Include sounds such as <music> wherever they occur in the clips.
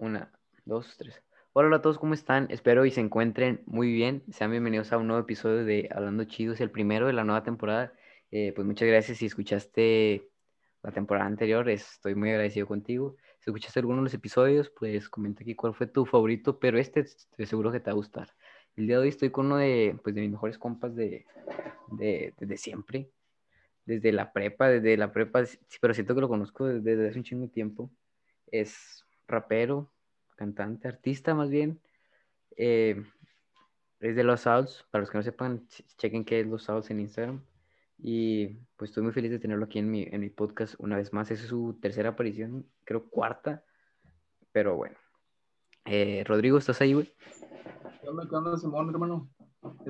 Una, dos, tres. Hola a todos, ¿cómo están? Espero y se encuentren muy bien. Sean bienvenidos a un nuevo episodio de Hablando Chido, es el primero de la nueva temporada. Eh, pues muchas gracias si escuchaste la temporada anterior, estoy muy agradecido contigo. Si escuchaste alguno de los episodios, pues comenta aquí cuál fue tu favorito, pero este estoy seguro que te va a gustar. El día de hoy estoy con uno de, pues, de mis mejores compas de, de, desde siempre, desde la prepa, desde la prepa, pero siento que lo conozco desde, hace un chingo tiempo. Es rapero, cantante, artista más bien. Eh, es de Los Souls. Para los que no sepan, chequen qué es Los Souls en Instagram. Y pues estoy muy feliz de tenerlo aquí en mi, en mi podcast una vez más. Esa es su tercera aparición, creo cuarta. Pero bueno. Eh, Rodrigo, ¿estás ahí, güey? ¿Qué onda, qué onda, Simón, hermano?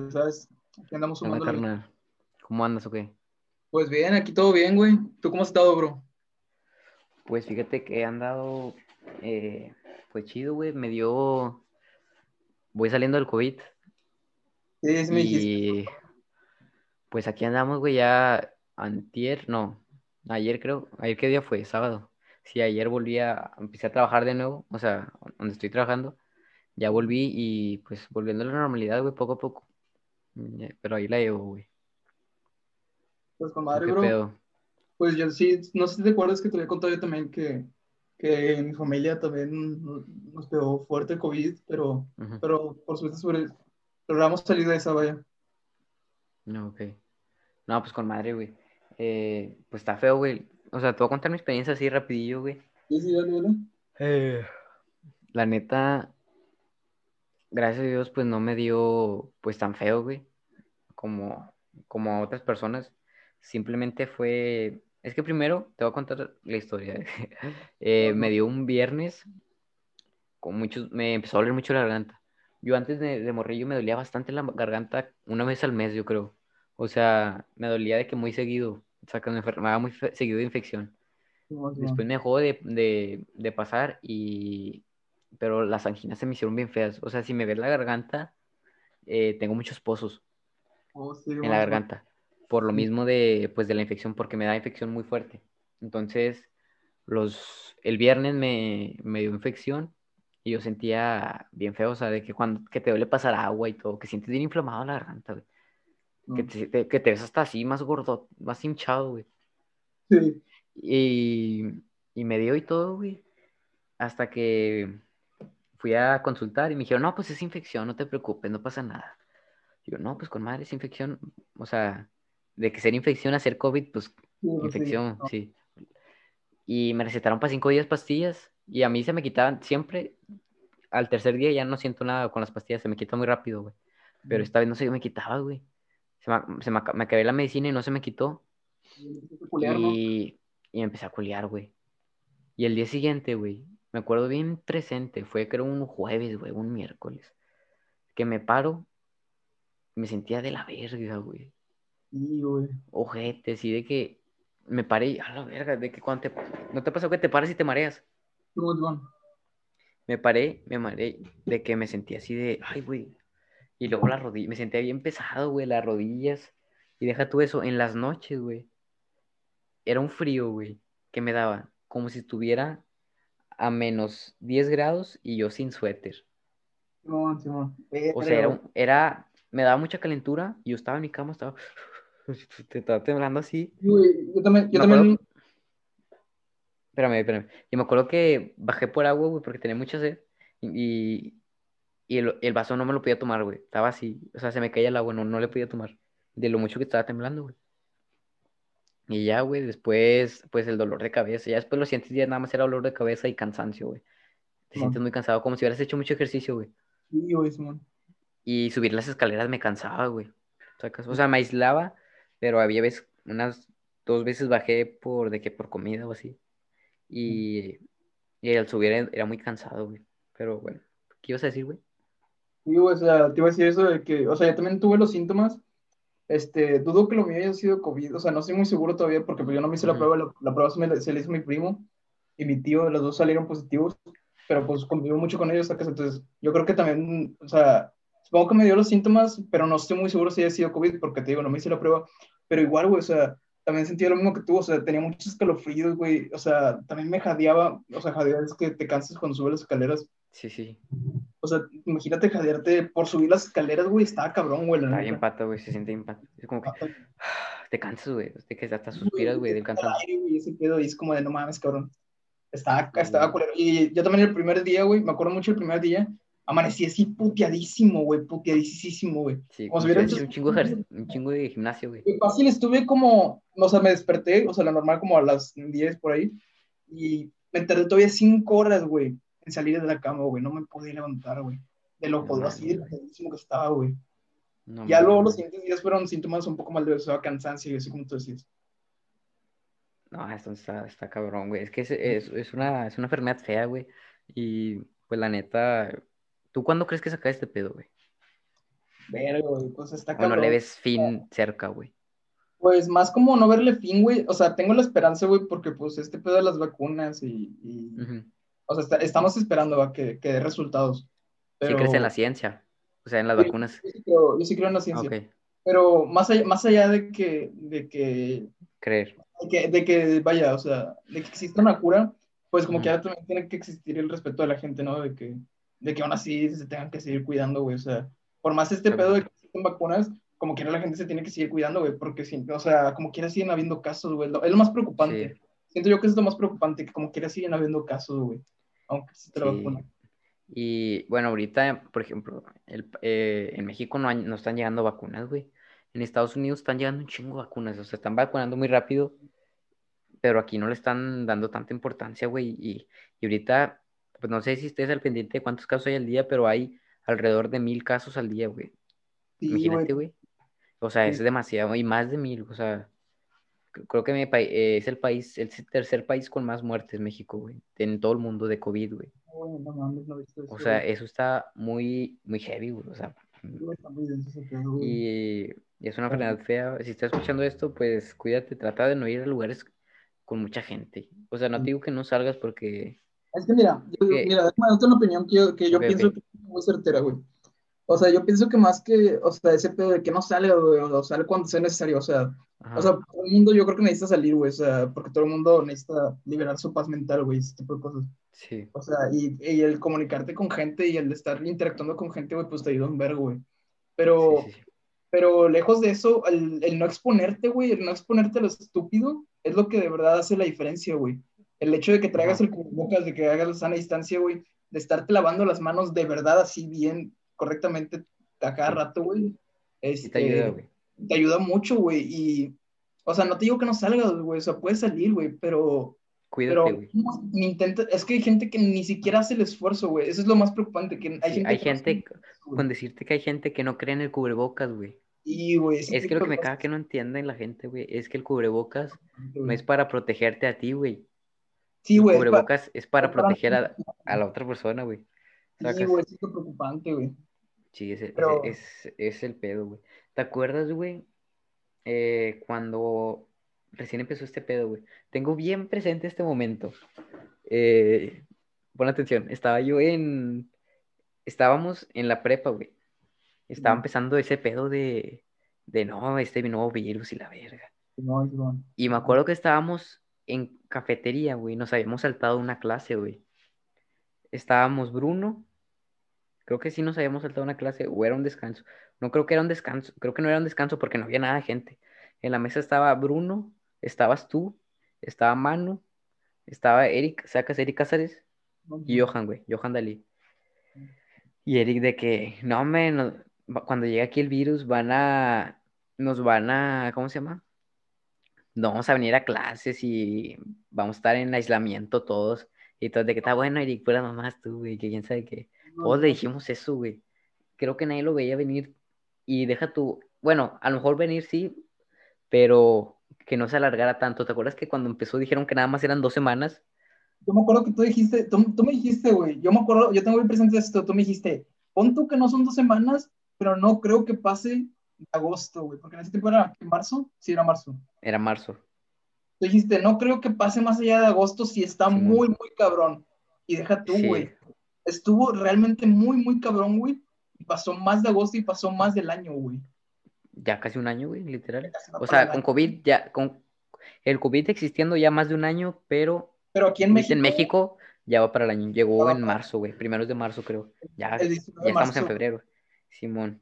¿Sabes? Aquí andamos sumando. ¿Cómo andas o qué? Pues bien, aquí todo bien, güey. ¿Tú cómo has estado, bro? Pues fíjate que he andado eh, pues chido, güey, me dio, voy saliendo del COVID. Sí, sí me y pues aquí andamos, güey, ya antier, no, ayer creo, ayer qué día fue, sábado. Sí, ayer volví a, empecé a trabajar de nuevo, o sea, donde estoy trabajando, ya volví y pues volviendo a la normalidad, güey, poco a poco. Pero ahí la llevo, güey. Pues con madre, bro. Pues yo sí, no sé si te acuerdas que te había contado yo también que que en mi familia también nos pegó fuerte el COVID, pero, pero por suerte sobre, logramos salir de esa valla. No, ok. No, pues con madre, güey. Eh, pues está feo, güey. O sea, te voy a contar mi experiencia así rapidillo, güey. Sí, sí, dale, dale. Eh, la neta, gracias a Dios, pues no me dio, pues tan feo, güey, como, como a otras personas. Simplemente fue es que primero te voy a contar la historia. Eh, <laughs> me dio un viernes con muchos, me empezó a doler mucho la garganta. Yo antes de, de morrillo me dolía bastante la garganta una vez al mes, yo creo. O sea, me dolía de que muy seguido, o sea, que me enfermaba muy seguido de infección. Después me dejó de, de, de, pasar y... Pero las anginas se me hicieron bien feas. O sea, si me ves la garganta, eh, tengo muchos pozos oh, en la garganta por lo mismo de, pues, de la infección, porque me da infección muy fuerte. Entonces, los, el viernes me, me dio infección y yo sentía bien feo, o sea, de que cuando que te duele pasar agua y todo, que sientes bien inflamado la garganta, güey. Que, mm. te, que te ves hasta así más gordo, más hinchado, güey. Sí. Y, y me dio y todo, güey. Hasta que fui a consultar y me dijeron, no, pues es infección, no te preocupes, no pasa nada. Digo, no, pues con madre es infección, o sea, de que ser infección a ser COVID, pues infección, sí, Y me recetaron para cinco días pastillas y a mí se me quitaban siempre. Al tercer día ya no siento nada con las pastillas, se me quita muy rápido, güey. Pero esta vez no sé qué me quitaba, güey. Se me, se me, me acabé la medicina y no se me quitó. y, y me empecé a culiar, güey. Y el día siguiente, güey, me acuerdo bien presente, fue creo un jueves, güey, un miércoles, que me paro, me sentía de la verga, güey. Sí, güey. Ojete, sí, de que me paré, a la verga, de que cuando te... ¿No te pasó que te paras y te mareas? No, Me paré, me mareé, de que me sentía así de, ay, güey. Y luego las rodillas, me sentía bien pesado, güey, las rodillas. Y deja tú eso, en las noches, güey. Era un frío, güey, que me daba, como si estuviera a menos 10 grados y yo sin suéter. No, no. O sea, era, era, me daba mucha calentura y yo estaba en mi cama, estaba te estaba temblando así. yo también, yo también. Espérame, espérame. Y me acuerdo que bajé por agua, güey, porque tenía mucha sed. Y, y el, el, vaso no me lo podía tomar, güey. Estaba así. O sea, se me caía el agua, no, no le podía tomar. De lo mucho que estaba temblando, güey. Y ya, güey, después, pues el dolor de cabeza. Ya después lo sientes, ya nada más era dolor de cabeza y cansancio, güey. Te sientes muy cansado, como si hubieras hecho mucho ejercicio, güey. Sí, güey, Simón. Y subir las escaleras me cansaba, güey. O sea, me aislaba pero había veces, unas dos veces bajé por, de que por comida o así. Y, y al subir era, muy cansado, güey. Pero bueno, ¿qué ibas a decir, güey? Sí, o sea, te iba a decir eso de que, o sea, yo también tuve los síntomas. Este, dudo que lo mío haya sido COVID, o sea, no estoy muy seguro todavía porque pues, yo no me hice la prueba, la, prueba se, me, se, le hizo mi primo y mi tío, los dos salieron positivos, pero pues convivo mucho con ellos, entonces yo creo que también, o sea, Supongo que me dio los síntomas, pero no estoy muy seguro si haya sido COVID, porque te digo, no me hice la prueba. Pero igual, güey, o sea, también sentía lo mismo que tú, o sea, tenía muchos escalofríos, güey, o sea, también me jadeaba, o sea, jadear es que te cansas cuando subes las escaleras. Sí, sí. O sea, imagínate jadearte por subir las escaleras, güey, estaba cabrón, güey. Está bien pato, güey, se siente bien pato. Es como que <sighs> te cansas, güey, de que hasta suspiras, güey, del cansancio. güey, ese pedo, y es como de no mames, cabrón. Estaba, estaba culero. Y yo también el primer día, güey, me acuerdo mucho el primer día, amanecí así puteadísimo, güey, puteadísimo, güey. Sí, Como si hubiera hecho- un chingo, de un chingo de gimnasio, güey. Fácil estuve como, o sea, me desperté, o sea, la normal como a las 10 por ahí, y me tardé todavía 5 horas, güey, en salir de la cama, güey, no me podía levantar, güey, de lo jodido así, de lo que estaba, güey. No Ya luego los siguientes días fueron síntomas un poco más de, o cansancio, y así como tú decías. No, esto está, está cabrón, güey. Es que es, es, es una, es una enfermedad fea, güey. Y pues la neta, ¿tú cuándo crees que se acabe este pedo, güey? Verga, güey, pues está cabrón. le ves fin cerca, güey. Pues más como no verle fin, güey, o sea, tengo la esperanza, güey, porque pues este pedo de las vacunas y, o sea, está- estamos esperando a que, que dé resultados. Sí Pero... crees en la ciencia, o sea, en las Sí, vacunas. Yo sí creo, yo sí creo en la ciencia. Pero más allá, más allá de que, de que, creer. de que, de que, vaya, o sea, de que exista una cura, pues como que ahora también tiene que existir el respeto de la gente, ¿no? De que, de que aún así se tengan que seguir cuidando, güey. O sea, por más este pedo de que existen vacunas, como quiera la gente se tiene que seguir cuidando, güey, porque, si, o sea, como quiera siguen habiendo casos, güey. Es lo más preocupante. Sí. Siento yo que es lo más preocupante, que como quiera siguen habiendo casos, güey. Aunque exista la Sí. vacuna. Y bueno, ahorita, por ejemplo, el, eh, en México no, hay- no están llegando vacunas, güey. En Estados Unidos están llegando un chingo de vacunas, o sea, están vacunando muy rápido, pero aquí no le están dando tanta importancia, güey. Y, y ahorita, pues no sé si estés al pendiente de cuántos casos hay al día, pero hay alrededor de mil casos al día, güey. Sí, Imagínate, güey. O sea, Sí. es demasiado, y más de mil, o sea, cre- creo que mi país es el país, el tercer país con más muertes, México, güey, en todo el mundo de COVID, güey. No no eso, O sea, eso está muy, muy heavy, güey. O sea, y, y es una enfermedad fea. Si estás escuchando esto, pues cuídate, trata de no ir a lugares con mucha gente. O sea, no te digo que no salgas porque... Es que mira, yo, Ok. mira, déjame darte una opinión que yo, que yo Ok, pienso ok. que es muy certera, güey. O sea, yo pienso que más que, o sea, ese pedo de que no salga, güey, o sale cuando sea necesario, o sea, Ajá, o sea, todo el mundo yo creo que necesita salir, güey, o sea, porque todo el mundo necesita liberar su paz mental, güey, ese tipo de cosas. sí, O sea, y, y el comunicarte con gente y el estar interactuando con gente, güey, pues te ayuda un vergo, güey. Pero, sí, sí. pero lejos de eso, el, el no exponerte, güey, el no exponerte a lo estúpido, es lo que de verdad hace la diferencia, güey. El hecho de que traigas el cubrebocas, de que hagas la sana distancia, güey, de estarte lavando las manos de verdad así bien, correctamente a cada rato, güey. Este, te ayuda, güey. te ayuda mucho, güey. Y, o sea, no te digo que no salgas, güey, o sea, puedes salir, güey, pero, Cuídate, güey. intenta, es que hay gente que ni siquiera hace el esfuerzo, güey. Eso es lo más preocupante, que hay Sí, gente hay que no gente, güey. con decirte que hay gente que no cree en el cubrebocas, güey. Y, güey, Es que lo que me caga que no entienden la gente, güey, es que el cubrebocas no es para protegerte a ti, güey. Sí, güey, es cubrebocas es para es para- proteger a, a la otra persona, güey. Sí, güey, es preocupante, güey. Sí, ese Pero- es, es el pedo, güey. ¿Te acuerdas, güey? Eh, cuando recién empezó este pedo, güey. Tengo bien presente este momento. Eh, pon atención, estaba yo en... Estábamos en la prepa, güey. Estaba empezando ese pedo de, de no, este nuevo virus y la verga. No, es bueno. Y me acuerdo que estábamos en cafetería, güey. Nos habíamos saltado una clase, güey. Estábamos Bruno. Creo que sí nos habíamos saltado una clase o era un descanso. No creo que era un descanso. Creo que no era un descanso porque no había nada de gente. En la mesa estaba Bruno, estabas tú, estaba Manu, estaba Eric, sacas Eric Cázares y Johan, güey. Johan Dalí. Y Eric de que, no, me, no- cuando llegue aquí el virus van a, nos van a, ¿cómo se llama? No vamos a venir a clases y vamos a estar en aislamiento todos. Y todo de que está bueno, Eric, fuera mamás tú, güey, que quién sabe qué. Todos le dijimos eso, güey. Creo que nadie lo veía venir. Y deja tu, bueno, a lo mejor venir sí, pero que no se alargara tanto. ¿Te acuerdas que cuando empezó dijeron que nada más eran dos semanas? Yo me acuerdo que tú dijiste, tú, tú me dijiste, güey, yo me acuerdo, yo tengo muy presente esto, tú me dijiste, pon tú que no son dos semanas, pero no creo que pase de agosto, güey, porque en ese tiempo era ¿en marzo, sí, era marzo. Era marzo. Tú dijiste, no creo que pase más allá de agosto si está muy, muy cabrón. Y deja tú, Sí. güey. Estuvo realmente muy, muy cabrón, güey. Y pasó más de agosto y pasó más del año, güey. Ya casi un año, güey, literal. O sea, con año. COVID ya, con, el COVID existiendo ya más de un año, pero, pero aquí en México, en México ya va para el año. Llegó en marzo, güey. Primeros de marzo, creo. Ya, el 19 ya estamos en febrero. Simón.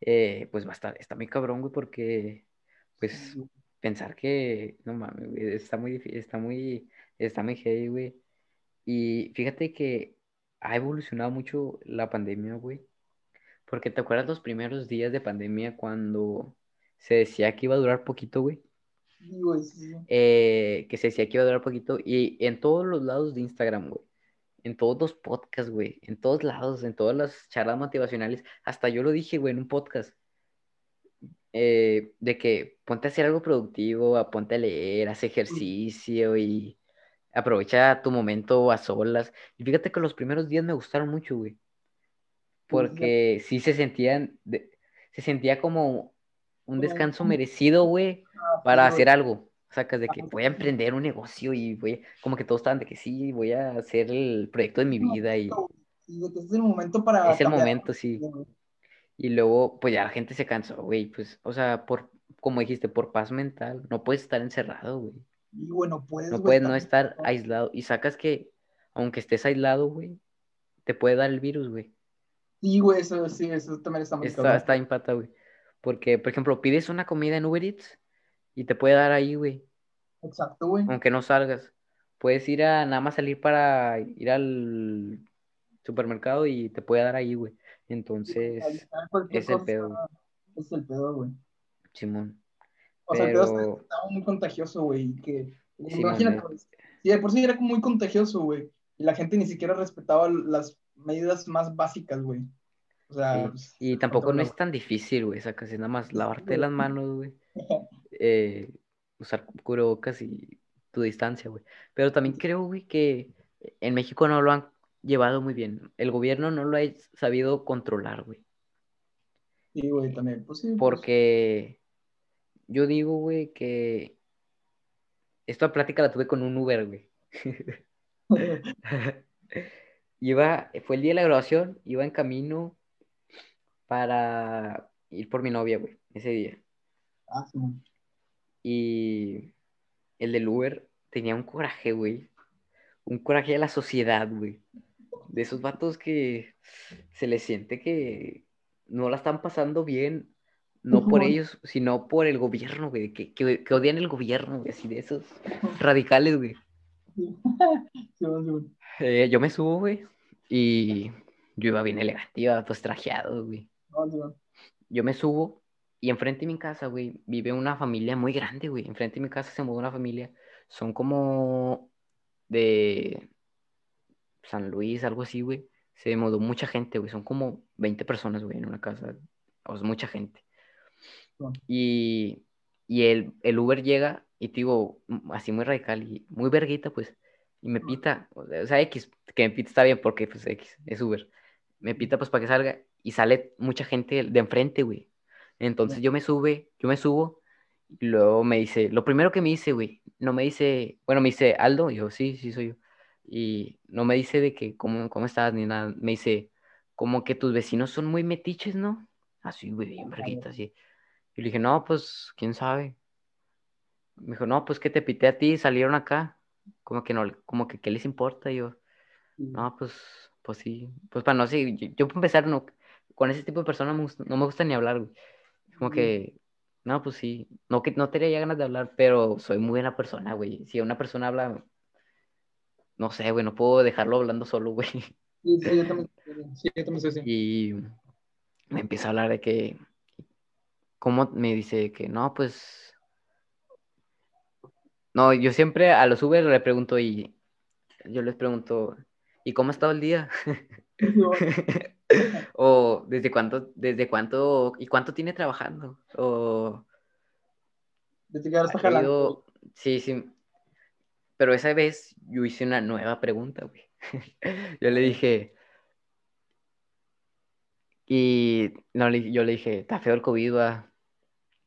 Eh, pues va a estar, está muy cabrón, güey, porque, pues, sí, pensar que, no mames, güey, está muy difícil, está muy, está muy heavy, güey. Y fíjate que ha evolucionado mucho la pandemia, güey. Porque te acuerdas los primeros días de pandemia cuando se decía que iba a durar poquito, güey. sí, güey, sí, sí. Eh, que se decía que iba a durar poquito. Y en todos los lados de Instagram, güey. En todos los podcasts, güey. En todos lados, en todas las charlas motivacionales. Hasta yo lo dije, güey, en un podcast. eh, de que ponte a hacer algo productivo, a ponte a leer, haz ejercicio y aprovecha tu momento a solas. Y fíjate que los primeros días me gustaron mucho, güey. Porque sí se sentían, de- se sentía como un descanso merecido, güey, Ah, para hacer algo. Sacas de que voy a emprender un negocio y voy, como que todos estaban de que sí, voy a hacer el proyecto de mi vida y Sí, de que es el momento para es el momento, sí. Y luego, pues ya la gente se cansó, güey, pues, o sea, por, como dijiste, por paz mental, no puedes estar encerrado, güey. Y bueno, puedes, No puedes no estar aislado. Y sacas que, aunque estés aislado, güey, te puede dar el virus, güey. Sí, güey, eso sí, eso también está muy Está, cabrón. está impata, güey. Porque, por ejemplo, pides una comida en Uber Eats y te puede dar ahí, güey. Exacto, güey. Aunque no salgas. Puedes ir a nada más salir para ir al supermercado y te puede dar ahí, güey. Entonces, es el pedo, Es el pedo, güey. Simón. O sea, el pedo estaba muy contagioso, güey. y Que, Simón, imagínate, güey. Sí, de por sí era muy contagioso, güey. Y la gente ni siquiera respetaba las medidas más básicas, güey. O sea, sí. pues, Y tampoco no es tan difícil, güey. Sacas es nada más lavarte las manos, güey. <laughs> eh, usar cubrebocas y tu distancia, güey. Pero también creo, güey, que en México no lo han llevado muy bien. El gobierno no lo ha sabido controlar, güey. Sí, güey, también. Pues sí, pues, Porque yo digo, güey, que esta plática la tuve con un Uber, güey. <laughs> <laughs> Iba, fue el día de la graduación, iba en camino para ir por mi novia, güey, ese día. ah, sí. Y el del Uber tenía un coraje, güey. Un coraje a la sociedad, güey. De esos vatos que se les siente que no la están pasando bien, no por ellos, sino por el gobierno, güey. Que, que, que odian el gobierno, güey. Así de esos radicales, güey. <laughs> Eh, yo me subo, güey. Y yo iba bien elegante, iba pues trajeado, güey. Yo me subo y enfrente de mi casa, güey, vive una familia muy grande, güey. Enfrente de mi casa se mudó una familia. Son como de San Luis, algo así, güey. Se mudó mucha gente, güey. Son como 20 personas, güey, en una casa. O sea, mucha gente. Y, y el, el Uber llega y te digo, m- así muy radical y muy verguita, pues. Y me pita, o sea, X, que me pita está bien porque, pues, X, es Uber. Me pita, pues, para que salga y sale mucha gente de enfrente, güey. Entonces yo me sube, yo me subo y luego me dice, lo primero que me dice, güey, no me dice, bueno, me dice Aldo, y yo, sí, sí soy yo. Y no me dice de que cómo, cómo estás ni nada, me dice, como que tus vecinos son muy metiches, ¿no? Así, güey, bien verguita, así. Y le dije, no, pues, quién sabe. Me dijo, no, pues que te pité a ti salieron acá. Como que no, como que qué les importa. Y yo, Sí. no, pues, pues sí. Pues para no sé, yo, yo para empezar, no, con ese tipo de personas no me gusta ni hablar, güey. Como que, no, pues sí. No, que no tenía ganas de hablar, pero soy muy buena persona, güey. Si una persona habla, no sé, güey, no puedo dejarlo hablando solo, <laughs> güey. Sí, sí, yo también, sí, yo también soy así. Y me empieza a hablar de que, ¿cómo me dice que no? Pues, no, yo siempre a los Uber le pregunto y yo les pregunto, ¿y cómo ha estado el día? <laughs> Güey. <laughs> <laughs> o desde cuánto, desde cuánto, y cuánto tiene trabajando, o Desde que ahora está jalando. sí, sí, pero esa vez yo hice una nueva pregunta, güey. <laughs> Yo le dije, y no, yo le dije, está feo el COVID, va.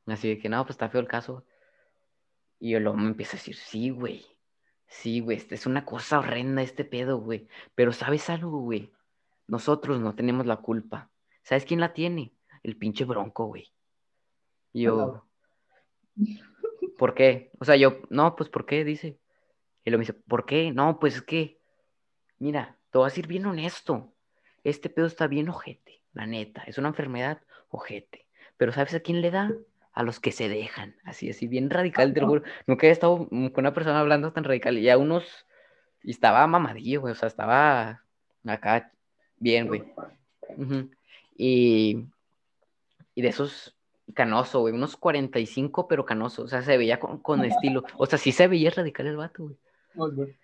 Así de que no, pues está feo el caso. Y yo luego me empieza a decir, sí, güey. Sí, güey, este es una cosa horrenda este pedo, güey. Pero ¿sabes algo, güey? Nosotros no tenemos la culpa. ¿Sabes quién la tiene? El pinche bronco, güey. Yo, <laughs> ¿por qué? O sea, yo, no, pues, ¿por qué? Dice. Y luego me dice, ¿por qué? No, pues es que, mira, te voy a decir bien honesto. Este pedo está bien ojete, la neta. Es una enfermedad ojete. Pero ¿sabes a quién le da? A los que se dejan. Así, así, bien radical, te lo. Nunca he estado con una persona hablando tan radical. Y a unos, y estaba mamadillo, güey. O sea, estaba acá bien, güey. Y, y de esos canoso, güey, unos 45, pero canoso, o sea, se veía con, con estilo, o sea, sí se veía radical el vato, güey.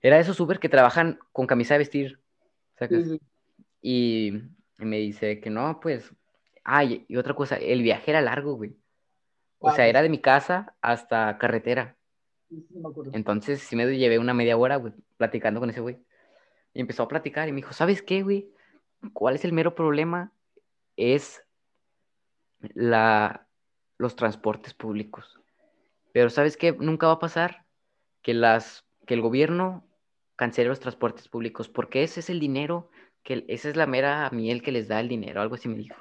Era de esos súper que trabajan con camisa de vestir, ¿sacas? Sí, sí. Y, y me dice que no, pues, ay, y otra cosa, el viaje era largo, güey. O sea, era de mi casa hasta carretera. sí, me. Entonces sí me llevé una media hora, güey, platicando con ese güey. Y empezó a platicar y me dijo, ¿sabes qué, güey? ¿Cuál es el mero problema? Es la, los transportes públicos. Pero ¿sabes qué? Nunca va a pasar que, las, que el gobierno cancele los transportes públicos, porque ese es el dinero, que esa es la mera miel que les da el dinero, algo así me dijo.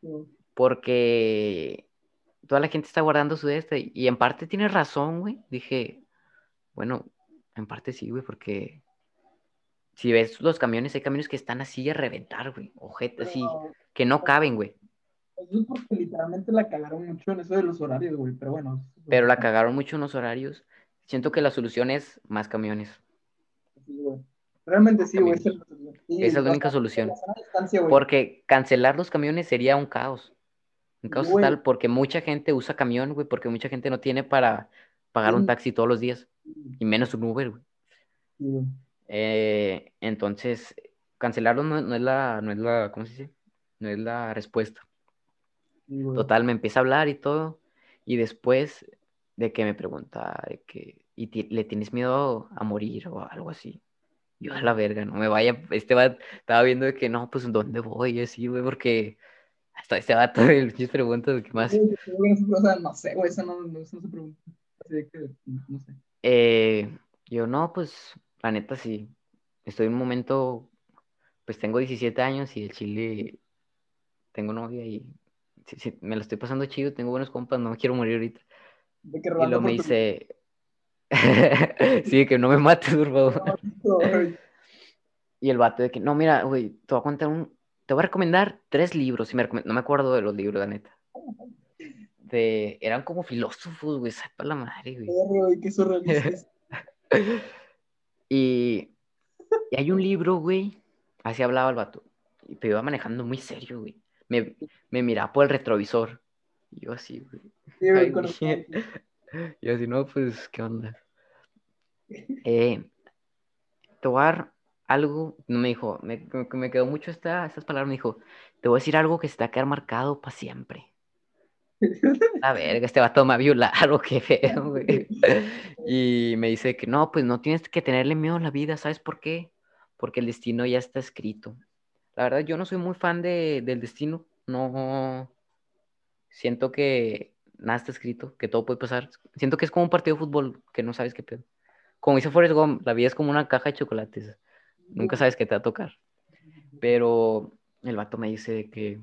Sí. Porque toda la gente está guardando su de este, y en parte tiene razón, güey. Dije, bueno, en parte sí, güey, porque si ves los camiones, hay camiones que están así a reventar, güey. Ojete, así, que no caben, güey. eso es porque literalmente la cagaron mucho en eso de los horarios, güey. Pero bueno. Pero la cagaron mucho en los horarios. Siento que la solución es más camiones. Sí, güey. Realmente sí, güey. Esa es la solución. Sí, Esa es la o única solución. la. Porque cancelar los camiones sería un caos. Un caos Güey. total, porque mucha gente usa camión, güey, porque mucha gente no tiene para pagar un taxi todos los días, y menos un Uber, güey. Sí, güey. Eh, entonces, cancelarlo no, no es la, no es la, ¿cómo se dice? No es la respuesta. Güey. Total, me empieza a hablar y todo, y después de que me pregunta de que, ¿y ti- le tienes miedo a morir o algo así? Yo a la verga, no me vaya, este va, estaba viendo de que no, pues ¿dónde voy? Y así, güey, porque hasta este vato, <laughs> el pinches preguntas, ¿qué más? No se- O sea, no sé, güey. Eso no, no, eso no se pregunta. Así que, no sé. Eh, yo no, pues la neta sí, estoy en un momento, pues tengo 17 años y el chile, tengo novia y sí, sí, me lo estoy pasando chido, tengo buenos compas, no me quiero morir ahorita. De que Y luego me dice, <laughs> sí, que no me mates, por favor. <laughs> <laughs> Y el vato de que, no, mira, güey, te voy a contar un, te voy a recomendar tres libros, y me no me acuerdo de los libros, la neta. De, eran como filósofos, güey, sepa la madre, güey. Güey, qué surrealista. Y, y hay un libro, güey, así hablaba el vato, y pero iba manejando muy serio, güey. Me, me miraba por el retrovisor. Y yo así, güey. Sí, Ay, güey. <laughs> Y así, no, pues, ¿qué onda? <laughs> Eh, te voy a dar algo, me dijo, me, me- me quedó mucho esta, estas palabras, me dijo, te voy a decir algo que se te va a quedar marcado para siempre. <laughs> A ver, este vato me va a violar o <laughs> qué feo, güey. Y me dice que no, pues no tienes que tenerle miedo a la vida, ¿sabes por qué? Porque el destino ya está escrito. La verdad, yo no soy muy fan de, del destino, no siento que nada está escrito, que todo puede pasar. Siento que es como un partido de fútbol que no sabes qué pedo. Como dice Forrest Gump, la vida es como una caja de chocolates, nunca sabes qué te va a tocar. Pero el vato me dice que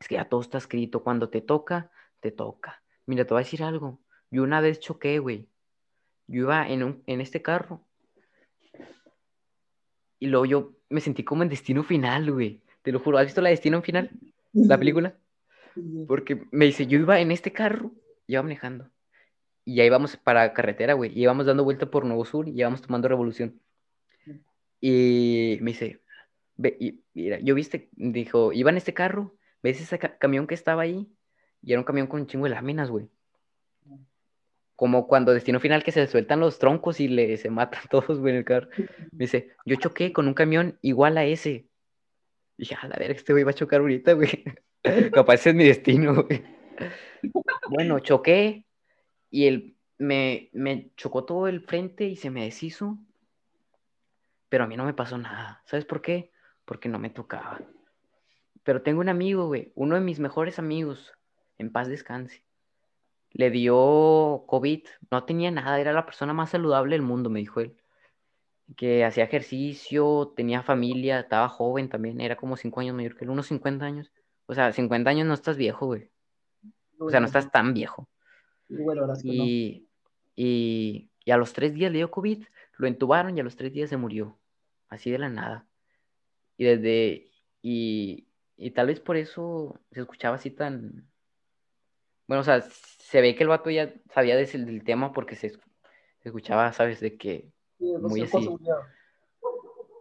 es que ya todo está escrito, cuando te toca, te toca. Mira, te voy a decir algo. Yo una vez choqué, güey. Yo iba en, un, en este carro y luego yo me sentí como en Destino Final, güey. Te lo juro, ¿has visto la Destino Final? La película. Porque me dice, yo iba en este carro, iba manejando. Y ya íbamos para carretera, güey. Y íbamos dando vuelta por Nuevo Sur y íbamos tomando revolución. Y me dice, ve, y, mira, yo viste, dijo, iba en este carro, ¿ves ese ca- camión que estaba ahí? Y era un camión con un chingo de láminas, güey. Como cuando Destino Final que se sueltan los troncos y le, se matan <laughs> todos, güey, en el carro. Me dice, yo choqué con un camión igual a ese. Y dije, a verga, este güey va a chocar ahorita, güey. <laughs> Capaz ese es mi destino, güey. Bueno, choqué y él me, me chocó todo el frente y se me deshizo. Pero a mí no me pasó nada. ¿Sabes por qué? Porque no me tocaba. Pero tengo un amigo, güey, uno de mis mejores amigos, en paz descanse. Le dio COVID, no tenía nada, era la persona más saludable del mundo, me dijo él. Que hacía ejercicio, tenía familia, estaba joven también, era como 5 años mayor que él, unos 50 años. O sea, 50 años no estás viejo, güey. O sea, no estás tan viejo. Y bueno, no. Y, y a los tres días le dio COVID, lo entubaron y a los tres días se murió, así de la nada. Y desde, y, y tal vez por eso se escuchaba así tan, bueno, o sea, se ve que el vato ya sabía de ese- del tema porque se, se escuchaba, ¿sabes? De que, Sí, muy sí, así.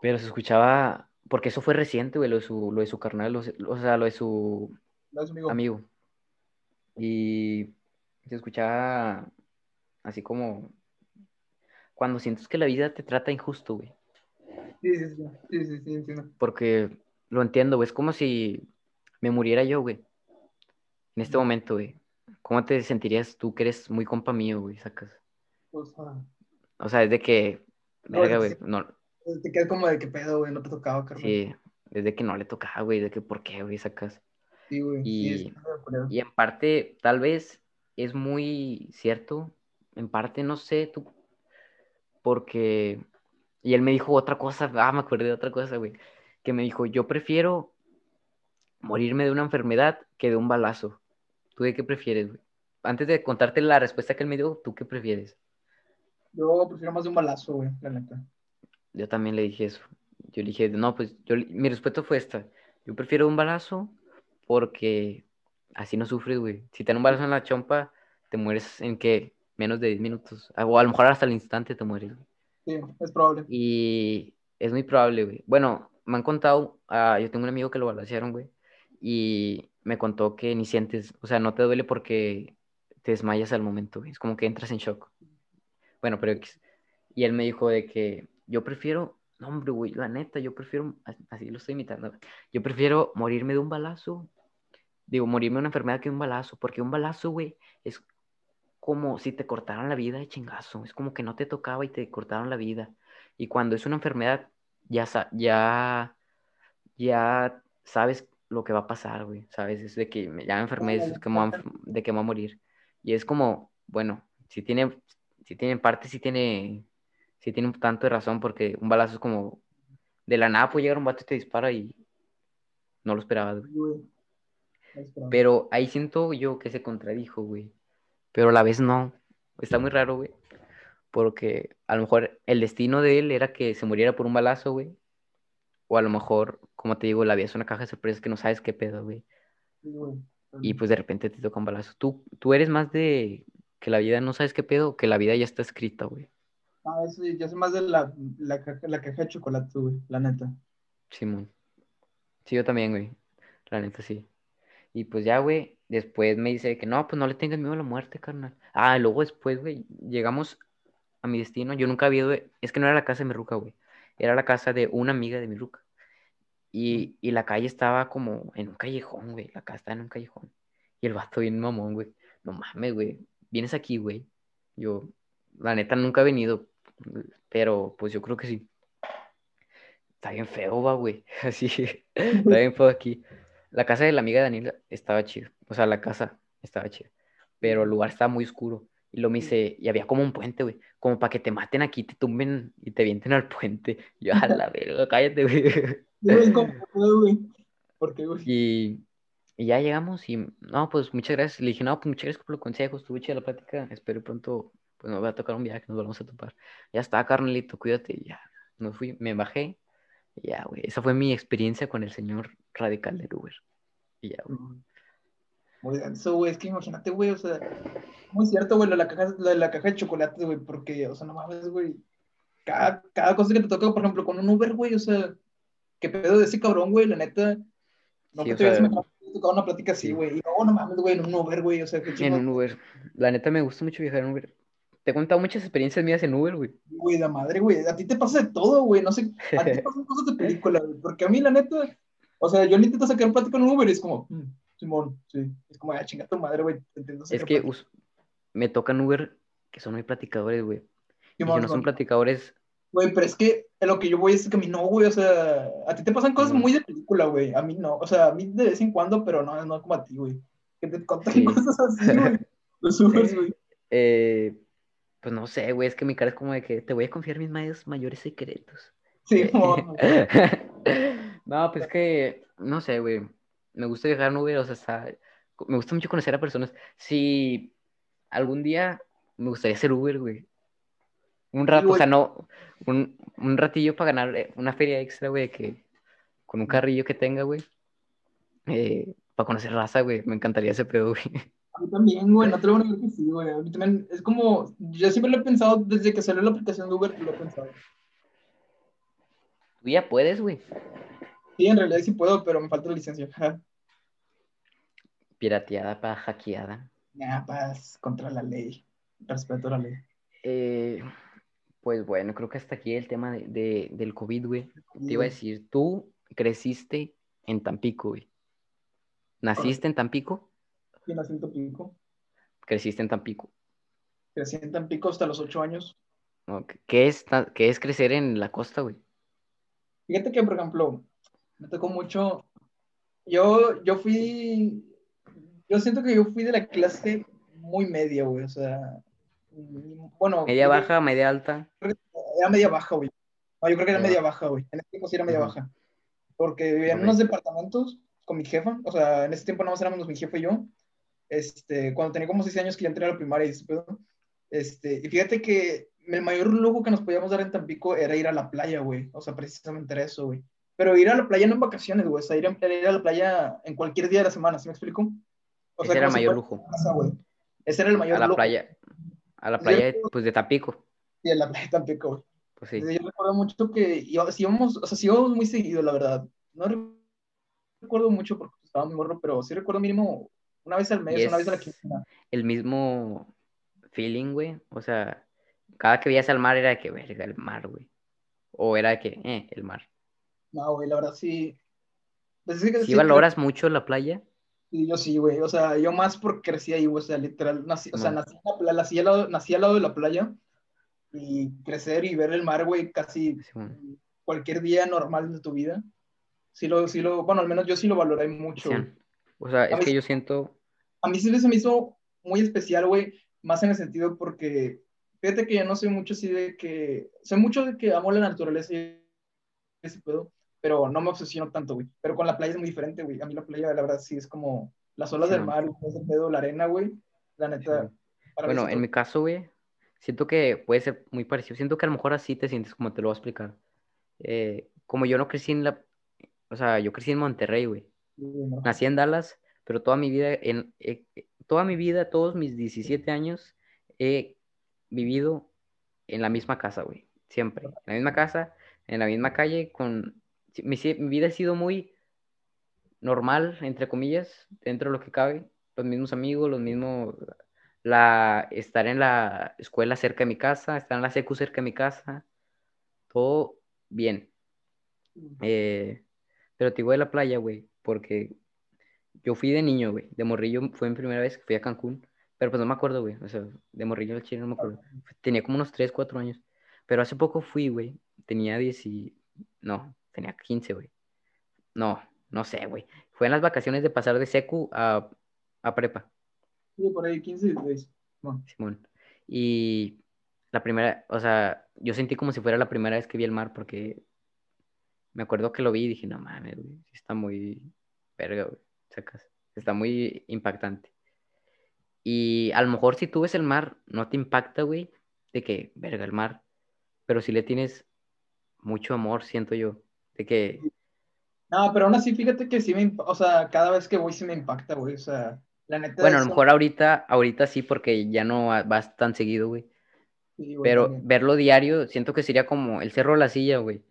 pero se escuchaba, porque eso fue reciente, güey, lo de su, lo de su carnal, lo- o sea, lo de su Gracias, amigo. amigo. Y se escuchaba así como cuando sientes que la vida te trata injusto, güey. Sí, sí, sí, sí, sí, sí, entiendo. Porque lo entiendo, güey. Es como si me muriera yo, güey. En este momento, güey. ¿Cómo te sentirías tú que eres muy compa mío, güey? Sacas. Pues, ah, O sea, es de que, verga, güey. No, te quedas como de qué pedo, güey, no te tocaba, carnal. sí, desde que no le tocaba, güey. De que, ¿por qué, güey? Sacas. Sí, güey, Y- que. Y en parte, tal vez es muy cierto. En parte, no sé, tú. Porque. Y él me dijo otra cosa. Ah, me acordé de otra cosa, güey. Que me dijo: Yo prefiero morirme de una enfermedad que de un balazo. ¿Tú de qué prefieres, güey? Antes de contarte la respuesta que él me dio, ¿tú qué prefieres? Yo prefiero más de un balazo, güey, la neta. Yo también le dije eso. Yo le dije, no, pues yo, mi respuesta fue esta. Yo prefiero un balazo porque así no sufres, güey. Si te dan un balazo en la chompa, te mueres en qué? Menos de 10 minutos. O a lo mejor hasta el instante te mueres, güey. Sí, es probable. Y es muy probable, güey. Bueno, me han contado, ah, yo tengo un amigo que lo balancearon, güey. Y me contó que ni sientes, o sea, no te duele porque te desmayas al momento, güey. Es como que entras en shock. Bueno, pero. Y él me dijo de que yo prefiero, no, hombre, güey, la neta, yo prefiero, así lo estoy imitando, yo prefiero morirme de un balazo, digo, morirme de una enfermedad que un balazo, porque un balazo, güey, es como si te cortaran la vida de chingazo, es como que no te tocaba y te cortaron la vida. Y cuando es una enfermedad, ya, ya, ya sabes lo que va a pasar, güey, sabes, es de que me- ya me enfermé, es que me de que me voy a morir. Y es como, bueno, si tiene, si tiene en parte, si tiene, si tiene un tanto de razón, porque un balazo es como, de la nada puede llegar un vato y te dispara y no lo esperabas, güey. Pero ahí siento yo que se contradijo, güey. Pero a la vez no. Está muy raro, güey. Porque a lo mejor el destino de él era que se muriera por un balazo, güey. O a lo mejor, como te digo, la vida es una caja de sorpresas que no sabes qué pedo, güey. Güey. Y pues de repente te toca un balazo. Tú, tú eres más de que la vida no sabes qué pedo, que la vida ya está escrita, güey. Ah, eso, yo soy más de la, la, caja, la caja de chocolate, güey, la neta. Simón. Sí, yo también, güey. La neta, sí. Y pues ya, güey, después me dice que no, pues no le tengas miedo a la muerte, carnal. Ah, y luego después, güey, llegamos a mi destino. Yo nunca había ido, es que no era la casa de mi ruca, güey. Era la casa de una amiga de mi ruca. Y, y la calle estaba como en un callejón, güey. La casa estaba en un callejón. Y el vato bien mamón, güey. No mames, güey. Vienes aquí, güey. Yo, la neta, nunca he venido. Pero pues yo creo que sí. Está bien feo, va, güey. <laughs> Así. Está bien feo aquí. La casa de la amiga de Daniela estaba chida. O sea, la casa estaba chida. Pero el lugar estaba muy oscuro. Y lo me dice, y había como un puente, güey. Como para que te maten aquí, te tumben y te vienten al puente. <laughs> Yo, a la verga, cállate, güey. <laughs> Güey, como, güey. ¿Por qué, güey? Y, y ya llegamos y, no, pues muchas gracias. Le dije, no, pues muchas gracias por los consejos, estuvo chida la plática. Espero pronto, pues nos va a tocar un viaje, nos vamos a topar. Ya está, carnalito, cuídate. Y ya, nos fui, me bajé. Y ya, güey, esa fue mi experiencia con el señor radical del Uber. Y ya, güey. Muy denso, güey. Es que imagínate, güey, o sea, muy cierto, güey, lo de la caja, lo de la caja de chocolates, güey, porque, o sea, no mames, güey. Cada, cada cosa que te toca, por ejemplo, con un Uber, güey, o sea, qué pedo de ese cabrón, güey, la neta. No Sí, que o te sea, mejor tocado una plática así, sí. güey. Y no, no mames, güey, en un Uber, güey, o sea, qué En chido. un Uber. La neta me gusta mucho viajar en Uber. Te he contado muchas experiencias mías en Uber, güey. Güey, la madre, güey. A ti te pasa de todo, güey. No sé, a ti te <laughs> pasan cosas de película, güey. Porque a mí, la neta, o sea, yo le intento sacar plática en un Uber y es como, mm, Simón, sí. Es como, ah, chinga tu madre, güey. Es que us- me tocan Uber que son muy platicadores, güey. Y no son platicadores, Güey, pero es que a lo que yo voy es que a mí no, güey, o sea, a ti te pasan cosas muy de película, güey, a mí no, o sea, a mí de vez en cuando, pero no, no como a ti, güey, que te contan Sí. cosas así, güey, <laughs> los Ubers, güey. eh, pues no sé, güey, es que mi cara es como de que te voy a confiar mis mayores, mayores secretos. Sí, <laughs> <laughs> No, pues que, no sé, güey. Me gusta viajar en Uber, o sea, está- me gusta mucho conocer a personas. Si, algún día me gustaría ser Uber, güey. Un rato, o sea, no, un, un ratillo para ganar eh, una feria extra, güey, que con un carrillo que tenga, güey. Eh, para conocer raza, güey. Me encantaría ese pedo, güey. <laughs> A mí también, güey, no te lo voy a negar que sí, güey. A mí también es como, yo siempre lo he pensado, desde que salió la aplicación de Uber, lo he pensado. Tú ya puedes, güey. Sí, en realidad sí puedo, pero me falta la licencia. <laughs> Pirateada para hackeada. Nah, paz, contra la ley. Respeto a la ley. Eh, pues bueno, creo que hasta aquí el tema de, de- del COVID, güey. Te iba a decir, tú creciste en Tampico, güey. ¿Naciste en Tampico? Sí, nací en Tampico. Creciste en Tampico. Crecí en Tampico hasta los ocho años. ¿Qué es, qué es crecer en la costa, güey? Fíjate que, por ejemplo, me tocó mucho. Yo, yo fui. Yo siento que yo fui de la clase muy media, güey. O sea. Bueno. Media yo- baja, media alta. Era media baja, güey. No, yo creo que era media baja, güey. En ese tiempo sí era media baja. Porque vivía en unos departamentos con mi jefa. O sea, en ese tiempo nada más éramos mi jefe y yo. Este, cuando tenía como seis años que ya entré a la primaria y. Este, y fíjate que el mayor lujo que nos podíamos dar en Tampico era ir a la playa, güey. O sea, precisamente era eso, güey. Pero ir a la playa no en vacaciones, güey. O sea, ir a, ir a la playa en cualquier día de la semana, ¿sí me explico? O Ese era si mayor lujo. casa. Ese era el mayor A la lujo. playa. A la playa, pues, de Tampico. Y en la playa de Tampico, güey. Pues sí. Yo recuerdo mucho que íbamos, sí íbamos, o sea, sí íbamos muy seguido, la verdad. No re- recuerdo mucho porque estaba muy morro, pero sí recuerdo mínimo una vez al mes, una vez a la quincena. el mismo feeling, güey. O sea, cada que veías al mar era de que, verga, el mar, güey. O era de que, eh, el mar. No, güey, la verdad sí. Pues sí, valoras mucho la playa, sí, yo sí, güey. O sea, yo más porque crecí ahí, güey. O sea, literal, nací, o sea, nací, en la nací al lado, nací al lado de la playa y crecer y ver el mar, güey, casi cualquier día normal de tu vida. Sí lo, sí lo, bueno, al menos yo sí lo valoré mucho. O sea, es que yo siento, a mí sí se me hizo muy especial, güey, más en el sentido porque, fíjate que yo no soy mucho así de que, soy mucho de que amo la naturaleza y ese pedo, pero no me obsesiono tanto, güey. Pero con la playa es muy diferente, güey. A mí la playa, la verdad, sí es como las olas Sí, del mar, ese pedo, la arena, güey. La neta, para bueno, en mi caso, güey, siento que puede ser muy parecido. Siento que a lo mejor así te sientes como te lo voy a explicar. Eh, como yo no crecí en la, o sea, yo crecí en Monterrey, güey. ¿no? Nací en Dallas, pero toda mi vida, en, eh, toda mi vida, todos mis 17 años, he vivido en la misma casa, güey. Siempre. En la misma casa, en la misma calle, con... mi vida ha sido muy normal, entre comillas, dentro de lo que cabe. Los mismos amigos, los mismos... La, estar en la escuela cerca de mi casa, estar en la secu cerca de mi casa, todo bien. Eh, pero te digo de la playa, güey, porque yo fui de niño, güey. De morrillo fue mi primera vez que fui a Cancún. Pero pues no me acuerdo, güey. O sea, de morrillo al chile no me acuerdo. Tenía como unos 3, 4 años. Pero hace poco fui, güey. Tenía 10 y... No, tenía 15, güey. No, no sé, güey. Fue en las vacaciones de pasar de secu a, a prepa, Sí, por ahí, 15, 16. Bueno, Simón. Y la primera, o sea, yo sentí como si fuera la primera vez que vi el mar porque me acuerdo que lo vi y dije, no mames, güey, está muy verga, güey, sacas. Está muy impactante. Y a lo mejor si tú ves el mar, no te impacta, güey, de que, verga, el mar, pero si le tienes mucho amor, siento yo, de que, No, pero aún así, fíjate que sí me, o sea, cada vez que voy sí me impacta, güey. O sea, la neta. bueno, a lo eso- mejor ahorita, ahorita sí, porque ya no va- vas tan seguido, güey. sí, güey, Pero también. verlo diario, siento que sería como el Cerro de la Silla, güey.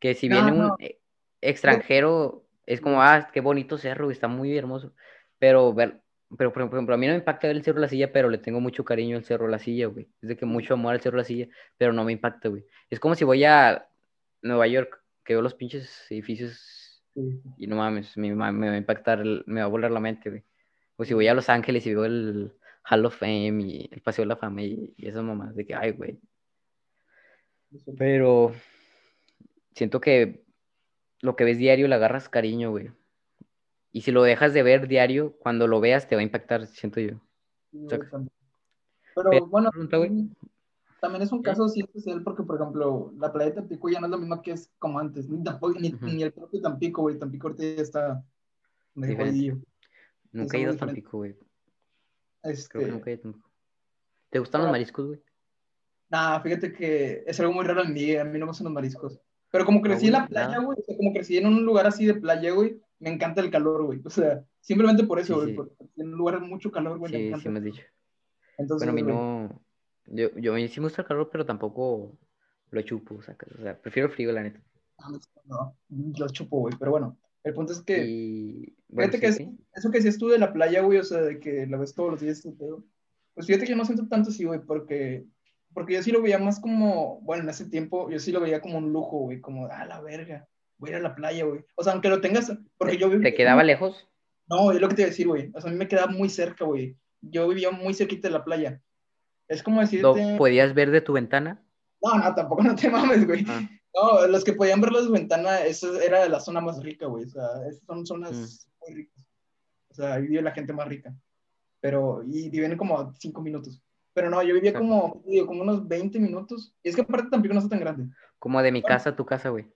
Que si No, viene un no. e- extranjero, es como, ah, qué bonito cerro, está muy hermoso. Pero ver, pero por ejemplo, a mí no me impacta ver el Cerro de la Silla, pero le tengo mucho cariño al Cerro de la Silla, güey. Es de que mucho amor al Cerro de la Silla, pero no me impacta, güey. Es como si voy a Nueva York, que veo los pinches edificios Sí, y no mames, me, va a impactar, me va a volar la mente, güey. O si voy a Los Ángeles y veo el Hall of Fame y el Paseo de la Fama y, y esas mamás de que, ay, güey. Pero siento que lo que ves diario le agarras cariño, güey. Y si lo dejas de ver diario, cuando lo veas te va a impactar, siento yo. Sí. Pero Pero, bueno, pregunta, güey. También, es un ¿Sí? caso así especial porque, por ejemplo, la playa de Tampico ya no es lo mismo que es como antes, ni, tampoco, ni, el propio Tampico, güey. Tampico ahorita ya está medio Diferente. jodidillo. Nunca he ido a. Tampico, güey. Creo Este, que nunca he ido a Tampico. ¿Te gustan los mariscos, güey? Nah, fíjate que es algo muy raro en mí, a mí no me gustan los mariscos. Pero como crecí en la playa, güey, o sea, como crecí en un lugar así de playa, güey, me encanta el calor, güey. O sea, simplemente por eso, Sí, güey, sí. porque en un lugar mucho calor, güey, me Sí, encanta. sí me has dicho. Entonces, Bueno, a mí no. Yo, yo sí me gusta el calor, pero tampoco lo chupo, sacas. O sea, prefiero el frío, la neta. no, los chupo, güey. Pero bueno, el punto es que, Y. Bueno, fíjate que sí, es- sí. eso que decías tú de la playa, güey, o sea, de que la ves todos los días, este pues fíjate que yo no siento tanto así, güey, porque, porque yo sí lo veía más como, bueno, en ese tiempo, yo sí lo veía como un lujo, güey, como, ah, la verga, voy a ir a la playa, güey. O sea, aunque lo tengas, porque yo ¿Te quedaba lejos? No, es lo que te iba a decir, güey. O sea, a mí me quedaba muy cerca, güey. Yo vivía muy cerquita de la playa. Es como ¿Lo decirte... podías ver de tu ventana? No, no, tampoco <laughs> no te mames, güey. Ah, No, los que podían ver las ventanas, esa era la zona más rica, güey. O sea, esas son zonas muy ricas. O sea, ahí vive la gente más rica. Pero, y viven como cinco minutos. Pero no, yo vivía Sí. como, digo, como unos 20 minutos. Y es que aparte tampoco no está tan grande. como de mi Bueno. casa a tu casa, güey.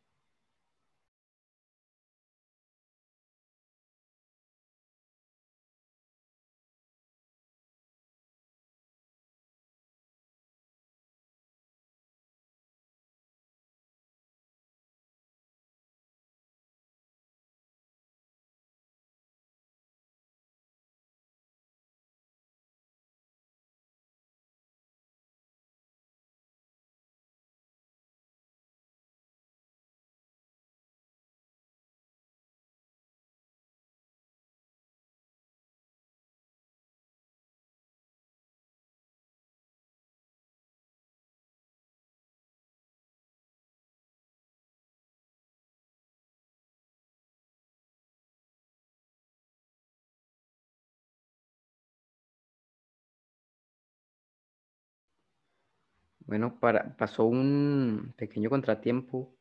Bueno, para, pasó un pequeño contratiempo.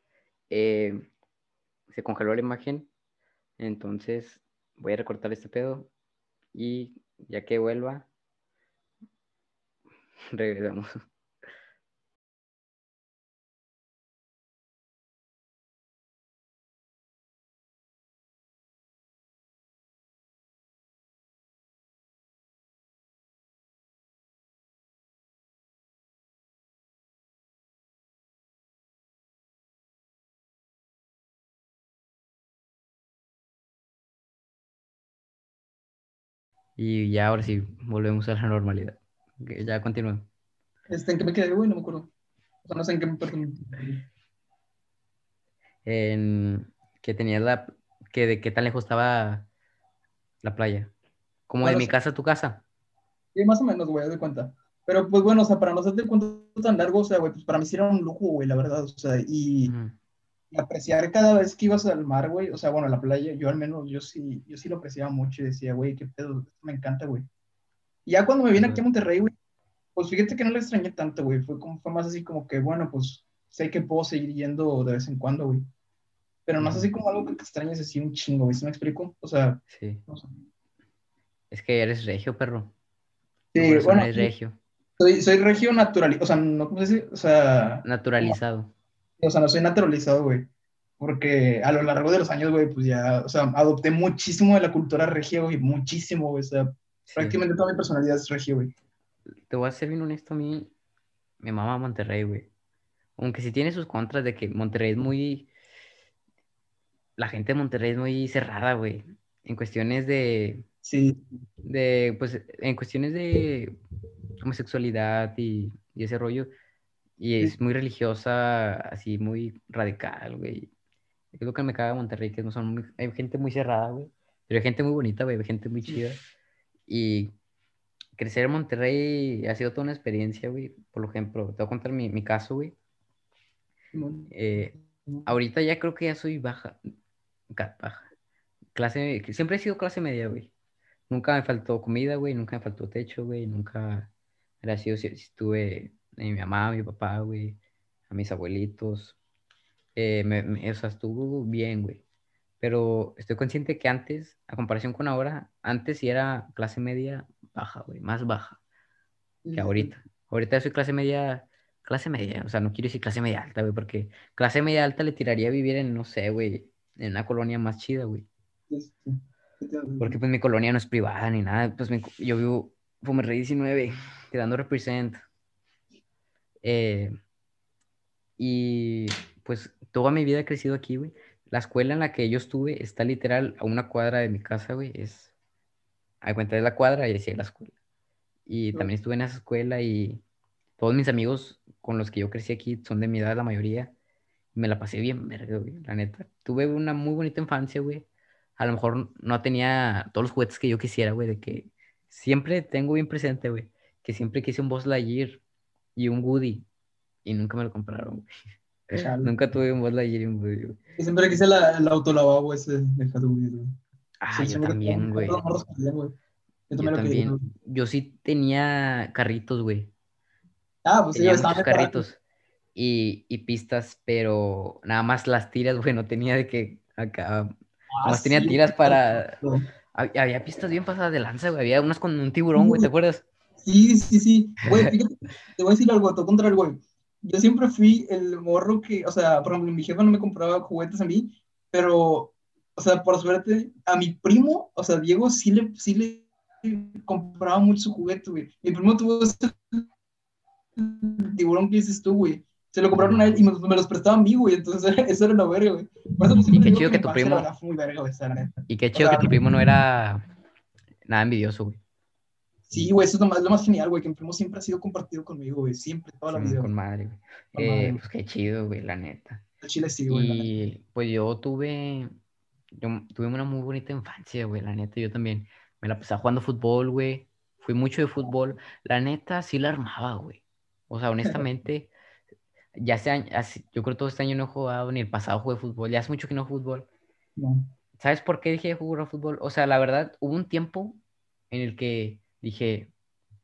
eh, se congeló la imagen. Entonces voy a recortar este pedo. Y ya que vuelva, <laughs> regresamos. Y ya ahora sí, volvemos a la normalidad. Ok, Ya continúo. Este, ¿En qué me quedé, güey? No me acuerdo. O sea, no sé en qué me perdí. En que tenías la. que de qué tan lejos estaba la playa. Como de mi casa a tu casa. Sí, más o menos, güey, de cuenta. Pero pues bueno, o sea, para no hacerte el cuento tan largo, o sea, güey, pues para mí sí era un lujo, güey, la verdad, o sea, y. y apreciar cada vez que ibas al mar, güey, o sea, bueno, a la playa, yo al menos, yo sí, yo sí lo apreciaba mucho y decía, güey, qué pedo, esto me encanta, güey. Y ya cuando me vine aquí a Monterrey, güey, pues fíjate que no lo extrañé tanto, güey, fue, como, fue más así como que, bueno, pues sé que puedo seguir yendo de vez en cuando, güey. Pero no es así como algo que te extrañes así un chingo, güey, ¿sí me explico? O sea, Sí. no sé. Es que eres regio, perro. Sí, bueno, es regio. soy, soy regio natural, o sea, no, ¿cómo se dice? O sea, Naturalizado. O sea, no soy naturalizado, güey. Porque a lo largo de los años, güey, pues ya, o sea, adopté muchísimo de la cultura regia, güey, muchísimo, güey. O sea, Sí. prácticamente toda mi personalidad es regia, güey. Te voy a ser bien honesto, a mí me mama Monterrey, güey. Aunque sí tiene sus contras de que Monterrey es muy... La gente de Monterrey es muy cerrada, güey. En cuestiones de... Sí, de pues, en cuestiones de homosexualidad y, y ese rollo. Y es muy religiosa, así muy radical, güey. Es lo que me caga de Monterrey, que no son muy- hay gente muy cerrada, güey. Pero hay gente muy bonita, güey, hay gente muy chida. Y crecer en Monterrey ha sido toda una experiencia, güey. Por ejemplo, te voy a contar mi, mi caso, güey. Eh, ahorita ya creo que ya soy baja. baja. Clase, siempre he sido clase media, güey. Nunca me faltó comida, güey. Nunca me faltó techo, güey. Nunca, gracias, si estuve a mi mamá, a mi papá, güey. A mis abuelitos. Eh, me, me- o sea, estuvo bien, güey. Pero estoy consciente que antes, a comparación con ahora, antes sí era clase media baja, güey. Más baja que ahorita. Ahorita soy clase media, clase media, o sea, no quiero decir clase media alta, güey, porque clase media alta le tiraría a vivir en, no sé, güey, en una colonia más chida, güey. Sí. Porque pues mi colonia no es privada ni nada, pues mi yo vivo Fumerrey 19, tirando represent. Eh, y pues toda mi vida he crecido aquí, güey. La escuela en la que yo estuve está literal a una cuadra de mi casa, güey. Es, a cuenta de la cuadra y decía la escuela. Y también estuve en esa escuela y todos mis amigos con los que yo crecí aquí son de mi edad, la mayoría. Me la pasé bien, verga, güey, la neta. Tuve una muy bonita infancia, güey. A lo mejor no tenía todos los juguetes que yo quisiera, güey, de que siempre tengo bien presente, güey, que siempre quise un Buzz Lightyear y un Woody y nunca me lo compraron, güey. <laughs> nunca tuve un Buzz Lightyear y un Woody, güey. Y siempre quise la, el autolavabo ese de Wheels, güey. Ah, yo también, güey. Yo, también. Yo sí tenía carritos, güey. Ah, pues tenía sí, muchos carritos y, y, pistas, pero nada más las tiras, <laughs> güey, no tenía de que acá. Ah, más tenía tiras para. <laughs> Había pistas bien pasadas de lanza, güey. Había unas con un tiburón, güey, ¿te acuerdas? Sí, sí, sí. Güey, <laughs> fíjate, te voy a decir algo, todo contra el güey. Yo siempre fui el morro que, o sea, por ejemplo, mi jefe no me compraba juguetes a mí, pero, o sea, por suerte, a mi primo, o sea, Diego, sí le, sí le compraba mucho su juguete, güey. Mi primo tuvo ese tiburón que dices tú, güey. Se lo compraron a él y me, los prestaba a mí, güey. Entonces <laughs> eso era una verga, güey. Y qué chido que, tu primo. y qué chido que tu primo no <laughs> era nada envidioso, güey. Sí, güey, eso es lo más, lo más genial, güey, que mi primo siempre ha sido compartido conmigo, güey, siempre, toda la vida. Con madre, güey. Eh, pues qué chido, güey, la neta. El chile sí, güey. Y pues yo tuve, yo tuve una muy bonita infancia, güey, la neta, yo también. Me la pasaba jugando fútbol, güey. Fui mucho de fútbol. La neta, sí la armaba, güey. O sea, honestamente, ya sea, yo creo que todo este año no he jugado, ni el pasado jugué fútbol. Ya hace mucho que no fútbol. No. ¿Sabes por qué dije de jugar fútbol? O sea, la verdad, hubo un tiempo en el que dije,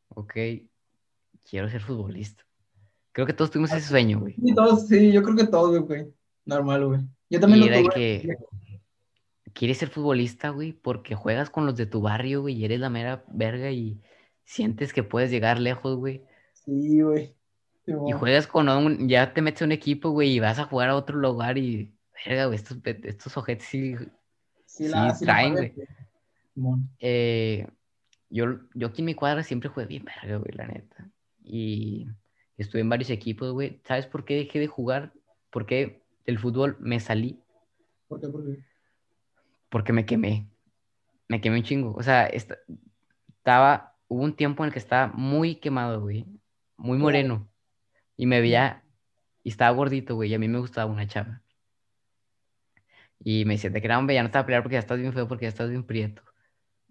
ok, quiero ser futbolista. Creo que todos tuvimos ese sueño, güey. Sí, todos, sí, yo creo que todos, güey. Normal, güey. Yo también lo tuve. que quieres ser futbolista, güey, porque juegas con los de tu barrio, güey, y eres la mera verga y sientes que puedes llegar lejos, güey. Sí, güey. y juegas con un, ya te metes a un equipo, güey, y vas a jugar a otro lugar y, verga, güey, estos, estos ojetes sí, sí, traen, güey. Eh, yo, yo aquí en mi cuadra siempre jugué bien verga, güey, la neta. Y estuve en varios equipos, güey. ¿Sabes por qué dejé de jugar? Porque del fútbol me salí. ¿Por qué? ¿Por qué? Porque me quemé. Me quemé un chingo. O sea, estaba, hubo un tiempo en el que estaba muy quemado, güey. Muy moreno. Y me veía, y estaba gordito, güey. Y a mí me gustaba una chava. Y me decía, te quedaban ya no te a pelear porque ya estás bien feo, porque ya estás bien prieto.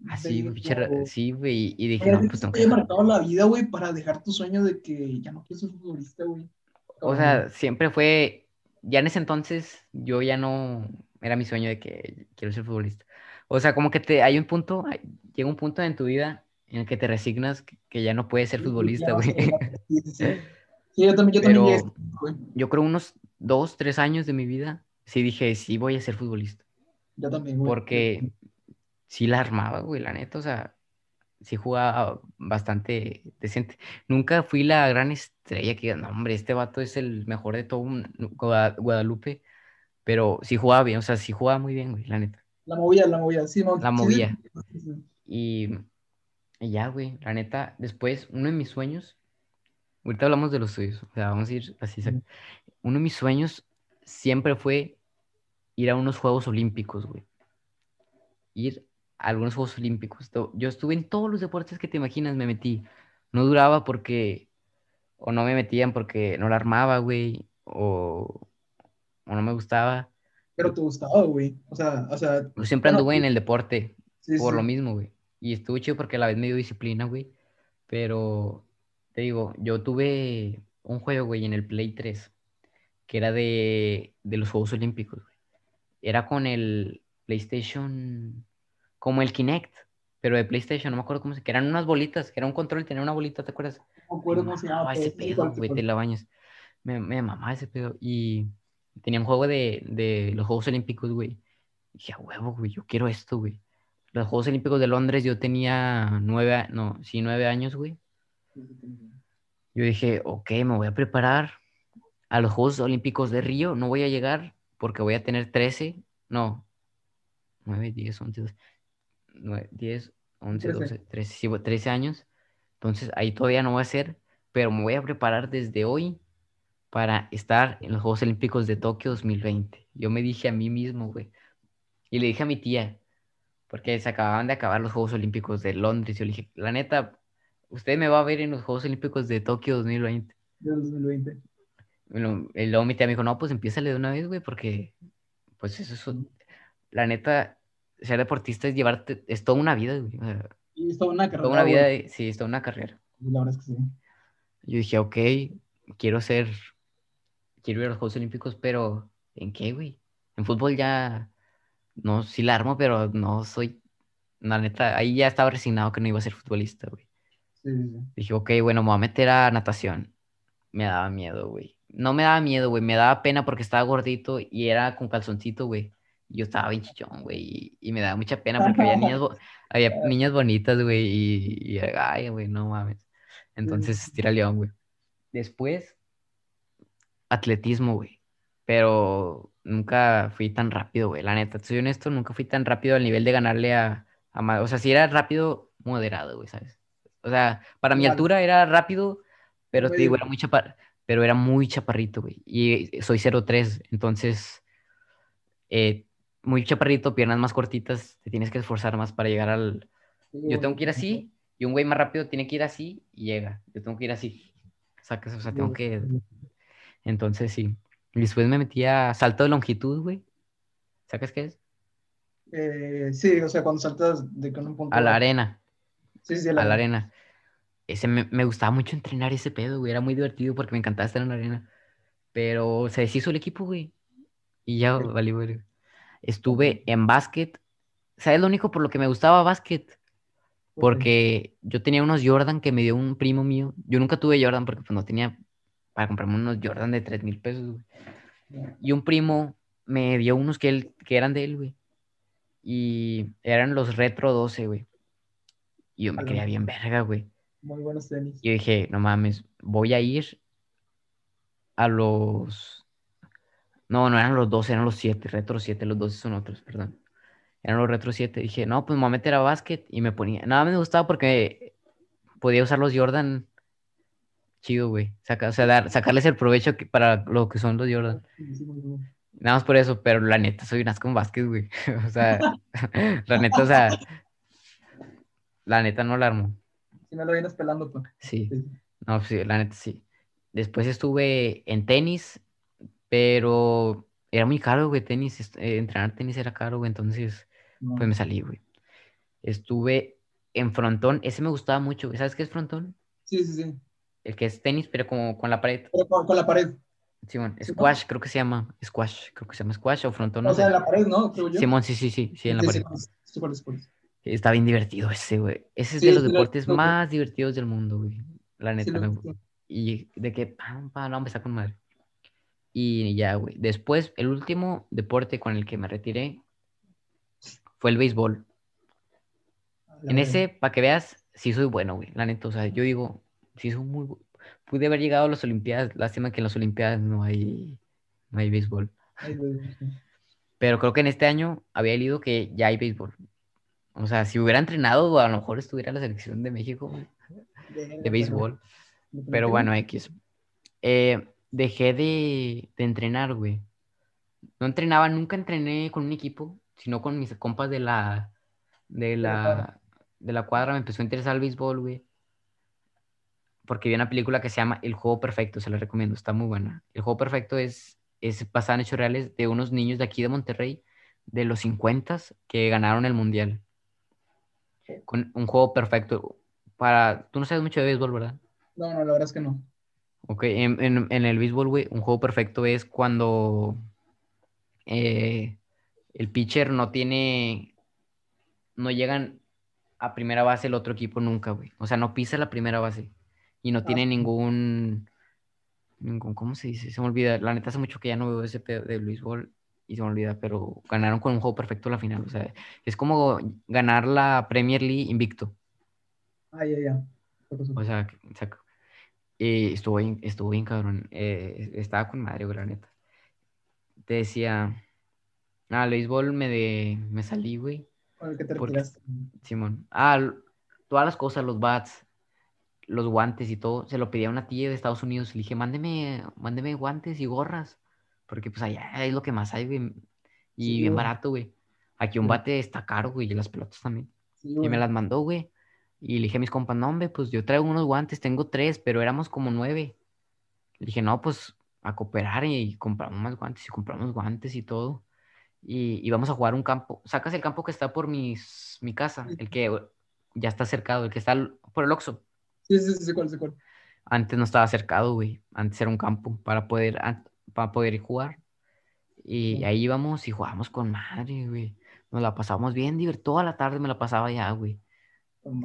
Así, güey, sí, güey, y dije, no, pues tengo que... marcado la vida, güey, para dejar tu sueño de que ya no quiero ser futbolista, güey. O sea, siempre fue, ya en ese entonces, yo ya no, era mi sueño de que quiero ser futbolista. O sea, como que te, hay un punto, llega un punto en tu vida en el que te resignas que, ya no puedes ser futbolista, güey. Sí, sí, sí. yo también, yo también. yo creo unos dos, tres años de mi vida, sí dije, sí voy a ser futbolista. Yo también, güey. Porque sí la armaba, güey, la neta, o sea, sí jugaba bastante decente. Nunca fui la gran estrella que, no, hombre, este vato es el mejor de todo Guadalupe, pero sí jugaba bien, o sea, sí jugaba muy bien, güey, la neta. La movía, la movía, sí, La movía. Y, ya, güey, la neta, después, uno de mis sueños, ahorita hablamos de los suyos, o sea, vamos a ir así, uno de mis sueños siempre fue ir a unos Juegos Olímpicos, güey. Ir algunos Juegos Olímpicos. Yo estuve en todos los deportes que te imaginas, me metí. No duraba porque, o no me metían porque no la armaba, güey, o, o no me gustaba. Pero te gustaba, güey. O sea, o sea. Yo siempre anduve en el deporte, por lo mismo, güey. Y estuvo chido porque a la vez me dio disciplina, güey. Pero, te digo, yo tuve un juego, güey, en el Play 3, que era de, de los Juegos Olímpicos, güey. Era con el PlayStation como el Kinect, pero de PlayStation, no me acuerdo cómo se, que eran unas bolitas, que era un control, tenía una bolita, ¿te acuerdas? No me acuerdo cómo se llamaba. ese pedo, güey, te la bañas. Me, me mamaba ese pedo. Y tenía un juego de, de los Juegos Olímpicos, güey. Y dije, a huevo, güey, yo quiero esto, güey. Los Juegos Olímpicos de Londres, yo tenía nueve, no, sí, nueve años, güey. Yo dije, ok, me voy a preparar a los Juegos Olímpicos de Río. No voy a llegar porque voy a tener 13, no, 9, 10, 11, 12. 10, 11, 12, 13, 13 años. Entonces ahí todavía no voy a hacer, pero me voy a preparar desde hoy para estar en los Juegos Olímpicos de Tokio 2020. Yo me dije a mí mismo, güey. Y le dije a mi tía, porque se acababan de acabar los Juegos Olímpicos de Londres. Yo le dije, la neta, usted me va a ver en los Juegos Olímpicos de Tokio 2020. De 2020. Y luego mi tía me dijo, no, pues empiézale de una vez, güey, porque pues eso es, la neta, ser deportista es llevarte, es toda una vida, güey. y es toda una carrera. Toda una vida, sí, es toda una carrera. La verdad es que sí. Yo dije, ok, quiero ser, quiero ir a los Juegos Olímpicos, pero ¿en qué, güey? En fútbol ya, no, sí la armo, pero no soy, la neta, ahí ya estaba resignado que no iba a ser futbolista, güey. Sí, sí, sí. Dije, ok, bueno, me voy a meter a natación. Me daba miedo, güey. No me daba miedo, güey. Me daba pena porque estaba gordito y era con calzoncito, güey. Yo estaba bien chichón, güey. Y, y, me daba mucha pena porque había niñas, <laughs> había niñas bonitas, güey. Y, y, ay, güey, no mames. Entonces, tira león, güey. Después, atletismo, güey. Pero nunca fui tan rápido, güey. La neta, soy honesto, nunca fui tan rápido al nivel de ganarle a, a O sea, si era rápido, moderado, güey, ¿sabes? O sea, para mi altura era rápido, pero te digo, era muy chapar, pero era muy chaparrito, güey. Y soy 0'3, entonces, eh, muy chaparrito, piernas más cortitas, te tienes que esforzar más para llegar al... Yo tengo que ir así, y un güey más rápido tiene que ir así y llega. Yo tengo que ir así. Sacas, o sea, tengo que... Entonces, sí. Y después me metí a salto de longitud, güey. ¿Sabes qué es? Eh, sí, o sea, cuando saltas de con un punto. A la arena. Sí, sí, a la arena. Ese me, me gustaba mucho entrenar ese pedo, güey. Era muy divertido porque me encantaba estar en la arena. Pero se deshizo el equipo, güey. Y ya valió, güey. Estuve en básquet. ¿Sabes lo único por lo que me gustaba básquet? Porque yo tenía unos Jordan que me dio un primo mío. Yo nunca tuve Jordan porque pues no tenía para comprarme unos Jordan de 3 mil pesos, güey. Y un primo me dio unos que, él, que eran de él, güey. Y eran los Retro 12, güey. Y yo me quería bien verga, güey. Muy buenos tenis. Y yo dije, no mames, voy a ir a los... No, no eran los 12, eran los 7, Retro 7, los 12 son otros, perdón. Eran los Retro 7. Dije, no, pues me voy a meter a básquet y me ponía... Nada me gustaba porque podía usar los Jordan chido, güey. Saca, o sea, dar- sacarles el provecho que- para lo que son los Jordan. Nada más por eso, pero la neta soy un asco en básquet, güey. <laughs> O sea, <laughs> la neta, o sea, la neta no la armo. Si no lo vienes pelando, pues. Sí, Sí. no, sí, la neta sí. Después estuve en tenis, pero era muy caro, güey, tenis. eh, entrenar tenis era caro, güey, entonces, No. pues me salí, güey. Estuve en frontón, ese me gustaba mucho, güey. ¿Sabes qué es frontón? Sí, sí, sí. El que es tenis, pero como con la pared. Pero con, con la pared. Simón, Sí, ¿no? squash, creo que se llama. Squash, creo que se llama squash o frontón, no o sea, sé. la pared, ¿no? Creo yo. Simón, sí, sí, sí, sí, en la pared. Está bien divertido ese, güey. Ese es Sí, de los lo- deportes lo- más divertidos del mundo, güey. La neta, me- Y de que, pam, pam, no, me está con madre. Y ya, güey. Después, el último deporte con el que me retiré fue el béisbol. la En verdad. ese, para que veas, sí soy bueno, güey. La neta, o sea, yo digo, sí soy muy bu- Pude haber llegado a las Olimpiadas. Lástima que en las Olimpiadas no hay, no hay béisbol. Ay. <laughs> Pero creo que en este año había leído que ya hay béisbol. O sea, si hubiera entrenado, a lo mejor estuviera en la selección de México, güey, de béisbol. Pero bueno, X. Eh, dejé de, de entrenar, güey. No entrenaba, nunca entrené con un equipo, sino con mis compas de la, de la, de la cuadra. Me empezó a interesar el béisbol, güey. Porque vi una película que se llama El Juego Perfecto, se la recomiendo, está muy buena. El Juego Perfecto es, es basada en hechos reales de unos niños de aquí de Monterrey, de los 50 que ganaron el Mundial. Con un juego perfecto. Para, tú no sabes mucho de béisbol, ¿verdad? No, no, la verdad es que no. Ok, en, en- en el béisbol, güey, un juego perfecto es cuando eh, el pitcher no tiene, no llegan a primera base el otro equipo nunca, güey. O sea, no pisa la primera base y no tiene sí. ningún, ningún, ¿cómo se dice? Se me olvida. La neta hace mucho que ya no veo ese pedo del béisbol y se me olvida, pero ganaron con un juego perfecto la final. O sea, es como ganar la Premier League invicto. Ah, ya, ya. O sea, que- sea, eh, estuvo bien, estuvo bien, cabrón. Eh, estaba con madre, güey, la neta. Te decía, ah, el béisbol me, de, me salí, güey, el que te porque-. Simón. Ah, todas las cosas, los bats, los guantes y todo, se lo pedí a una tía de Estados Unidos. Le dije, mándeme, mándeme guantes y gorras. Porque pues allá es lo que más hay, güey. Y Sí, bien güey. barato, güey. Aquí un bate está caro, güey, y las pelotas también. Sí, Y güey. me las mandó, güey. Y le dije a mis compas, no, hombre, pues yo traigo unos guantes, tengo tres, pero éramos como nueve. Le dije, no, pues a cooperar y compramos más guantes y compramos guantes y todo. Y, y vamos a jugar un campo. Sacas el campo que está por mis, mi casa, el que ya está cercado, el que está por el Oxxo. Sí, sí, sí, cuál, sé cuál. Antes no estaba cercado, güey. Antes era un campo para poder, para poder jugar. Y Sí. ahí íbamos y jugábamos con madre, güey. Nos la pasábamos bien divertido. Toda la tarde me la pasaba allá, güey.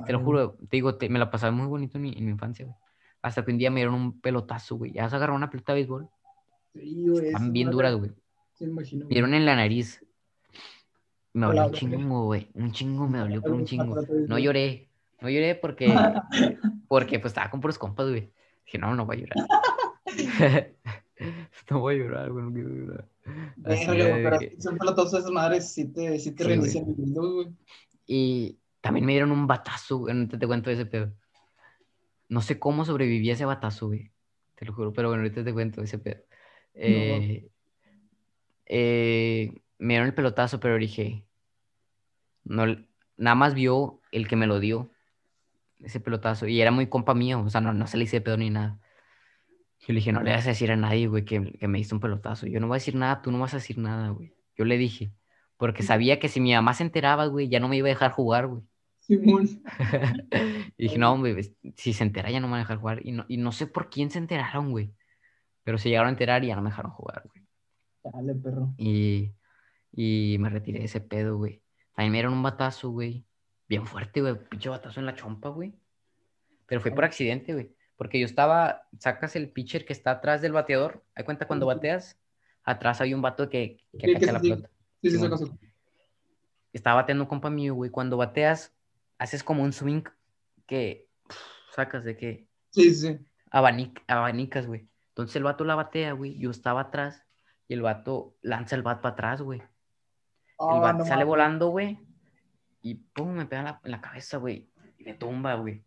Te lo juro, te digo, te- me la pasaba muy bonito en mi, en mi infancia, güey. Hasta que un día me dieron un pelotazo, güey. Ya se agarró una pelota de béisbol. Sí, güey. Están bien duras, güey. Me imagino. Me güey. dieron en la nariz. Me dolió un chingo, güey. Un chingo me dolió, pero un chingo. No lloré. No lloré porque, <laughs> porque pues estaba con puros compas, güey. Dije, no, no voy a llorar. <laughs> no voy a llorar, güey. No quiero llorar. Así pero son pelotas esas madres, sí te, sí te Sí, reinician el Windows, güey. Y también me dieron un batazo, güey. Ahorita te cuento ese pedo. No sé cómo sobreviví a ese batazo, güey. Te lo juro, pero bueno, ahorita te cuento ese pedo. Eh, eh, me dieron el pelotazo, pero dije, no, nada más vio el que me lo dio, ese pelotazo, y era muy compa mío, o sea, no, no se le hice pedo ni nada. Yo le dije, no le vas a decir a nadie, güey, que, que me diste un pelotazo. Yo no voy a decir nada, tú no vas a decir nada, güey. Yo le dije, porque sabía que si mi mamá se enteraba, güey, ya no me iba a dejar jugar, güey. Simón. <laughs> y dije, no, si se entera ya no me van a dejar jugar. Y no, y no sé por quién se enteraron, güey. Pero se llegaron a enterar y ya no me dejaron jugar, güey. Dale, perro. Y, y me retiré de ese pedo, güey. También me dieron un batazo, güey. Bien fuerte, güey. Pinche batazo en la chompa, güey. Pero fue por accidente, güey. Porque yo estaba, sacas el pitcher que está atrás del bateador. Hay cuenta cuando bateas, atrás hay un vato que, que Sí, cacha la sí, sí. pelota. Sí, sí, cosa. Estaba bateando un compa mío, güey. Cuando bateas, haces como un swing que pff, sacas de que Sí, sí, sí. abanic- abanicas, güey. Entonces el vato la batea, güey. Yo estaba atrás y el vato lanza el bat para atrás, güey. El Ah, bat no sale volando, güey. Y pum, me pega en la, en la cabeza, güey. Y me tumba, güey.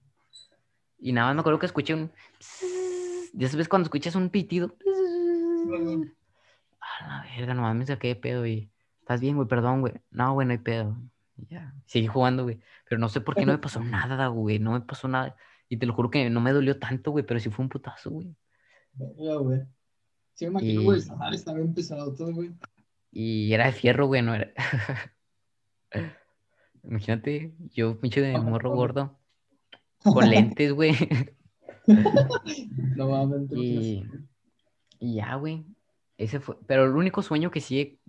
Y nada más me acuerdo que escuché un. <laughs> Ya sabes cuando escuchas un pitido. A la verga, nomás me saqué de pedo y. ¿Estás bien, güey? Perdón, güey. No, güey, no hay pedo. Y ya. Seguí jugando, güey. Pero no sé por qué no me <laughs> pasó nada, güey. No me pasó nada. Y te lo juro que no me dolió tanto, güey. Pero sí fue un putazo, güey. Verga, güey. Sí, me imagino, Y- güey. madre Está bien pesado todo, güey. Y era de fierro, güey, no era. <laughs> Imagínate, yo pinche de morro gordo, con lentes, güey. No mames. <laughs> y, y ya, güey. Ese fue. Pero el único sueño que sigue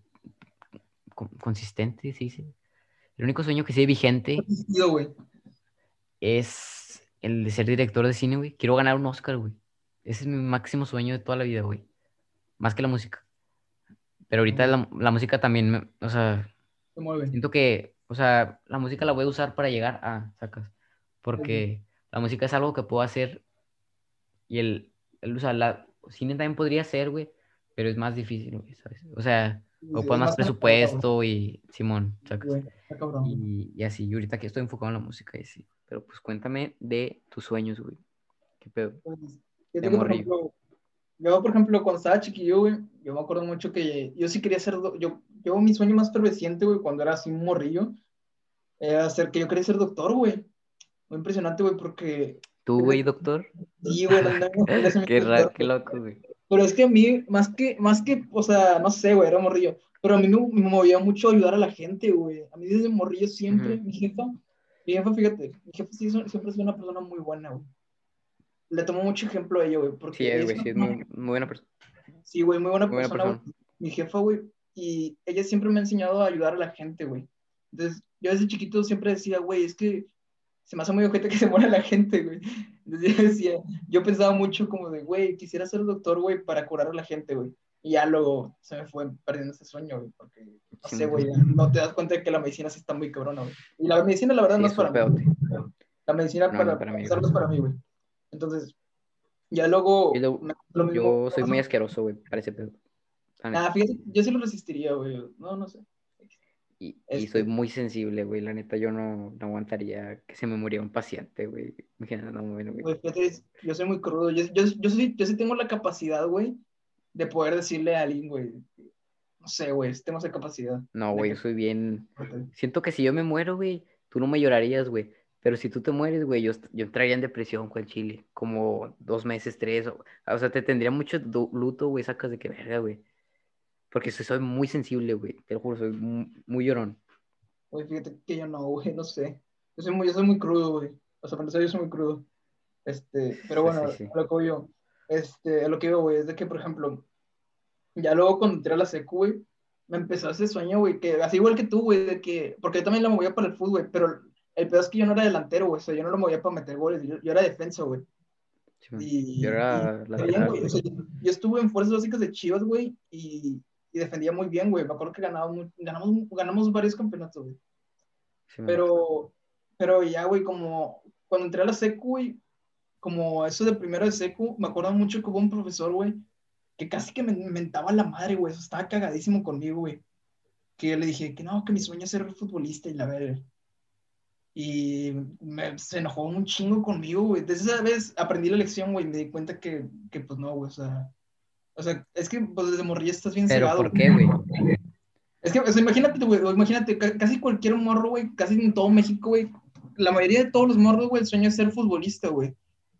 con- consistente, sí, sí. El único sueño que sigue vigente es el de ser director de cine, güey. Quiero ganar un Oscar, güey. Ese es mi máximo sueño de toda la vida, güey. Más que la música. Pero ahorita la, la música también, me- o sea, Se mueve. Siento que, o sea, la música la voy a usar para llegar a, sacas, porque la música es algo que puedo hacer y el, el o sea, la cine también podría ser, güey, pero es más difícil, güey, ¿sabes? O sea, o Sí, más es más presupuesto y Simón, sacas. Güey. Y, y así, y ahorita que estoy enfocado en la música y así. Pero pues cuéntame de tus sueños, güey. ¿Qué pedo? Pues, yo de tengo, por ejemplo, yo, por ejemplo, cuando estaba chiquillo, güey, yo me acuerdo mucho que yo sí quería ser, yo, yo mi sueño más ferveciente, güey, cuando era así un morrillo, era ser que yo quería ser doctor, güey. Muy impresionante, güey, porque, ¿Tú, güey, doctor? sí, güey, no, <laughs> Qué raro, qué loco, güey. Pero es que a mí, más que, más que, o sea, no sé, güey, era morrillo. Pero a mí me, me movía mucho ayudar a la gente, güey. A mí desde morrillo siempre, mi jefa, mi jefa, fíjate, mi jefa sí, es- siempre sido una persona muy buena, güey. Le tomo mucho ejemplo a ella, güey, porque Sí, es güey, sí, es muy, muy buena persona. Sí, güey, muy buena Muy buena persona, güey. persona. Mi jefa, güey. Y ella siempre me ha enseñado a ayudar a la gente, güey. Entonces, yo desde chiquito siempre decía, güey, es que se me hace muy ojete que se muera la gente, güey. Entonces yo decía, yo pensaba mucho como de, güey, quisiera ser doctor, güey, para curar a la gente, güey. Y ya luego se me fue perdiendo ese sueño, güey, porque, no sé, güey, no te das cuenta de que la medicina sí está muy cabrona, güey. Y la medicina, la verdad, Sí, no es para mí. güey. La medicina No, para, no para mí, güey. es para mí, güey. Entonces, ya luego... Y lo- lo mismo- Yo soy muy asqueroso, güey, para ese pedo. Ah, fíjate, yo sí lo resistiría, güey. No, no sé. Y, y soy muy sensible, güey. La neta, yo no, no aguantaría que se me muriera un paciente, güey. No, güey. fíjate, yo soy muy crudo. Yo, yo, yo, sí, yo sí tengo la capacidad, güey, de poder decirle a alguien, güey. No sé, güey, tengo esa capacidad. No, güey, yo soy bien. Siento que si yo me muero, güey, tú no me llorarías, güey. Pero si tú te mueres, güey, yo, yo entraría en depresión con el chile. Como dos meses, tres. O, o sea, te tendría mucho luto, güey. Sacas de que verga, güey. Porque soy muy sensible, güey. Te lo juro, soy muy, llorón. Güey, fíjate que yo no, güey, no sé. Yo soy muy, yo soy muy crudo, güey. O sea, para empezar, yo soy muy crudo. Este, pero bueno, a lo que yo, este, lo que digo, güey, es de que, por ejemplo, ya luego cuando entré a la secu, güey, me empezó ese sueño, güey, que así igual que tú, güey, de que, porque yo también la movía para el fútbol, güey, pero el peor es que yo no era delantero, güey, o sea, yo no lo movía para meter goles, yo, era defensa, güey. y, yo era la yo estuve en fuerzas básicas de Chivas, güey, y, y defendía muy bien, güey. Me acuerdo que ganamos, ganamos, ganamos varios campeonatos, güey. pero, pero ya, güey, como cuando entré a la secu, güey, como eso de primero de secu, me acuerdo mucho que hubo un profesor, güey, que casi que me mentaba la madre, güey. Estaba cagadísimo conmigo, güey. Que le dije que no, que mi sueño es ser futbolista y la verga. Y me, se enojó un chingo conmigo, güey. Desde esa vez aprendí la lección, güey. Me di cuenta que, que pues no, güey. O sea, o sea, es que pues, desde morrilla estás bien ¿Pero ¿Por qué, güey? Es que, o sea, imagínate, güey, imagínate, casi cualquier morro, güey, casi en todo México, güey, la mayoría de todos los morros, güey, el sueño es ser futbolista, güey.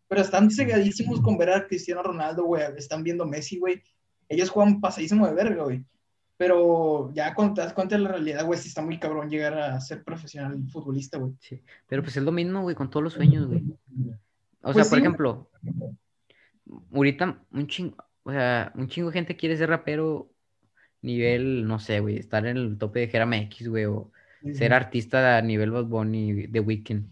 Pero están cegadísimos con ver a Cristiano Ronaldo, güey, están viendo Messi, güey. Ellos juegan pasadísimo de verga, güey. Pero ya cuando te das cuenta de la realidad, güey, sí está muy cabrón llegar a ser profesional futbolista, güey. Sí, pero pues es lo mismo, güey, con todos los sueños, güey. O pues sea, por ejemplo, ahorita un chingo, o sea, un chingo de gente quiere ser rapero nivel, no sé, güey, estar en el tope de Jerama X, güey, o ser artista a nivel Bad Bunny de Weekend.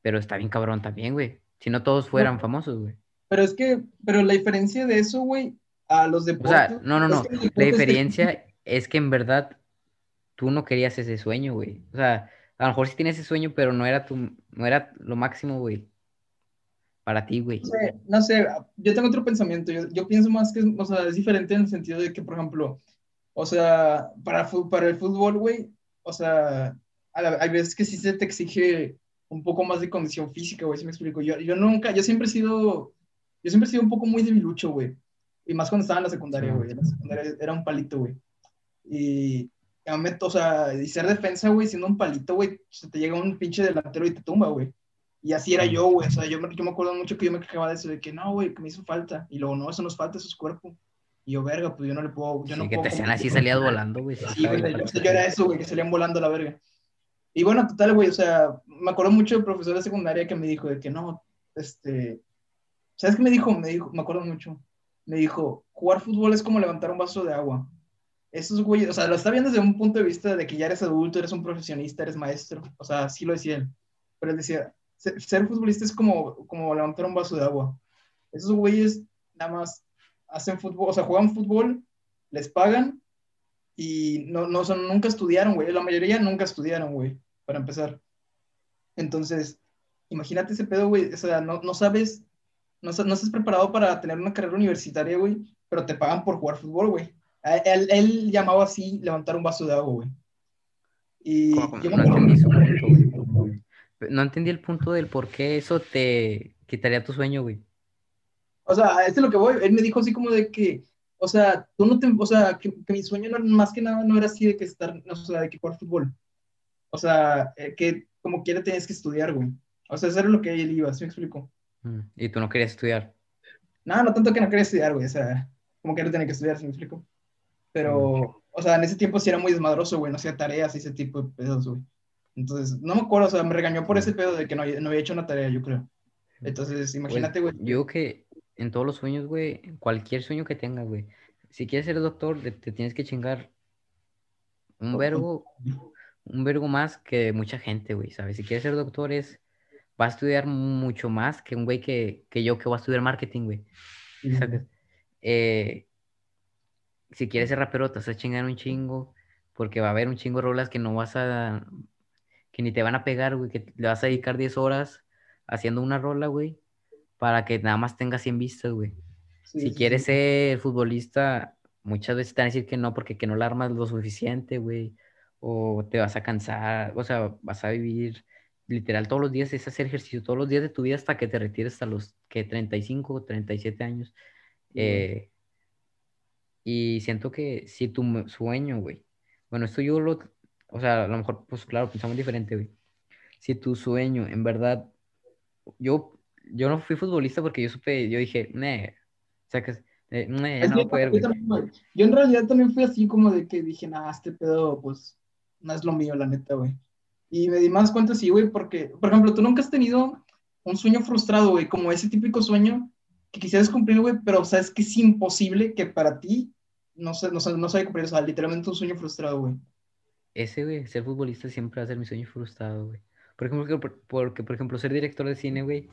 Pero está bien cabrón también, güey. Si no todos fueran famosos, güey. Pero es que, pero la diferencia de eso, güey, a los deportes. O sea, no, no, no. La diferencia es que en verdad tú no querías ese sueño, güey. O sea, a lo mejor sí tienes ese sueño, pero no era tu, no era lo máximo, güey para ti, güey? No sé, no sé, yo tengo otro pensamiento. Yo, yo, pienso más que, o sea, es diferente en el sentido de que, por ejemplo, o sea, para, para el fútbol, güey, o sea, hay veces que sí se te exige un poco más de condición física, güey, si me explico. Yo, yo nunca, yo siempre he sido, yo siempre he sido un poco muy debilucho, güey. Y más cuando estaba en la secundaria, güey. La secundaria era un palito, güey. Y, o sea, y ser defensa, güey, siendo un palito, güey, se te llega un pinche delantero y te tumba, güey. Y así era yo, güey. O sea, yo me, yo me acuerdo mucho que yo me quejaba de eso, de que no, güey, que me hizo falta. Y luego, no, eso nos falta, eso es cuerpo. Y yo, verga, pues yo no le puedo. Yo sí, no que puedo te hacían así, salías volando, güey. Sí, güey, yo, yo, era eso, güey, que salían volando a la verga. Y bueno, total, güey, o sea, me acuerdo mucho del profesor de secundaria que me dijo de que no, este. ¿Sabes qué me dijo? Me dijo, me acuerdo mucho. Me dijo, jugar fútbol es como levantar un vaso de agua. Esos güeyes, o sea, lo está viendo desde un punto de vista de que ya eres adulto, eres un profesionista, eres maestro. O sea, sí lo decía él. Pero él decía, ser, futbolista es como, como levantar un vaso de agua. Esos güeyes nada más hacen fútbol, o sea, juegan fútbol, les pagan y no, no son, nunca estudiaron, güey. La mayoría nunca estudiaron, güey, para empezar. Entonces, imagínate ese pedo, güey. O sea, no, no sabes, no, no, estás preparado para tener una carrera universitaria, güey, pero te pagan por jugar fútbol, güey. Él, él, llamaba así levantar un vaso de agua, güey. Y yo no entendí el punto del por qué eso te quitaría tu sueño, güey. O sea, este es lo que voy. Él me dijo así como de que, o sea, tú no te, o sea, que, mi sueño más que nada no era así de que estar, o sea, de que jugar fútbol. O sea, eh, que como quiera tenías que estudiar, güey. O sea, eso era lo que él iba, ¿sí me explico? Mm, ¿Y tú no querías estudiar? No, no tanto que no quería estudiar, güey. O sea, como quiera tenía que estudiar, ¿sí me explico? Pero, mm. o sea, en ese tiempo sí era muy desmadroso, güey. No hacía tareas y ese tipo de pedos, güey. Entonces, no me acuerdo, o sea, me regañó por ese pedo de que no, no había hecho una tarea, yo creo. Entonces, imagínate, güey. yo que en todos los sueños, güey, cualquier sueño que tengas, güey, si quieres ser doctor, te, tienes que chingar un vergo, un vergo más que mucha gente, güey, ¿sabes? Si quieres ser doctor es, va a estudiar mucho más que un güey que, que yo que va a estudiar marketing, güey. ¿Sabes? Eh, si quieres ser rapero, te vas a chingar un chingo, porque va a haber un chingo de rolas que no vas a, que ni te van a pegar, güey, que le vas a dedicar 10 horas haciendo una rola, güey, para que nada más tengas 100 vistas, güey. si quieres ser futbolista, muchas veces te van a decir que no, porque que no la armas lo suficiente, güey, o te vas a cansar, o sea, vas a vivir literal todos los días, es hacer ejercicio todos los días de tu vida hasta que te retires a los que 35 o 37 años. Eh, y siento que si tu sueño, güey, bueno, esto yo lo, o sea, a lo mejor, pues claro, pensamos diferente, güey. Si tu sueño, en verdad, yo, yo no fui futbolista porque yo supe, yo dije, ne, o sea, que, eh, no poder, Yo en realidad también fui así como de que dije, nada, este pedo, pues, no es lo mío, la neta, güey. Y me di más cuenta, sí, güey, porque, por ejemplo, tú nunca has tenido un sueño frustrado, güey, como ese típico sueño que quisieras cumplir, güey, pero sabes que es imposible que para ti no se, no, no sabe cumplir, o sea, literalmente un sueño frustrado, güey. Ese, güey, ser futbolista siempre va a ser mi sueño frustrado, güey. Por ejemplo, porque, por ejemplo, ser director de cine, güey,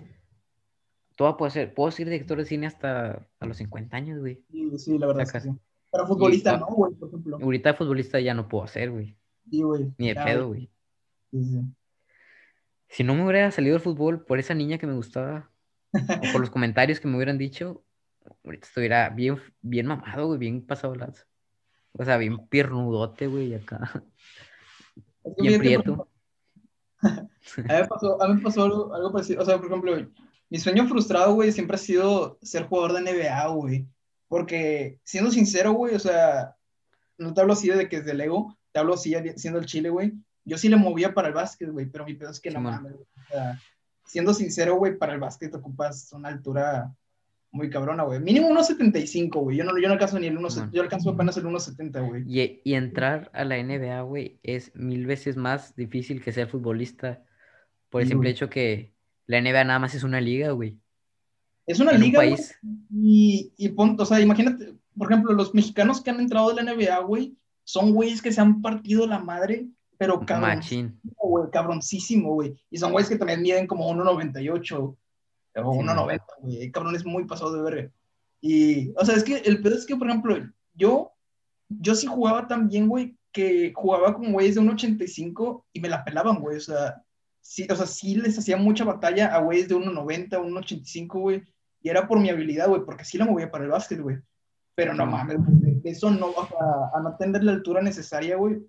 todo puede ser, puedo ser director de cine hasta a los 50 años, güey. Sí, sí, la verdad. Es sí. Pero futbolista no, güey, por ejemplo. Ahorita futbolista ya no puedo hacer, güey. Sí, güey. Ni de pedo, güey. Si no me hubiera salido el fútbol por esa niña que me gustaba, o por los <laughs> comentarios que me hubieran dicho, ahorita estuviera bien, bien mamado, güey, bien pasado las. O sea, bien piernudote, güey, acá. bien prieto. <laughs> a mí me pasó, a mí pasó algo, algo, parecido. O sea, por ejemplo, mi sueño frustrado, güey, siempre ha sido ser jugador de NBA, güey. Porque, siendo sincero, güey, o sea, no te hablo así de que es del ego, te hablo así siendo el Chile, güey. Yo sí le movía para el básquet, güey, pero mi pedo es que no mames, O sea, siendo sincero, güey, para el básquet ocupas una altura muy cabrona, güey. Mínimo 1.75, güey. Yo no, yo no alcanzo ni el 1.70, yo alcanzo apenas el 1.70, güey. Y, y, entrar a la NBA, güey, es mil veces más difícil que ser futbolista por el simple hecho que la NBA nada más es una liga, güey. Es una liga, país. y, y o sea, imagínate, por ejemplo, los mexicanos que han entrado a la NBA, güey, son güeyes que se han partido la madre, pero cabroncísimo, güey, cabroncísimo, güey. Y son güeyes que también miden como 1.98 o 1.90, güey. Cabrón es muy pasado de verga. Y, o sea, es que el pedo es que, por ejemplo, yo, yo sí jugaba tan bien, güey, que jugaba con güeyes de 1.85 y me la pelaban, güey. O sea, sí, o sea, sí les hacía mucha batalla a güeyes de 1.90, 1.85, güey. Y era por mi habilidad, güey, porque sí la movía para el básquet, güey. Pero no mames, eso no, o sea, a no tener la altura necesaria, güey.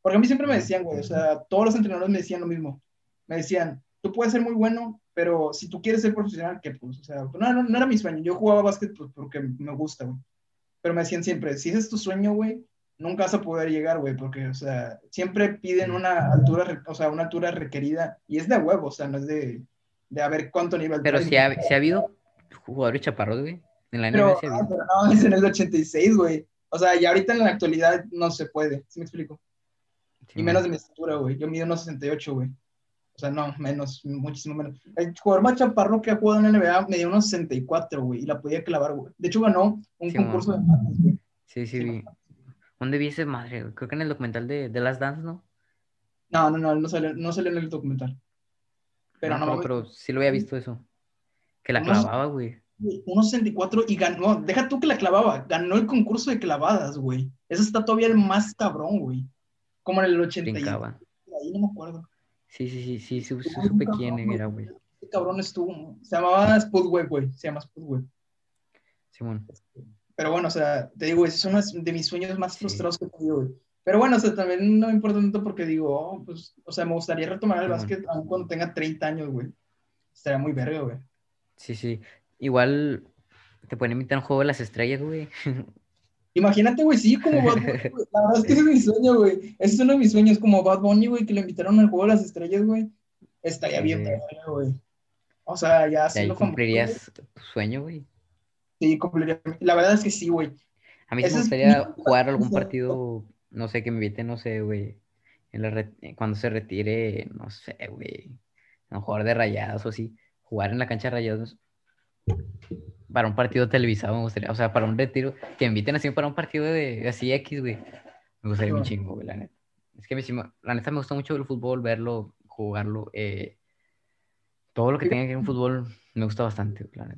Porque a mí siempre me decían, güey, o sea, todos los entrenadores me decían lo mismo. Me decían, tú puedes ser muy bueno, pero si tú quieres ser profesional, ¿qué pues? O sea, no, no, era mi sueño. Yo jugaba básquet pues, porque me gusta, güey. Pero me decían siempre, si ese es tu sueño, güey, nunca vas a poder llegar, güey, porque, o sea, siempre piden una altura, o sea, una altura requerida, y es de huevo, o sea, no es de, de a ver cuánto nivel. Pero si ha, si ha habido jugadores chaparros, güey, en la NBA. Pero, pero no, es en el 86, güey. O sea, y ahorita en la actualidad no se puede, ¿sí me explico? y menos de mi estatura, güey. Yo mido unos 68, güey. O sea, no, menos, muchísimo menos. El jugador más chaparro que ha jugado en la NBA medía unos 64, güey, y la podía clavar, güey. De hecho, ganó un concurso de mates, güey. Sí, sí, sí. ¿Dónde vi ese madre? Creo que en el documental de, de Las Dance, ¿no? No, no, no, no salió, no salió en el documental. Pero no, no pero, sí lo había visto eso. Que la clavaba, güey. 1.64 y ganó, deja tú que la clavaba, ganó el concurso de clavadas, güey. Eso está todavía el más cabrón, güey. Como en el 80. Ahí no me acuerdo. Sí, sí, sí, sí, sí, supe quién era, güey. Este cabrón estuvo, se llamaba Spudweb, güey, se llama Spudweb. Simón. Pero bueno, o sea, te digo, ese es uno de mis sueños más frustrados que he tenido, güey. Pero bueno, o sea, también no me importa tanto porque digo, oh, pues, o sea, me gustaría retomar el básquet aún cuando tenga 30 años, güey. Estaría muy verga, güey. Sí, sí. Igual te pueden invitar a un juego de las estrellas, güey. <laughs> Imagínate, güey, sí, como Bad Bunny, La verdad es que ese es mi sueño, güey. Ese es uno de mis sueños, como Bad Bunny, güey, que le invitaron al juego de las estrellas, güey. Estaría bien, güey. O sea, ya sí lo cumplirías tu sueño, güey. Sí, cumpliría. La verdad es que sí, güey. A mí me gustaría jugar algún partido, no sé, que me invite, no sé, güey. Cuando se retire, no sé, güey. Un jugador de rayados o así. Jugar en la cancha de rayados para un partido televisado me gustaría, o sea, para un retiro, que me inviten así para un partido de así X, güey. Me gustaría un chingo, güey, la neta. Es que me, la neta me gusta mucho el fútbol, verlo, jugarlo. Eh, todo lo que tenga que ver con fútbol me gusta bastante, la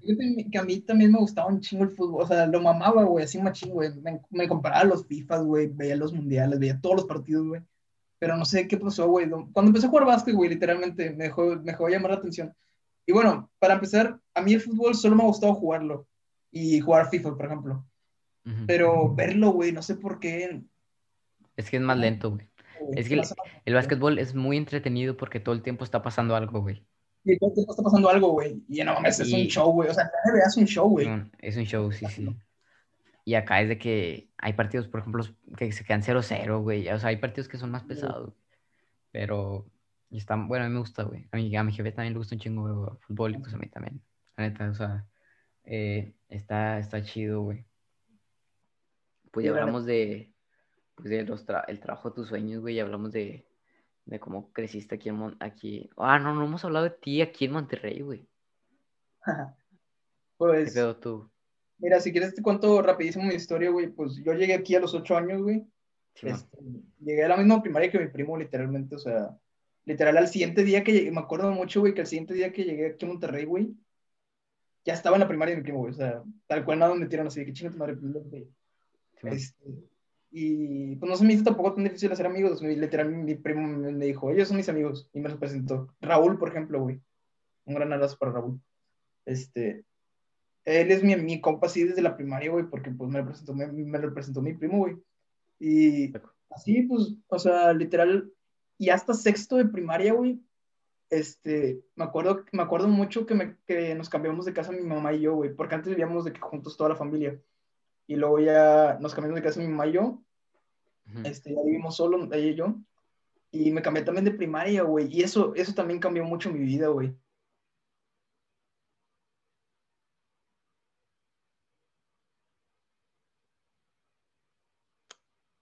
Que a mí también me gustaba un chingo el fútbol, o sea, lo mamaba, güey, así machín, güey. Me, me comparaba los FIFAs, güey, veía los mundiales, veía todos los partidos, güey. Pero no sé qué pasó, güey. Cuando empecé a jugar básquet, güey, literalmente me dejó, me dejó llamar la atención y bueno, para empezar, a mí el fútbol solo me ha gustado jugarlo y jugar FIFA, por ejemplo. Pero verlo, güey, no sé por qué. Es que es más lento, güey. Es que el, el básquetbol es muy entretenido porque todo el tiempo está pasando algo, güey. Y todo el tiempo está pasando algo, güey. Y no mames, es un show, güey. O sea, la NBA es un show, güey. Es un show, sí, sí. Y acá es de que hay partidos, por ejemplo, que se quedan 0-0, güey. O sea, hay partidos que son más pesados. Pero están, bueno, a mí me gusta, güey. A mi, a mi jefe también le gusta un chingo, güey, fútbol y pues a mí también. La neta, o sea, eh, está, está chido, güey. Pues ya hablamos de, pues de los el trabajo de tus sueños, güey. Y hablamos de, de cómo creciste aquí en aquí. Ah, no, no hemos hablado de ti aquí en Monterrey, güey. <laughs> pues. ¿Qué tú? Mira, si quieres te cuento rapidísimo mi historia, güey. Pues yo llegué aquí a los ocho años, güey. Este, llegué a la misma primaria que mi primo, literalmente, o sea, literal al siguiente día que llegué, me acuerdo mucho, güey, que al siguiente día que llegué aquí a Monterrey, güey, ya estaba en la primaria de mi primo, güey, o sea, tal cual nada me metieron así, que chinga tu madre, güey. Este, y pues no se me hizo tampoco tan difícil hacer amigos. Literal, mi primo me dijo, ellos son mis amigos. Y me los presentó. Raúl, por ejemplo, güey. Un gran abrazo para Raúl. Este, él es mi, mi compa así desde la primaria, güey, porque pues me lo presentó, me, me lo presentó mi primo, güey. Y así, pues, o sea, literal, y hasta sexto de primaria, güey, este, me acuerdo, me acuerdo mucho que, me, que nos cambiamos de casa mi mamá y yo, güey, porque antes vivíamos de que juntos toda la familia. Y luego ya nos cambiamos de casa mi mamá y yo, este, ya vivimos solo, ella y yo, y me cambié también de primaria, güey, y eso, eso también cambió mucho mi vida, güey.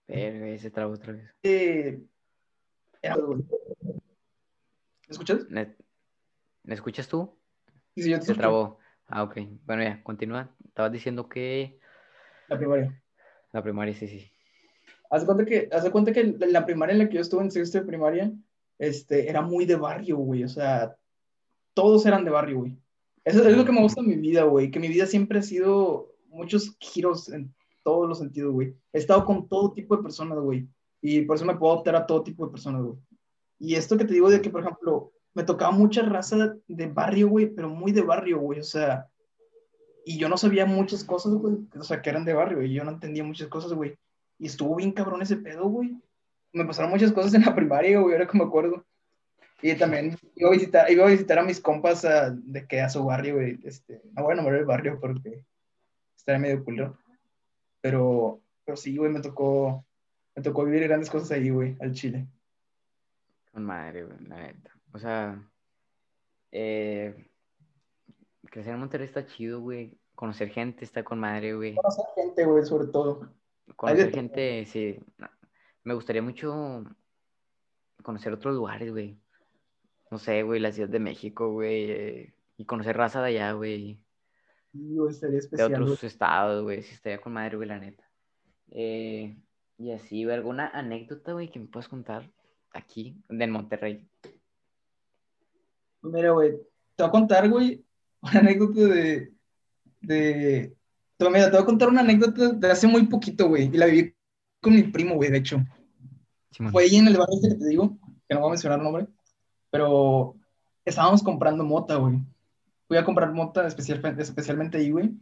Verga, se trabó otra vez. Eh, ¿Me escuchas? ¿Me, escuchas tú? Sí, sí, yo te Se trabó. Ah, ok. Bueno, ya, continúa. Estabas diciendo que la primaria. La primaria, sí, sí. Haz cuenta que, haz cuenta que la primaria en la que yo estuve en sexto de primaria, este, era muy de barrio, güey. O sea, todos eran de barrio, güey. Eso es lo que me gusta en mi vida, güey. Que mi vida siempre ha sido muchos giros en todos los sentidos, güey. He estado con todo tipo de personas, güey. Y por eso me puedo adaptar a todo tipo de personas, güey. Y esto que te digo de que, por ejemplo, me tocaba mucha raza de barrio, güey, pero muy de barrio, güey. O sea, y yo no sabía muchas cosas, güey, o sea, que eran de barrio, y yo no entendía muchas cosas, güey. Y estuvo bien cabrón ese pedo, güey. Me pasaron muchas cosas en la primaria, güey, ahora que me acuerdo. Y también iba a visitar, iba a, visitar a mis compas de que a su barrio, güey. Este, no voy a nombrar el barrio porque estaría medio culo. Pero, pero sí, güey, me tocó, me tocó vivir grandes cosas ahí, güey, al Chile. Con madre, güey, la neta. O sea, eh, crecer en Monterrey está chido, güey. Conocer gente está con madre, güey. Conocer gente, güey, sobre todo. Conocer gente, sí. Me gustaría mucho conocer otros lugares, güey. No sé, güey, la Ciudad de México, güey. Eh, y conocer raza de allá, güey. Sí, güey, estaría especial. De otros estados, güey. Sí, estaría con madre, güey, la neta. Eh, y así, güey, ¿alguna anécdota, güey, que me puedas contar aquí, de Monterrey? Mira, güey, te voy a contar, güey, <laughs> una anécdota de, de... Mira, te voy a contar una anécdota de hace muy poquito, güey, y la viví con mi primo, güey, de hecho. Fue ahí en el barrio este que te digo, que no voy a mencionar el nombre, pero estábamos comprando mota, güey. Fui a comprar mota especialmente, especialmente ahí, güey.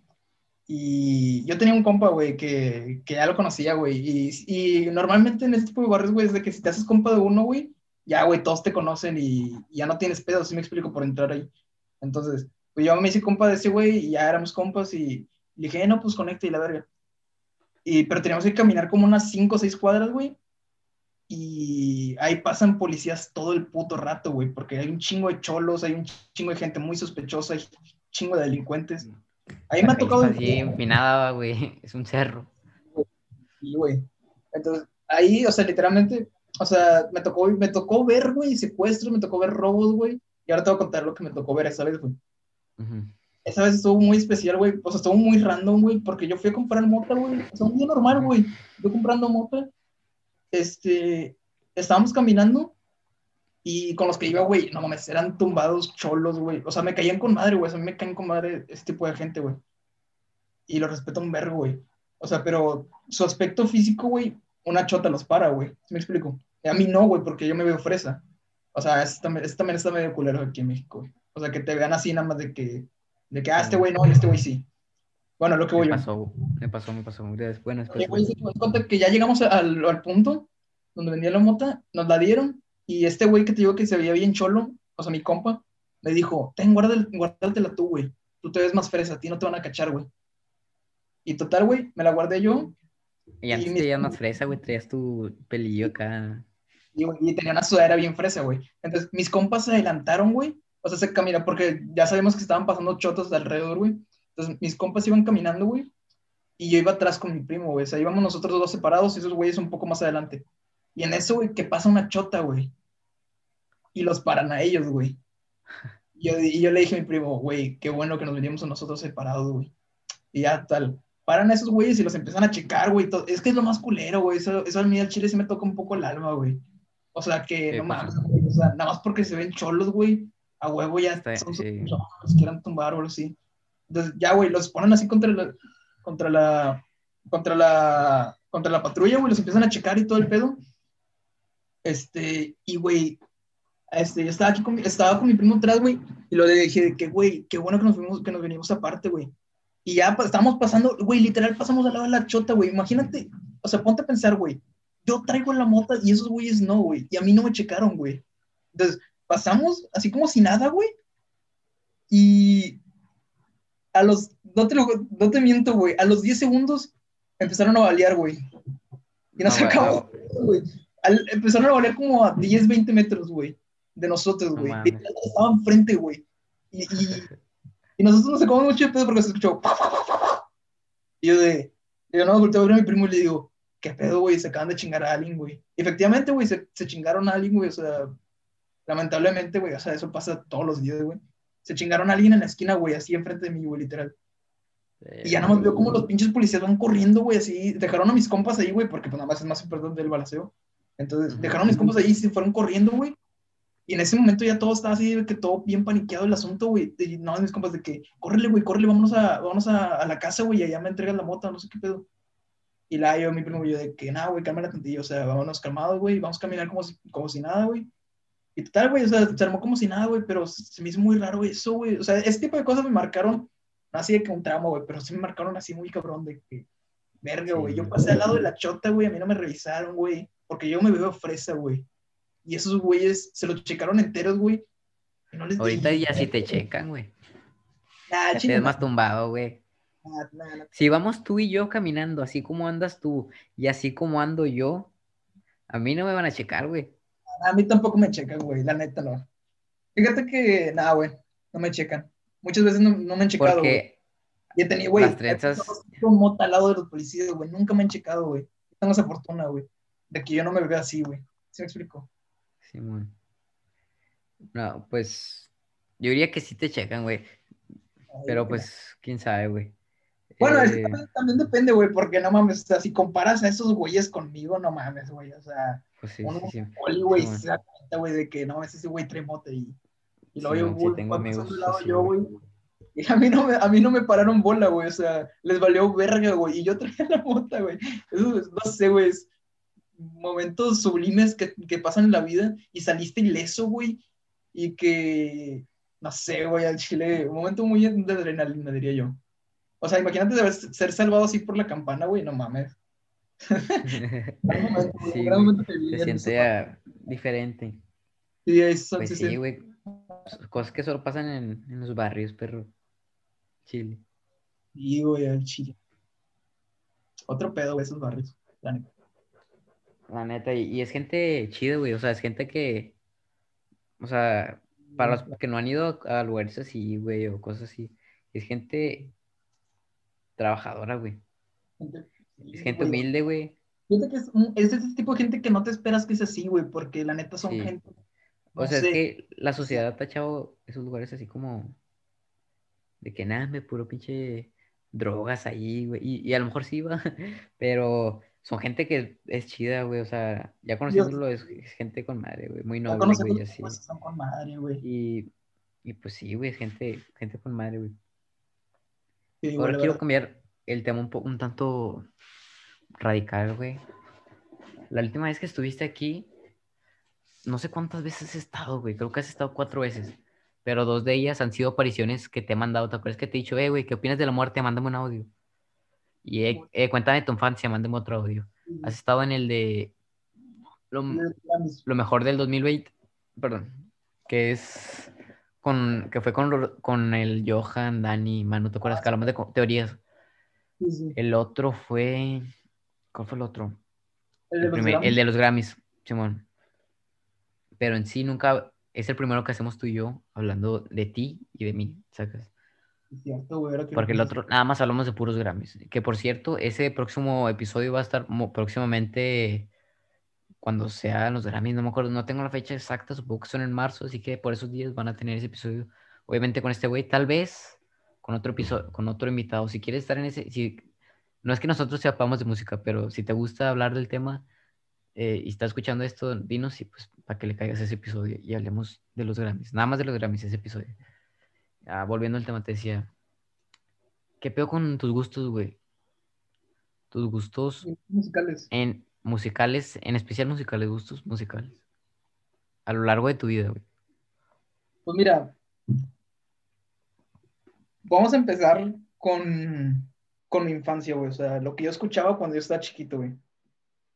Y yo tenía un compa, güey, que, que ya lo conocía, güey. Y, y, normalmente en este tipo de barrios, güey, es de que si te haces compa de uno, güey, ya, güey, todos te conocen y, y ya no tienes pedo, si me explico, por entrar ahí. Entonces, pues yo me hice compa de ese güey y ya éramos compas y le dije, eh, no, pues conecta y la verga. Y, pero teníamos que caminar como unas 5 o 6 cuadras, güey. Y ahí pasan policías todo el puto rato, güey, porque hay un chingo de cholos, hay un chingo de gente muy sospechosa, hay un chingo de delincuentes. Ahí me ha tocado... Así empinada, güey, <laughs> es un cerro. Sí, güey. Entonces, ahí, o sea, literalmente, o sea, me tocó, me tocó ver, güey, secuestros, me tocó ver robos, güey. Y ahora te voy a contar lo que me tocó ver esa vez, güey. Esa vez estuvo muy especial, güey. O sea, estuvo muy random, güey, porque yo fui a comprar mota, güey. O sea, un día normal, güey. Yo comprando mota. Este, estábamos caminando y con los que iba, güey, no mames, eran tumbados cholos, güey. O sea, me caían con madre, güey. O sea, a mí me caen con madre ese tipo de gente, güey. Y lo respeto un vergo, güey. O sea, pero su aspecto físico, güey, una chota los para, güey. ¿Me explico? A mí no, güey, porque yo me veo fresa. O sea, este también, también está medio culero aquí en México, güey. O sea, que te vean así nada más de que, de que, ah, este güey no, y este güey sí. Bueno, lo que voy me pasó, Me pasó, me pasó. Bueno, después. Oye, güey, cuenta que ya llegamos al, al punto donde vendía la mota, nos la dieron y este güey que te digo que se veía bien cholo, o sea, mi compa, me dijo, ten, guárdatela tú, güey. Tú te ves más fresa, a ti no te van a cachar, güey. Y total, güey, me la guardé yo. Y antes te veías más fresa, güey, traías tu pelillo acá. Y, y tenía una sudadera bien fresa, güey. Entonces, mis compas se adelantaron, güey. O sea, se camina, porque ya sabemos que estaban pasando chotos alrededor, güey. Entonces, mis compas iban caminando, güey. Y yo iba atrás con mi primo, güey. O sea, íbamos nosotros dos separados y esos güeyes un poco más adelante. Y en eso, güey, que pasa una chota, güey. Y los paran a ellos, güey. Y yo, y yo le dije a mi primo, güey, qué bueno que nos venimos nosotros separados, güey. Y ya tal. Paran a esos güeyes y los empiezan a checar, güey. Es que es lo más culero, güey. Eso, eso a mí al chile sí me toca un poco el alma, güey. O sea, que no pues, mames, O sea, nada más porque se ven cholos, güey. A huevo ya son sí. los quieran tumbar o algo así. Entonces, ya, güey, los ponen así contra la, contra la, contra la, contra la patrulla, güey, los empiezan a checar y todo el pedo. Este, y güey, este, yo estaba aquí con, estaba con mi primo atrás, güey, y lo dije que, güey, qué bueno que nos, venimos, que nos venimos aparte, güey. Y ya pues, estábamos pasando, güey, literal pasamos al lado de la chota, güey. Imagínate, o sea, ponte a pensar, güey. Yo traigo la mota y esos güeyes no, güey. Y a mí no me checaron, güey. Entonces, pasamos así como si nada, güey. Y a los, no te, no te miento, güey, a los 10 segundos empezaron a balear, güey. Y nos no, acabó, güey. Empezaron a balear como a 10, 20 metros, güey, de nosotros, güey. No estaban enfrente, güey. Y, y, nosotros nos sacamos mucho de pedo porque se escuchó. Y yo de, yo no, volteo a ver a mi primo y le digo, ¿qué pedo, güey? Se acaban de chingar a alguien, güey. Efectivamente, güey, se, se chingaron a alguien, güey. O sea, lamentablemente, güey, o sea, eso pasa todos los días, güey. Se chingaron a alguien en la esquina, güey, así enfrente de mí, güey, literal. y ya no más veo como los pinches policías van corriendo, güey, así. Dejaron a mis compas ahí, güey, porque pues nada más es más importante el balaceo. Entonces, dejaron mis compas ahí y se fueron corriendo, güey. Y en ese momento ya todo estaba así, que todo bien paniqueado el asunto, güey. Y no, mis compas de que, córrele, güey, córrele, vámonos a, vámonos a, a la casa, güey, y allá me entregan la moto, no sé qué pedo. Y la yo, mi primo, yo de que, nada, güey, cálmala tantillo, o sea, vámonos calmados, güey, vamos a caminar como si, como si nada, güey. Y total, güey, o sea, se armó como si nada, güey, pero se me hizo muy raro eso, güey. O sea, ese tipo de cosas me marcaron, así de que un tramo, güey, pero sí me marcaron así muy cabrón de que, verga, güey. Yo pasé al lado de la chota, güey, a mí no me revisaron, güey, porque yo me veo fresa, güey. Y esos güeyes se lo checaron enteros, güey. No Ahorita ya sí te checan, güey. Nah, te más tumbado, güey. si vamos tú y yo caminando, así como andas tú y así como ando yo, a mí no me van a checar, güey. A mí tampoco me checan, güey, la neta no. Fíjate que, nada, güey, no me checan. Muchas veces no, me han checado, güey. Y he tenido, güey, trenzas... lado de los policías, güey, nunca me han checado, güey. Tengo esa fortuna, güey, de que yo no me vea así, güey. ¿Sí me explico? Sí, güey. No, pues, yo diría que sí te checan, güey. Pero pues, quién sabe, güey. Bueno, es que eh, también, depende, güey, porque no mames, o sea, si comparas a esos güeyes conmigo, no mames, güey, o sea, pues sí, uno, sí, sí. güey, se da cuenta, güey, de que no, es ese güey tremote y, y luego yo, güey, lado yo, güey, y a mí, no me, a mí no me pararon bola, güey, o sea, les valió verga, güey, y yo traía la mota, güey, eso, no sé, güey, momentos sublimes que, que pasan en la vida y saliste ileso, güey, y que, no sé, güey, al chile, un momento muy de adrenalina, diría yo. O sea, imagínate ser salvado así por la campana, güey, no mames. <laughs> sí, se siente diferente. Sí, eso, pues sí, güey. Cosas que solo pasan en, en, los barrios, perro. Chile. Sí, güey, al Chile. Otro pedo, güey, esos barrios. La neta. La neta, y, y es gente chida, güey. O sea, es gente que. O sea, para los que no han ido a lugares así, güey, o cosas así. Es gente trabajadora, güey. Es gente humilde, güey. Fíjate que es, es, ese tipo de gente que no te esperas que sea así, güey, porque la neta son gente. o sea, es que la sociedad ha tachado esos lugares así como. De que nada, me puro pinche drogas ahí, güey. Y, a lo mejor sí va, <laughs> pero son gente que es chida, güey. O sea, ya conociéndolo es, gente con madre, güey. Muy noble, güey, así. Son con madre, güey. Y, y pues sí, güey, gente, gente con madre, güey. Ahora quiero cambiar el tema un, poco, un tanto radical, güey. La última vez que estuviste aquí, no sé cuántas veces has estado, güey. Creo que has estado cuatro veces. Pero dos de ellas han sido apariciones que te he mandado. ¿Te acuerdas que te he dicho, eh, güey, ¿qué opinas de la muerte? Mándame un audio. Y eh, cuéntame tu infancia, mándame otro audio. Has estado en el de lo, los lo mejor del 2020, perdón, que es con, que fue con, con el Johan, Dani, Manu, ¿te acuerdas? Que hablamos de teorías. Sí, sí. El otro fue, ¿cuál fue el otro? El de El, los primer- Grammys. el de los Grammys, Simón. Pero en sí nunca, es el primero que hacemos tú y yo, hablando de ti y de mí, ¿sacas? Es cierto, güey, ahora que Porque el otro, nada más hablamos de puros Grammys. Que por cierto, ese próximo episodio va a estar próximamente cuando sean los Grammys. No me acuerdo, no tengo la fecha exacta, supongo que son en marzo, así que por esos días van a tener ese episodio. Obviamente con este güey, tal vez con otro episodio, con otro invitado. Si quieres estar en ese, si, no es que nosotros sepamos de música, pero si te gusta hablar del tema eh, y estás escuchando esto, dinos y pues para que le caigas ese episodio y hablemos de los Grammys. Nada más de los Grammys ese episodio. Ah, volviendo al tema, te decía, ¿qué pedo con tus gustos, güey? Tus gustos musicales. en musicales, en especial musicales, gustos musicales. A lo largo de tu vida, güey. Pues mira, vamos a empezar con, con mi infancia, güey. O sea, lo que yo escuchaba cuando yo estaba chiquito, güey.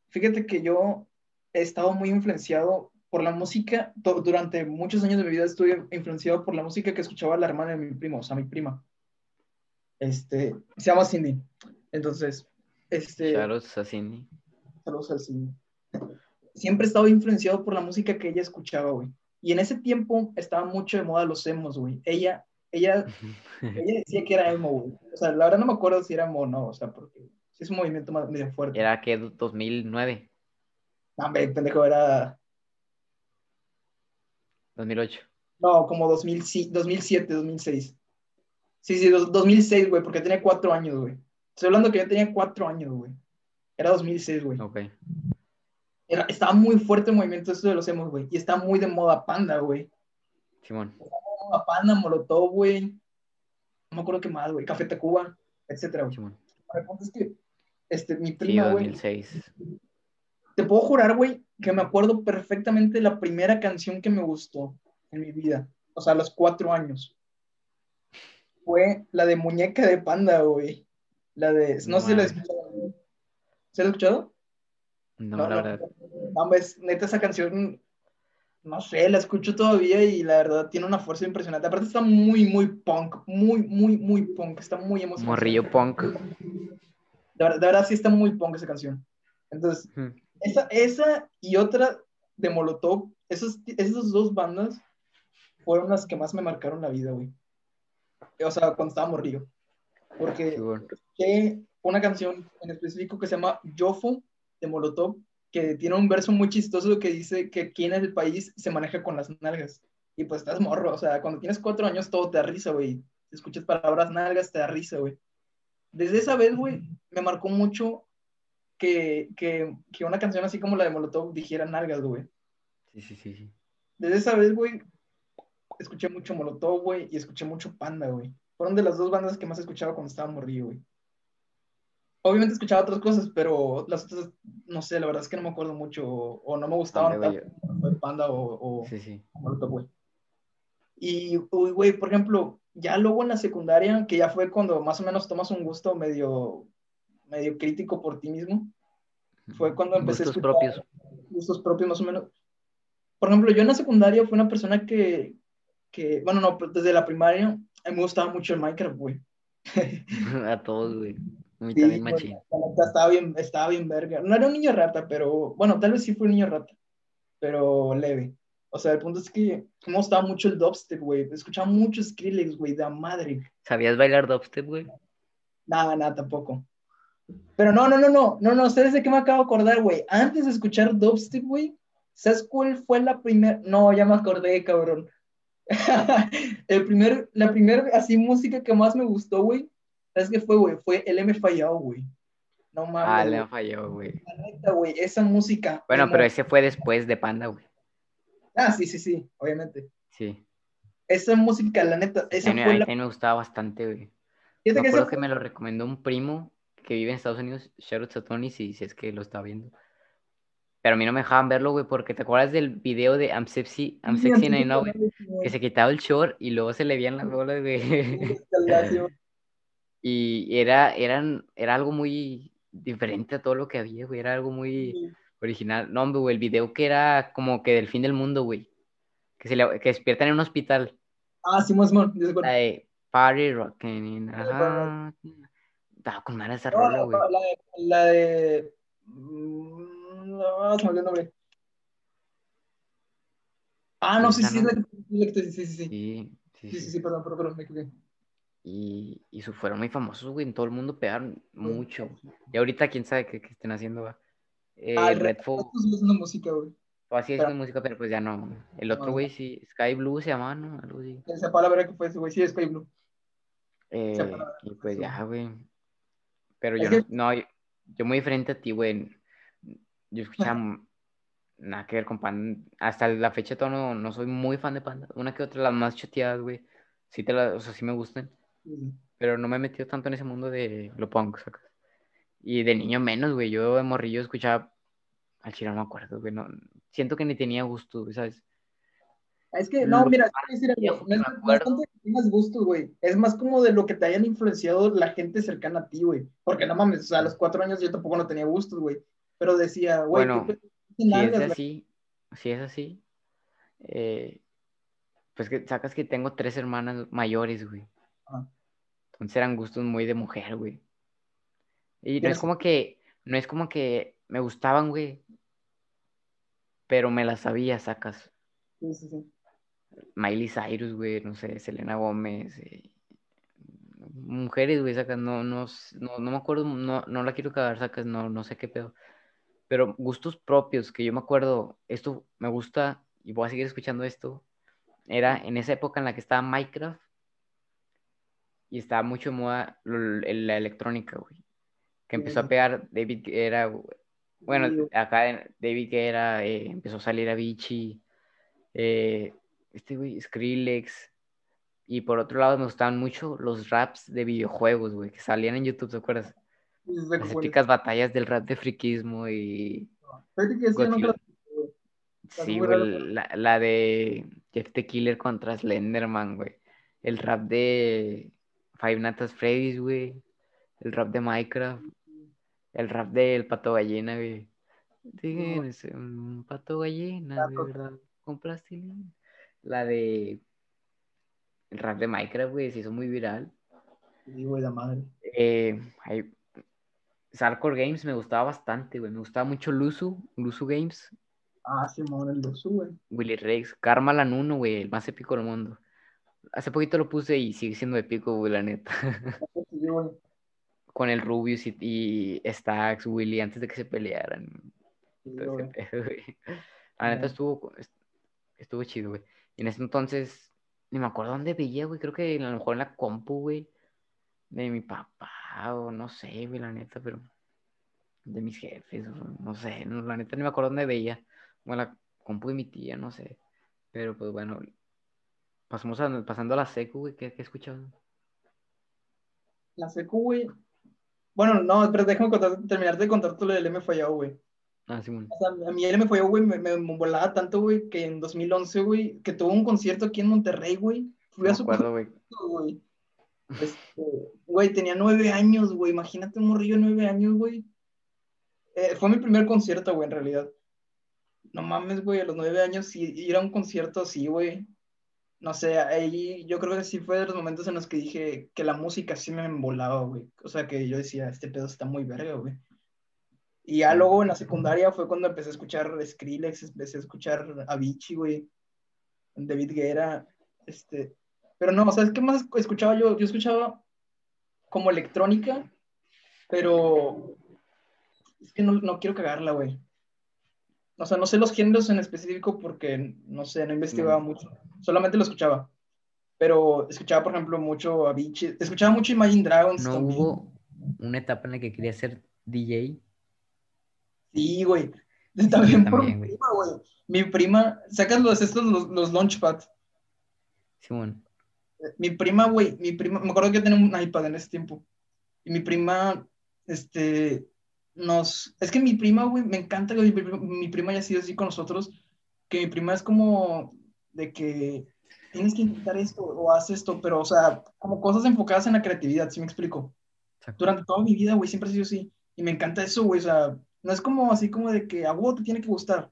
Fíjate que yo he estado muy influenciado por la música. Durante muchos años de mi vida estuve influenciado por la música que escuchaba la hermana de mi primo, o sea, mi prima. Este, se llama Cindy. Entonces, este, Shoutouts a Cindy. Saludos al Cindy. Siempre he estado influenciado por la música que ella escuchaba, güey. Y en ese tiempo estaba mucho de moda los emos, güey. Ella, ella, <laughs> ella decía que era emo, güey. O sea, la verdad no me acuerdo si era emo o no, o sea, porque es un movimiento más medio fuerte. Era que 2009, No, hombre, pendejo, era, 2008. no, como 2000, sí, 2007, 2006. Sí, sí, dos- 2006, güey, porque tenía cuatro años, güey. Estoy hablando que yo tenía cuatro años, güey. Era 2006, güey. Ok. Era- estaba muy fuerte el movimiento esto de los emos, güey. Y está muy de moda panda, güey. Simón. Moda panda, molotov, güey. No me acuerdo qué más, güey. Café Tacuba, etcétera, güey. Simón. El punto es que, este, mi Sí, prima, güey, 2006. Te puedo jurar, güey, que me acuerdo perfectamente la primera canción que me gustó en mi vida. O sea, a los cuatro años. Fue la de Muñeca de Panda, güey. La de, no, No sé si la escuchado. ¿Se la has escuchado? No, la verdad. No, neta, esa canción, no sé, la escucho todavía y la verdad tiene una fuerza impresionante. Aparte está muy, muy punk, muy, muy, muy punk, está muy emocionante. Morrillo punk. De verdad, de verdad sí está muy punk esa canción. Entonces. Esa, esa y otra de Molotov, esos, esas dos bandas fueron las que más me marcaron la vida, güey. O sea, cuando estaba morrillo. Porque escuché una canción en específico que se llama Yofo de Molotov, que tiene un verso muy chistoso que dice que aquí en el país se maneja con las nalgas. Y pues estás morro, o sea, cuando tienes cuatro años todo te da risa, güey. Escuchas palabras nalgas, te da risa, güey. Desde esa vez, güey, me marcó mucho que, que, que una canción así como la de Molotov dijera nalgas, güey. Sí, sí, sí, sí. Desde esa vez, güey, escuché mucho Molotov, güey, y escuché mucho Panda, güey. Fueron de las dos bandas que más escuchaba cuando estaba morrillo, güey. Obviamente escuchaba otras cosas, pero las otras, no sé, la verdad es que no me acuerdo mucho, o, o no me gustaban Ándale, tanto como Panda o, o Sí, sí. Molotov, güey. Y, uy, güey, por ejemplo, ya luego en la secundaria, que ya fue cuando más o menos tomas un gusto medio, medio crítico por ti mismo, fue cuando empecé Gustos a escuchar propios. gustos propios más o menos. Por ejemplo, yo en la secundaria fui una persona que, que bueno, no, desde la primaria a mí me gustaba mucho el Minecraft, güey. <laughs> A todos, güey. A mí Sí, también, estaba bien, estaba bien verga. No era un niño rata, pero, bueno, tal vez sí fue un niño rata, pero leve. O sea, el punto es que me gustaba mucho el dubstep, güey. Escuchaba mucho Skrillex, güey, de madre. ¿Sabías bailar dubstep, güey? Nada, nada, tampoco. Pero no, no, no, no, no, no, ¿sabes de qué me acabo de acordar, güey? Antes de escuchar dubstep, güey, ¿sabes cuál fue la primera? No, ya me acordé, cabrón. <laughs> El primer, la primera, así, música que más me gustó, güey, ¿sabes qué fue, güey? Fue el M Fallado, güey. No mames, Ah, le fallado, güey. La neta, güey, esa música. Bueno, pero ese fue después de Panda, güey. Ah, sí, sí, sí, obviamente. Sí. Esa música, la neta, esa A mí, a fue mí la... también me gustaba bastante, güey. Me que acuerdo fue- que me lo recomendó un primo que vive en Estados Unidos, Shoutouts a Tony, si, si es que lo está viendo. Pero a mí no me dejaban verlo, güey, porque ¿te acuerdas del video de I'm Sexy, I'm Sí, Sexy and I Know. Que se quitaba el short y luego se le veían las bolas, güey. <laughs> y era, eran, era algo muy diferente a todo lo que había, güey. Era algo muy, original. No, hombre, güey, el video que era como que del fin del mundo, güey. Que se le, que despiertan en un hospital. Ah, sí, más de Party Rocking. Ajá. Estaba con mala esa No, rola, la, güey. la de. La de. mm, No, se me olvidó el nombre. Ah, no, sí, Esa, sí, es la que- sí, la sí, sí, sí. Sí, sí, Sí, sí, perdón, perdón, perdón, me equivoqué. Y, y su- fueron muy famosos, güey. En todo el mundo pegaron mucho. Y ahorita, quién sabe qué, qué estén haciendo, va. Eh, Ah, el Redfall, una música, güey. o así es de música, pero pues ya no. El otro, no. güey, sí. Sky Blue se llamaba, ¿no? Algo así. La verdad que fue ese, güey. Sí, Sky Blue. Eh, y pues ya, güey. Pero yo no, no, yo, muy diferente a ti, güey. Yo escuchaba nada que ver con Panda. Hasta la fecha todo no, no soy muy fan de Panda. Una que otra, las más choteadas, güey. Sí te las, o sea, sí me gustan. Sí. Pero no me he metido tanto en ese mundo de lo punk, sacas. Y de niño menos, güey. Yo de morrillo escuchaba al chile no me acuerdo, güey. No, siento que ni tenía gusto, ¿sabes? Es que, no, mira, te voy a decir algo, viejo no es, no es tanto tengas gustos, güey. Es más como de lo que te hayan influenciado la gente cercana a ti, güey. Porque no mames, o sea, a los cuatro años yo tampoco no tenía gustos, güey. Pero decía, güey, Bueno, ¿qué Si es nalgas, así, si es así, eh, pues que sacas que tengo tres hermanas mayores, güey. Entonces eran gustos muy de mujer, güey. Y no es como que, no es como que me gustaban, güey. Pero me las sabía, sacas. Sí, sí, sí. Miley Cyrus, güey, no sé, Selena Gómez. eh, mujeres, güey, sacas, no, no, no, no me acuerdo, no, no la quiero cagar, sacas, no, no sé qué pedo. Pero gustos propios, que yo me acuerdo, esto me gusta y voy a seguir escuchando esto. Era en esa época en la que estaba Minecraft y estaba mucho de moda la electrónica, güey. Que empezó a pegar David güey. bueno, acá en- David Guerra, eh, empezó a salir Avicii, eh, este güey, Skrillex. Y por otro lado me gustaban mucho los raps de videojuegos, güey, que salían en YouTube, ¿te acuerdas? Las épicas batallas del rap de friquismo y... Godzilla. Sí, güey, la, la de Jeff the Killer contra Slenderman, güey. El rap de Five Nights at Freddy's, güey. El rap de Minecraft. El rap del Pato Gallina, güey. Tienes un Pato Gallina, de verdad. Con plastilina. La de... El rap de Minecraft, güey, se hizo muy viral. Sí, güey, la madre. Eh, hay- Sarkor Games me gustaba bastante, güey. Me gustaba mucho Luzu, Luzu Games. Ah, Simón, el Dosu, güey. Willy Rex, Karma Lanuno, güey, el más épico del mundo. Hace poquito lo puse y sigue siendo épico, güey, la neta. <laughs> Sí, güey. Con el Rubius y, y Stax, Willy, antes de que se pelearan. Sí, ese güey. pedo, güey. La neta estuvo, estuvo chido, güey. Y en ese entonces, ni me acuerdo dónde veía, güey. Creo que a lo mejor en la compu, güey. De mi papá, o no sé, güey, la neta, pero. De mis jefes, no sé, la neta ni me acuerdo dónde veía. O la compu de mi tía, no sé. Pero pues bueno, pasamos a- pasando a la secu, güey. ¿Qué, qué escuchabas? La secu, güey. Bueno, no, pero déjame contar, terminar de contarte lo del M güey. Ah, Simón. O sea, a mí el M fallado, güey, me, me volaba tanto, güey, que en 2011, güey, que tuvo un concierto aquí en Monterrey, güey. Fui Me a su acuerdo, güey. concierto, güey. Este, güey, tenía nueve años, güey. Imagínate un morrillo de nueve años, güey. Eh, fue mi primer concierto, güey, en realidad. No mames, güey, a los nueve años sí, ir a un concierto así, güey. No sé, ahí yo creo que sí fue de los momentos en los que dije que la música sí me embolaba, güey. O sea, que yo decía, este pedo está muy verga, güey. Y ya luego en la secundaria fue cuando empecé a escuchar Skrillex, empecé a escuchar Avicii, güey. David Guerra, este... Pero no, ¿sabes qué más escuchaba yo? Yo escuchaba como electrónica, pero es que no, no quiero cagarla, güey. O sea, no sé los géneros en específico porque, no sé, no investigaba Mm. mucho. Solamente lo escuchaba. Pero escuchaba, por ejemplo, mucho Avicii. Escuchaba mucho Imagine Dragons ¿No también. hubo una etapa en la que quería ser DJ? Sí, güey. También por mi prima, güey. Mi prima, sacas los estos, los, los Launchpad. Simón. Mi prima, güey, mi prima, me acuerdo que yo tenía un iPad en ese tiempo. Y mi prima, este, nos, es que mi prima, güey, me encanta que mi, prima- mi prima haya sido así con nosotros, que mi prima es como de que tienes que intentar esto o haz esto, pero, o sea, como cosas enfocadas en la creatividad, ¿sí me explico? Exacto. Durante toda mi vida, güey, siempre ha sido así. Y me encanta eso, güey, o sea, no es como así como de que a vos te tiene que gustar,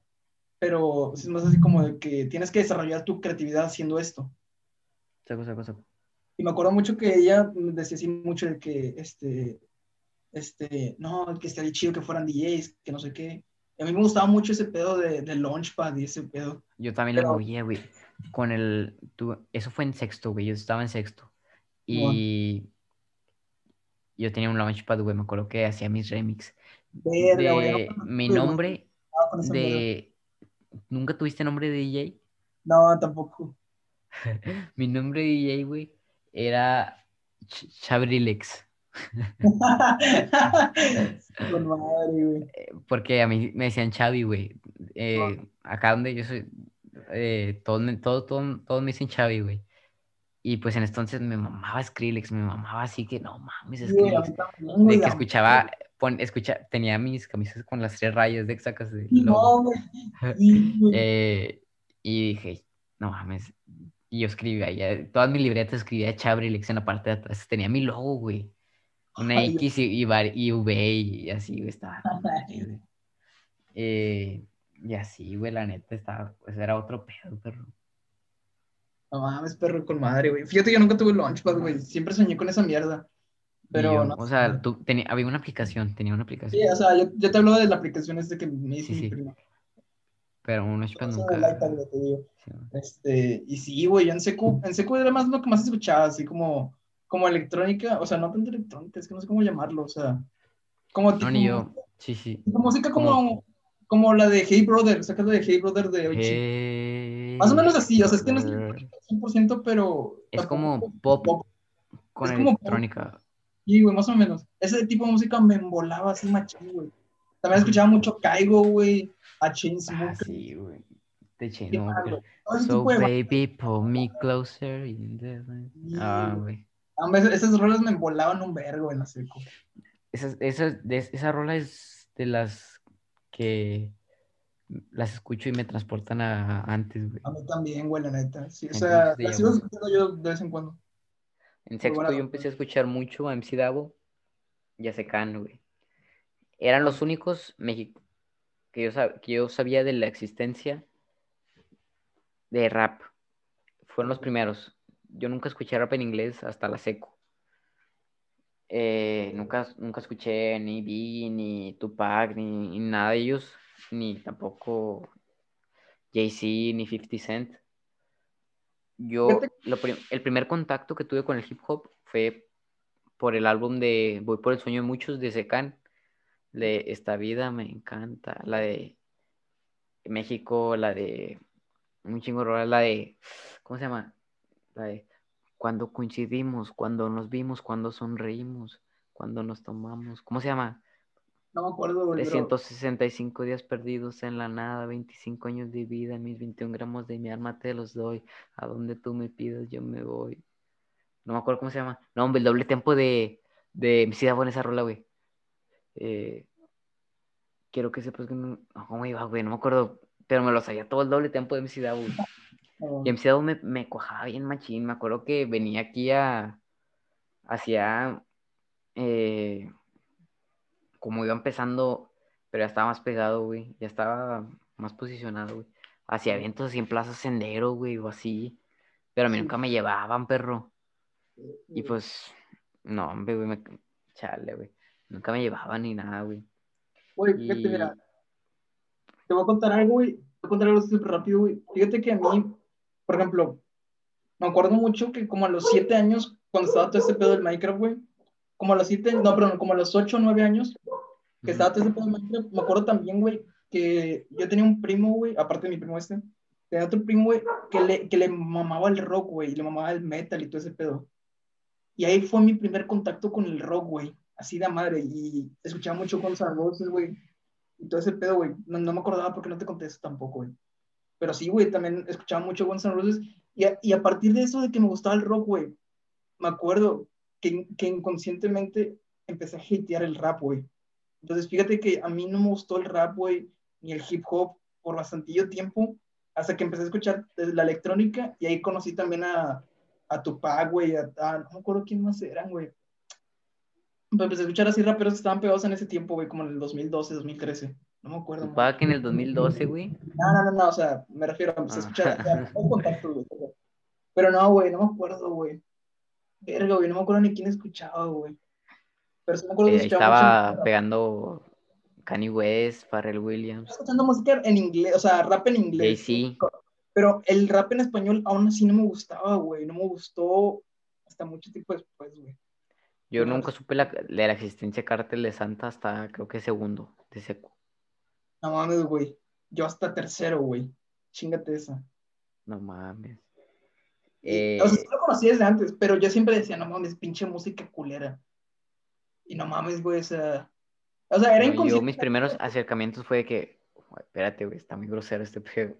pero es más así como de que tienes que desarrollar tu creatividad haciendo esto. Saco, saco, saco. Y me acuerdo mucho que ella decía así mucho de que, este, este, no, que estaría chido que fueran DJs, que no sé qué. Y a mí me gustaba mucho ese pedo de, de Launchpad y ese pedo. Yo también Pero- lo oía, güey. Con el. tú- eso fue en sexto, güey. Yo estaba en sexto. Y. Yo tenía un launchpad, güey. Me acuerdo que hacía mis remix. Verga, De no, mi nombre. no. De. ¿Nunca tuviste nombre de DJ? No, tampoco. <laughs> Mi nombre de DJ, güey, era Ch- Chabrilex. <laughs> Eh, Porque a mí me decían Chavi, güey. Eh, acá donde yo soy, eh, todos, me- todos, todos, todos me dicen Chavi, güey. Y pues en entonces me mamaba Skrillex, me mamaba así que no mames, Skrillex. De que escuchaba, pon, escucha, tenía mis camisas con las tres rayas de sacas de no. <laughs> Eh, y dije, no mames. Y yo escribía, ya, todas mis libretas escribía Chabrilex en la parte de atrás. Tenía mi logo, güey. Una Ay, X y, y, V y así, güey, estaba. güey. Eh, y así, güey, la neta estaba, pues era otro pedo, perro. No mames, perro con madre, güey. Fíjate que yo nunca tuve Launchpad, güey. Siempre soñé con esa mierda. Pero yo, no o sea, tú, tenía, había una aplicación, tenía una Sí, aplicación, o sea, yo, yo te hablo de la aplicación esta que me hizo Sí, mi sí. prima. pero un nunca. te digo. sí. Este, y sí, güey, yo en secu, en secu era más lo que más escuchaba, así como, como electrónica, o sea, no tanto electrónica, es que no sé cómo llamarlo, o sea, como tipo, No, ni yo. Sí, sí. tipo música como, como la de Hey Brother, sacas la de Hey Brother de Oichi. Hey, Más o menos así, o sea, es que no es brother. 100%, pero... Es como pop con Es como pop. Sí, güey, más o menos. Ese tipo de música me embolaba así machín, güey. También escuchaba mucho Kaigo, güey, a Ah, Chainsmokers. sí, güey. De ese So baby, pull me closer. Ah, güey. esas rolas me embolaban un vergo en la seco. Esa, esa, de- esa rola es de las que las escucho y me transportan a antes, güey. A mí también, güey, la neta. Sí, o sea, te la sigo escuchando yo de vez en cuando. En sexto buena yo empecé a escuchar mucho a MC Davo y a Secano, güey. Eran los únicos mexi- que yo, sab- que yo sabía de la existencia de rap. Fueron los primeros. Yo nunca escuché rap en inglés hasta la seco. Eh, nunca, nunca escuché ni Biggie, ni Tupac, ni, ni nada de ellos, ni tampoco Jay-Z, ni 50 Cent. Yo, lo prim- el primer contacto que tuve con el hip hop fue por el álbum de Voy por el sueño de muchos de Secan, de Esta vida me encanta, la de México, la de un chingo rolas, la de, ¿cómo se llama? La de cuando coincidimos, cuando nos vimos, cuando sonreímos, cuando nos tomamos, ¿cómo se llama? No me acuerdo, güey. pero- 365 días perdidos en la nada, 25 años de vida, mis 21 gramos de mi alma te los doy, a donde tú me pidas yo me voy. No me acuerdo cómo se llama. No, hombre, el doble tempo de, de MC Davo en esa rola, güey. Eh, quiero que sepas que no, ¿cómo iba, güey? No me acuerdo, pero me lo sabía todo el doble tempo de MC Davo, güey. No. Y MC Davo me, me cuajaba bien machín. Me acuerdo que venía aquí a. Hacia. eh, como iba empezando, pero ya estaba más pegado, güey. Ya estaba más posicionado, güey. Hacia eventos así en Plaza Sendero, güey, o así. Pero a mí nunca me llevaban, perro. Y pues. No, hombre, güey. Me... Chale, güey. Nunca me llevaban ni nada, güey. Güey, fíjate, Y- mira. Te voy a contar algo, güey. Te voy a contar algo súper rápido, güey. Fíjate que a mí, por ejemplo, me acuerdo mucho que como a los siete años, cuando estaba todo este pedo del Minecraft, güey, como a los siete, no, perdón, como a los ocho o nueve años, que estaba todo este pedo del Minecraft, me acuerdo también, güey, que yo tenía un primo, güey, aparte de mi primo este, tenía otro primo, güey, que le, que le mamaba el rock, güey, y le mamaba el metal y todo ese pedo. Y ahí fue mi primer contacto con el rock, güey, así de madre, y escuchaba mucho Guns N' Roses, güey, y todo ese pedo, güey. No, no me acordaba porque no te conté eso tampoco, güey. Pero sí, güey, también escuchaba mucho Guns N' Roses. Y a, y a partir de eso, de que me gustaba el rock, güey, me acuerdo que, que inconscientemente empecé a hatear el rap, güey. Entonces, fíjate que a mí no me gustó el rap, güey, ni el hip hop por bastantillo tiempo, hasta que empecé a escuchar la electrónica y ahí conocí también a, a Tupac, güey, a, a- no me acuerdo quién más eran, güey. Pues empecé a escuchar así raperos que estaban pegados en ese tiempo, güey, como en el 2012, 2013. No me acuerdo. man. Supongo que en el 2012, güey. No, no, no, no, o sea, me refiero, empecé a Ah. escuchar, ya, <laughs> puedo contar tú, güey. pero- Pero no, güey, no me acuerdo, güey. Verga, güey, no me acuerdo ni quién escuchaba, güey. Pero sí me acuerdo Eh, que escuchaba estaba mucho- pegando Kanye West, Pharrell Williams, escuchando música en inglés, o sea, rap en inglés. Jay-Z. Pero el rap en español aún así no me gustaba, güey. No me gustó hasta mucho tiempo después, güey. Yo No, nunca supe la, de la existencia de Cártel de Santa hasta creo que segundo de secu. No mames, güey. Yo hasta tercero, güey. Chingate esa. No mames. Eh, O sea, sí lo conocí desde antes, pero yo siempre decía, no mames, pinche música culera. Y no mames, güey, o sea. O sea, era no, yo mis primeros acercamientos fue de que, "Uy, espérate, güey, está muy grosero este pedo.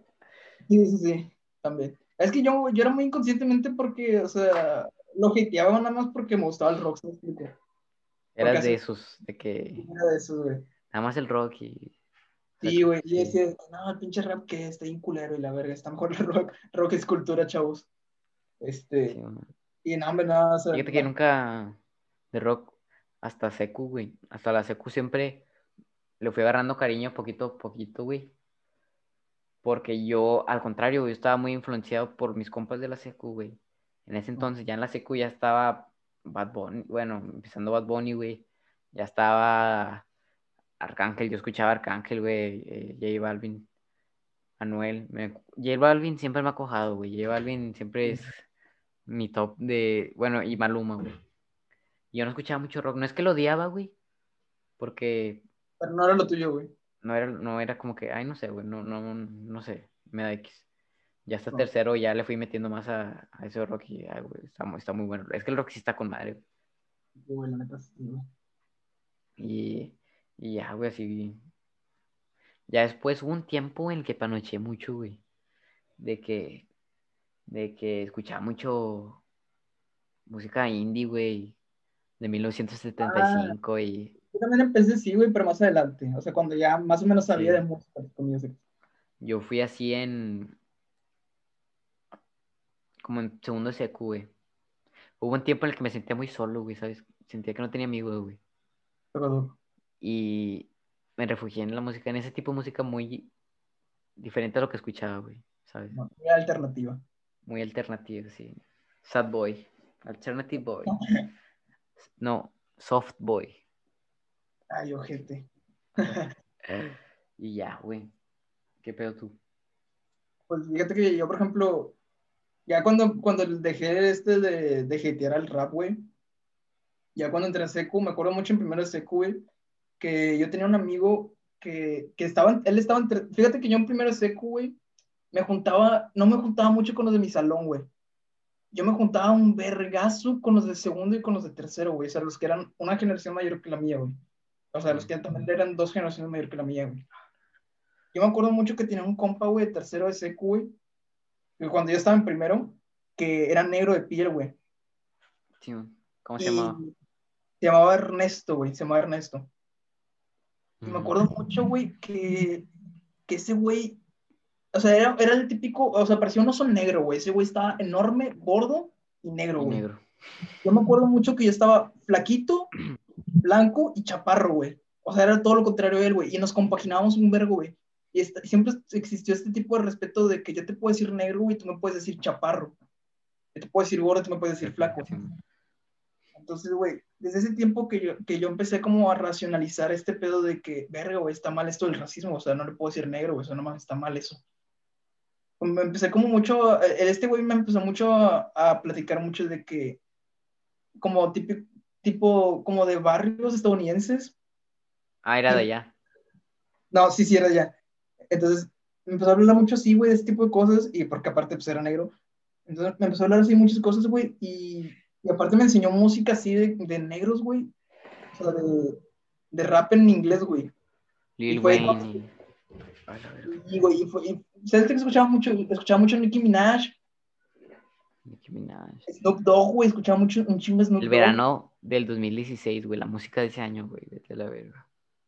Sí, sí, sí, también. Es que yo, yo era muy inconscientemente porque, o sea, lo hateaba nada más porque me gustaba el rock, ¿sí me explico? Eras así- de esos, de que Era de esos, güey. nada más el rock y... Sí, güey, y decía, no, el pinche rap que está bien culero y la verga, está mejor el rock, rock es cultura, chavos. Este, sí, y no, hombre, nada, o sea, Fíjate que nunca de rock hasta secu, güey. Hasta la secu siempre le fui agarrando cariño poquito a poquito, güey. Porque yo, al contrario, yo estaba muy influenciado por mis compas de la secu, güey. En ese entonces, ya en la secu ya estaba Bad Bunny, bueno, empezando Bad Bunny, güey. Ya estaba Arcángel, yo escuchaba Arcángel, güey, eh, J Balvin, Anuel. Me... J Balvin siempre me ha cojado, güey. J Balvin siempre es mi top de, bueno, y Maluma, güey. Yo no escuchaba mucho rock, no es que lo odiaba, güey, porque pero no era lo tuyo, güey. no era, no era como que, ay, no sé, güey, no, no, no sé, me da X. Ya hasta No. tercero ya le fui metiendo más a, a ese rock y, ay, güey, está, muy- está muy bueno. Es que el rock sí está con madre, güey. Y, y ya, güey, así. Ya después hubo un tiempo en el que panoché mucho, güey. De que, de que escuchaba mucho música indie, güey. De 1975 y... Yo también empecé sí, güey, pero más adelante, o sea, cuando ya más o menos sabía Sí. de música, con music. Yo fui así en. Como en segundo secu, güey. Hubo un tiempo en el que me sentía muy solo, güey, ¿sabes? Sentía que no tenía amigos, güey. Pero, Y me refugié en la música, en ese tipo de música muy diferente a lo que escuchaba, güey, ¿sabes? muy alternativa. Muy alternativa, sí. Sad boy. Alternative boy. <laughs> No, soft boy. Ay, ojete. <laughs> Y ya, güey. ¿Qué pedo tú? Pues fíjate que yo, por ejemplo, ya cuando, cuando dejé este de, de hatear al rap, güey, ya cuando entré a secu, me acuerdo mucho en primero de secu, güey, que yo tenía un amigo que, que estaba, él estaba entre, fíjate que yo en primero de secu, güey, me juntaba, no me juntaba mucho con los de mi salón, güey. Yo me juntaba un vergazo con los de segundo y con los de tercero, güey, o sea, los que eran una generación mayor que la mía, güey. O sea, los que también eran dos generaciones mayor que la mía, güey. Yo me acuerdo mucho que tenía un compa, güey, de tercero de secu, güey, que cuando yo estaba en primero, que era negro de piel, güey. Sí, ¿Cómo se Y llamaba? Se llamaba Ernesto, güey, se llamaba Ernesto. Y me Ujú. acuerdo mucho, güey, que, que ese güey, o sea, era, era el típico, o sea, parecía un oso negro, güey. Ese güey estaba enorme, gordo y negro, güey. negro. Yo me acuerdo mucho que yo estaba flaquito, <clears throat> blanco y chaparro, güey. O sea, era todo lo contrario de él, güey. Y nos compaginábamos un vergo, güey. Y esta- siempre existió este tipo de respeto de que yo te puedo decir negro, güey, y tú me puedes decir chaparro. Yo te puedo decir gordo, tú me puedes decir flaco. Entonces, güey, desde ese tiempo que yo, que yo empecé como a racionalizar este pedo de que, verga, güey, está mal esto del racismo, o sea, no le puedo decir negro, güey, eso nomás está mal eso. Me empecé como mucho, eh, este güey me empezó mucho a, a platicar mucho de que, como típico, tipo, como de barrios estadounidenses. Ah, era de allá. No, sí, sí, era ya. Entonces, me empezó a hablar mucho así, güey, de este tipo de cosas, y porque aparte, pues, era negro. Entonces, me empezó a hablar así de muchas cosas, güey, y, y aparte me enseñó música así de, de negros, güey. O sea, de, de rap en inglés, güey. Lil Y fue- Wayne. Y- güey, y fue, y, ¿sabes qué escuchaba mucho? Escuchaba mucho Nicki Minaj, Nicki Minaj. Snoop Dogg, güey, escuchaba mucho un chingo de Snoop El Dogg. verano del 2016, güey, la música de ese año, güey, vete a la verga.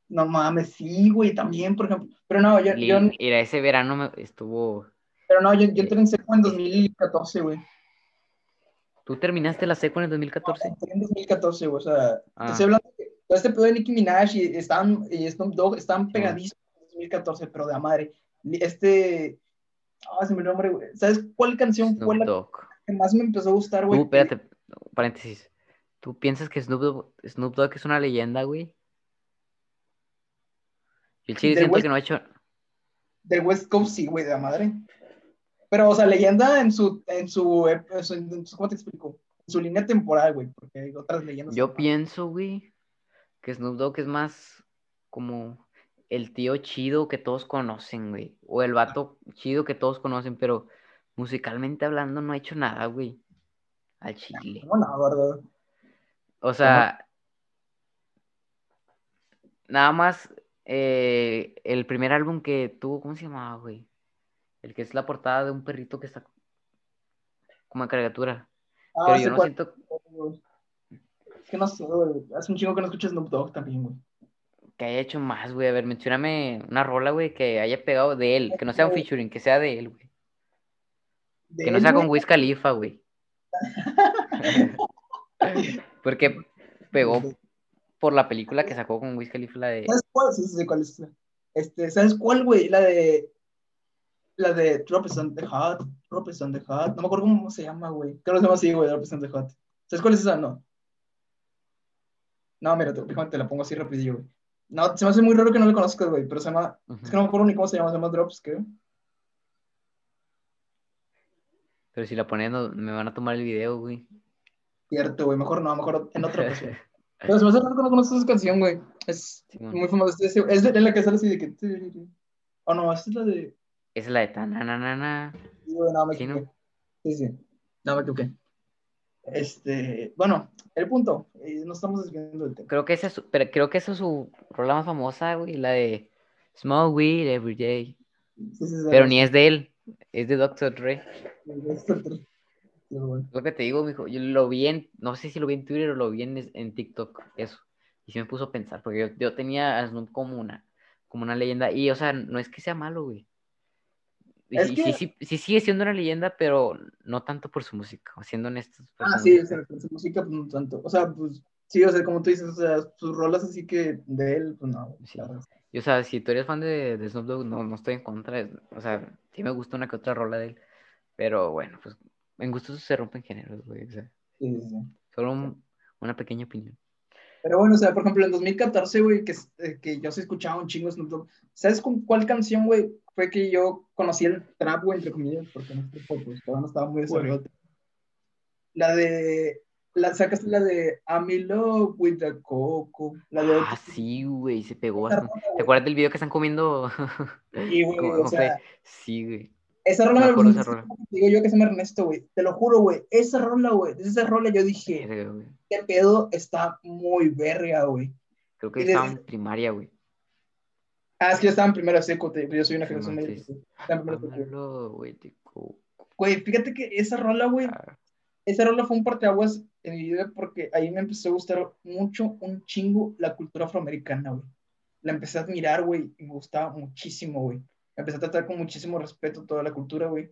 No mames, sí, güey, también, por ejemplo. Pero no, yo, yo, Era ese verano me- estuvo. pero no, yo, yo entré en seco en 2014, güey. ¿Tú terminaste la seco en el 2014? En 2014, güey, o sea, Ah. estoy hablando que todo este pedo de Nicki Minaj y están, y Snoop Dogg están Sí. Pegadísimos en 2014, pero de a madre. Este, ah, se me nombre, güey. ¿Sabes cuál canción fue la Dogg. que más me empezó a gustar, güey? Tú, espérate, paréntesis. ¿Tú piensas que Snoop Dogg, Snoop Dogg es una leyenda, güey? Y el chile Del siento West- que no ha hecho... Del West Coast, sí, güey, de la madre. Pero, o sea, leyenda en su, en su, ep- en su- en su- ¿cómo te explico? En su línea temporal, güey, porque hay otras leyendas. Yo pienso, güey, que Snoop Dogg es más como el tío chido que todos conocen, güey. O el vato chido que todos conocen, pero musicalmente hablando no ha hecho nada, güey. Al chile. No, no, verdad. O sea, nada más eh, el primer álbum que tuvo, ¿cómo se llamaba, güey? El que es la portada de un perrito que está como en caricatura. Ah, Pero yo no siento. Es que no sé, güey. Hace un chingo que no escucho Snoop Dogg también, güey. Que haya hecho más, güey. A ver, mencióname una rola, güey, que haya pegado de él. Que no sea un featuring, que sea de él, güey. Que no él, sea con Wiz Khalifa, güey. <laughs> Porque pegó por la película que sacó con Wiz Khalifa, la de... ¿Sabes cuál? Sí, sí, sé cuál es. Este, ¿sabes cuál, güey? La de. La de Drop is on the Hot. Drop is on the Hot. No me acuerdo cómo se llama, güey. Creo que se llama así, güey. Drop is on the Hot. ¿Sabes cuál es esa? No. No, mira, te, te la pongo así rapidillo, güey. No, se me hace muy raro que no la conozcas, güey. Pero se llama. Es que no me acuerdo ni cómo se llama. Se llama Drops, creo. Pero si la ponen, no- me van a tomar el video, güey. Cierto, güey. Mejor no, mejor en otra ocasión. Pero se me hace raro que no conoces esa canción, güey. Es muy famosa. Es, es de, la que sale así de que. Oh, no, esta es la de. Esa es la de tananana. Sí, güey, no, me Sí, ¿no? equivoqué. Sí, sí. No, me equivoqué. Este, bueno, el punto, eh, no estamos desviando del tema. Creo que esa es su, pero creo que esa es su rola más famosa, güey, la de Smoke Weed Every Day. Sí, sí, sí, Pero ni es de él, es de Dr. Dre. Lo que te digo, mijo, yo lo vi en, no sé si lo vi en Twitter o lo vi en, en TikTok, eso. Y sí me puso a pensar, porque yo, yo tenía a Snoop como una, como una leyenda. Y, o sea, no es que sea malo, güey. Es sí, que- sí, sí, sigue siendo una leyenda, pero no tanto por su música, siendo honestos. por Ah, sí, o sea, con su música, pues no tanto. O sea, pues sí, o sea, como tú dices, o sea, sus rolas así que de él, pues no. Sí. Y, o sea, si tú eres fan de, de Snoop Dogg, no, no estoy en contra. O sea, sí me gusta una que otra rola de él. Pero bueno, pues en gustos se rompen géneros, güey. O sea, Sí, sí, sí. solo un- una pequeña opinión. Pero bueno, o sea, por ejemplo, en 2014, güey, que, eh, que yo sí escuchaba un chingo Snoop Dogg. ¿Sabes con cuál canción, güey, fue que yo conocí el trap, güey, entre comillas? Porque este tiempo, pues, todavía no estaba muy desarrollado. La de, la, sacaste la de I'm in love with the coco. La de... Ah, sí, güey, se pegó bastante. ¿Te acuerdas del video que están comiendo? <laughs> Sí, güey, o sea, Sí, güey. Esa rola me me, esa rola. digo yo que se llama Ernesto, güey. Te lo juro, güey. Esa rola, güey, esa rola yo dije, este pedo está muy verga, güey. Creo que estaba desde- en primaria, güey. Ah, es que yo estaba en primero seco, yo soy una generación media. güey, Güey, fíjate que esa rola, güey, ah, esa rola fue un parteaguas en mi vida porque ahí me empezó a gustar mucho, un chingo, la cultura afroamericana, güey. La empecé a admirar, güey, y me gustaba muchísimo, güey. Empecé a tratar con muchísimo respeto toda la cultura, güey.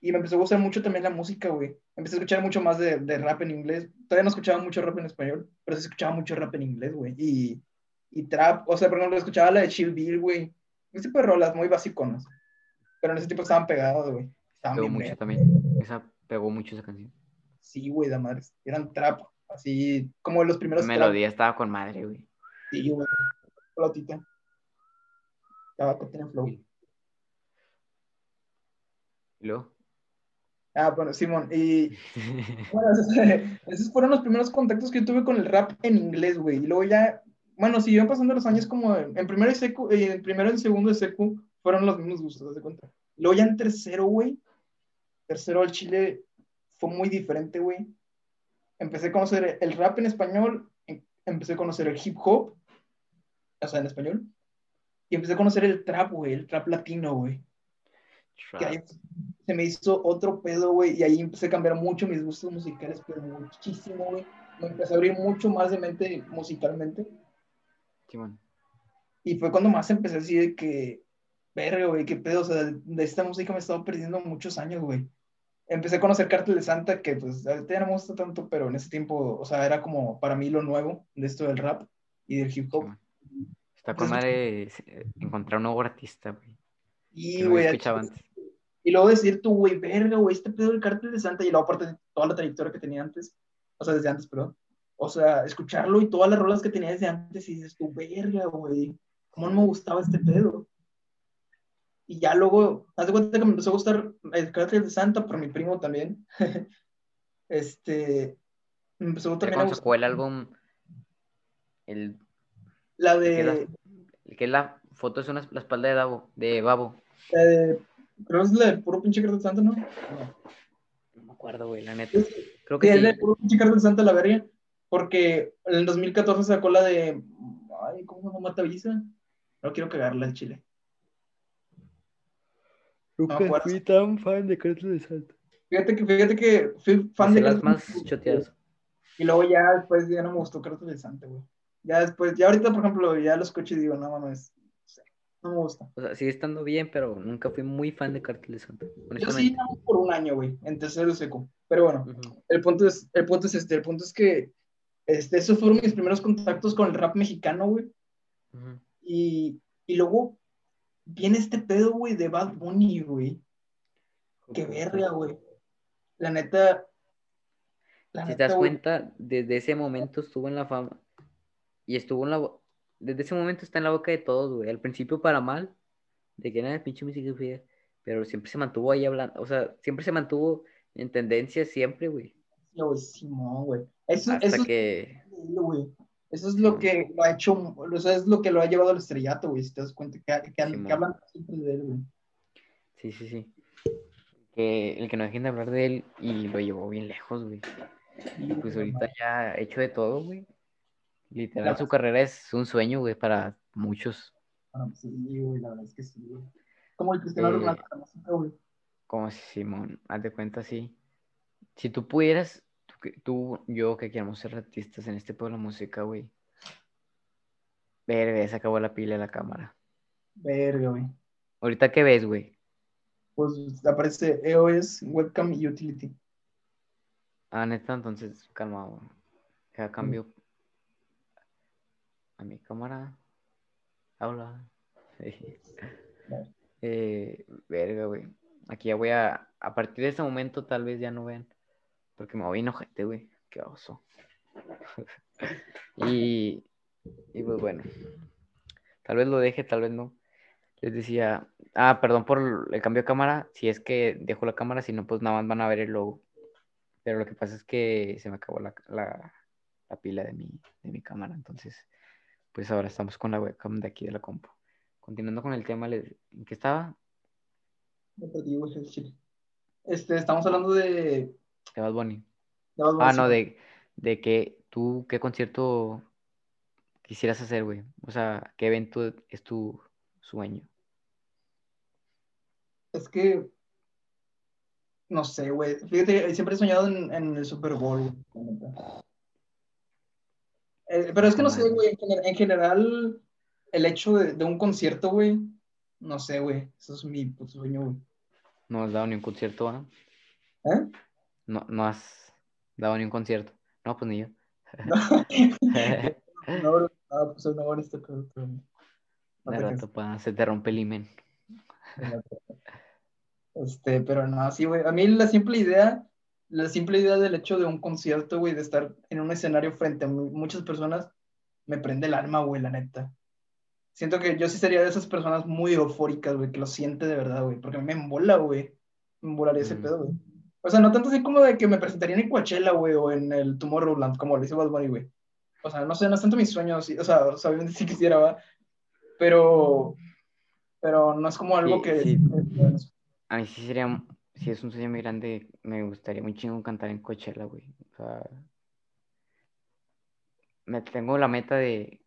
Y me empezó a gustar mucho también la música, güey. Empecé a escuchar mucho más de, de rap en inglés. Todavía no escuchaba mucho rap en español, pero sí escuchaba mucho rap en inglés, güey. Y, y trap, o sea, por ejemplo, escuchaba la de Chill Bill, güey. Ese tipo de rolas muy basiconas. Pero en ese tipo estaban pegadas, güey. Estaban pegó mucho también. Esa pegó mucho esa canción. Sí, güey, de madres. Eran trap, así como los La primeros trap. melodía estaba con madre, güey. Sí, güey. Flotita. Tabaco tiene flow. Luego. Ah, bueno, Simón. Y <laughs> bueno, esos, <laughs> esos fueron los primeros contactos que yo tuve con el rap en inglés, güey. Y luego ya, bueno, siguieron pasando los años como en, en primero y secu, eh, en primero y segundo de secu fueron los mismos gustos, ¿te das cuenta? Luego ya en tercero, güey. Tercero al Chile fue muy diferente, güey. Empecé a conocer el rap en español, em- empecé a conocer el hip hop, o sea, en español. Y empecé a conocer el trap, güey, el trap latino, güey. Que ahí se me hizo otro pedo, güey, y ahí empecé a cambiar mucho mis gustos musicales, pero muchísimo, güey. Me empecé a abrir mucho más de mente musicalmente. Y fue cuando más empecé así de que, verga, güey, qué pedo, o sea, de, esta música me he estado perdiendo muchos años, güey. empecé a conocer Cártel de Santa, que pues ahorita ya no me gusta tanto, pero en ese tiempo, o sea, era como para mí lo nuevo de esto del rap y del hip hop. Está con madre eh, encontrar un nuevo artista, güey. Y, güey, y luego decir tú, güey, verga, güey, este pedo del Cártel de Santa, y luego aparte de toda la trayectoria que tenía antes, o sea, desde antes, perdón. O sea, escucharlo y todas las rolas que tenía desde antes, y dices tú, verga, güey, cómo no me gustaba este pedo. Y ya luego, haz de cuenta que me empezó a gustar el Cártel de Santa por mi primo también. <laughs> este, me empezó también a gustar. sacó el álbum, el... La de... El que, la, foto es una, la espalda de, Davo, de Babo. Eh, creo que es la de puro pinche Cártel de Santa, ¿no? No, me acuerdo, güey, la neta. Creo que sí. Es de puro pinche Cártel de Santa la verga, porque en el 2014 sacó la de... Ay, ¿cómo se llama Mata Visa? No quiero cagarla el chile. Nunca fui tan fan de Cártel de Santa. Fíjate que, fíjate que fui fan de las más choteadas. Y luego ya después ya no me gustó Cártel de Santa, güey. Ya después, ya ahorita, por ejemplo, ya lo escucho y digo, no mames, no me gusta. O sea, sigue estando bien, pero nunca fui muy fan de Cártel de Santa. Yo sí, por un año, güey, en tercero seco. Pero bueno, el, punto es, el punto es este, el punto es que este, esos fueron mis primeros contactos con el rap mexicano, güey. y, y luego viene este pedo, güey, de Bad Bunny, güey. Qué verga, güey. La neta. La si te das cuenta, desde ese momento estuvo en la fama. Y estuvo en la. Desde ese momento está en la boca de todos, güey. Al principio para mal, de que nada, pinche música fea. Pero siempre se mantuvo ahí hablando. O sea, siempre se mantuvo en tendencia, siempre, güey. No, Simón, güey. Eso, Hasta eso que. Güey. Eso es lo que lo ha hecho, o sea, es lo que lo ha llevado al estrellato, güey, si te das cuenta, que, que, hablan siempre de él, güey. Sí, sí, sí. Que el que no dejen de hablar de él y lo llevó bien lejos, güey. Y pues ahorita ya ha hecho de todo, güey. Literal, su carrera es un sueño, güey, para muchos. sí, güey, la verdad es que sí, güey. Como el Cristiano eh, Ronaldo, güey. Como Simón, haz de cuenta, sí. Si tú pudieras tú, yo que queremos ser artistas en este pueblo de música, güey. Verga, se acabó la pila de la cámara. Verga, güey. ¿Ahorita qué ves, güey? Pues aparece EOS Webcam Utility. Ah, neta, entonces, calma, Ya cambio a mi cámara. Hola. <laughs> eh, verga, güey. Aquí ya voy a. A partir de ese momento, tal vez ya no vean porque me voy enojete, güey. Qué oso. <laughs> y, y pues bueno. Tal vez lo deje, tal vez no. Les decía, ah, perdón por el cambio de cámara. Si es que dejo la cámara, si no, pues nada más van a ver el logo. Pero lo que pasa es que se me acabó la, la, la pila de mi, de mi cámara. Entonces, pues ahora estamos con la webcam de aquí de la compu. Continuando con el tema, ¿en qué estaba? Este, estamos hablando de de Bad Bunny. ah, no, de, de que tú, ¿qué concierto quisieras hacer, güey? O sea, ¿qué evento es tu sueño? Es que, no sé, güey. Fíjate, siempre he soñado en, el Super Bowl. Eh, pero es que no sé, güey, en, general, el hecho de, un concierto, güey, no sé, güey, eso es mi sueño, güey. No has dado ni un concierto, ¿ah? ¿Eh? No, no has dado ni un concierto. No, pues ni yo. <laughs> <laughs> No, no, no pues no este producto. De rato, se te rompe el imen. Este, pero no, sí, güey. A mí la simple idea, la simple idea del hecho de un concierto, güey, de estar en un escenario frente a muchas personas, me prende el alma, güey, la neta. Siento que yo sí sería de esas personas muy eufóricas, güey, que lo siente de verdad, güey, porque me embola, güey. Me embolaría ese mm. pedo, güey. O sea, no tanto así como de que me presentaría en Coachella, güey, o en el Tomorrowland, como lo hizo Bad Bunny, güey. O sea, no sé, no es tanto mis sueños, o sea, obviamente sí quisiera, ¿va? Pero, pero no es como algo que... Sí. A mí sí sería, si es un sueño muy grande, me gustaría muy chingo cantar en Coachella, güey. O sea, me tengo la meta de,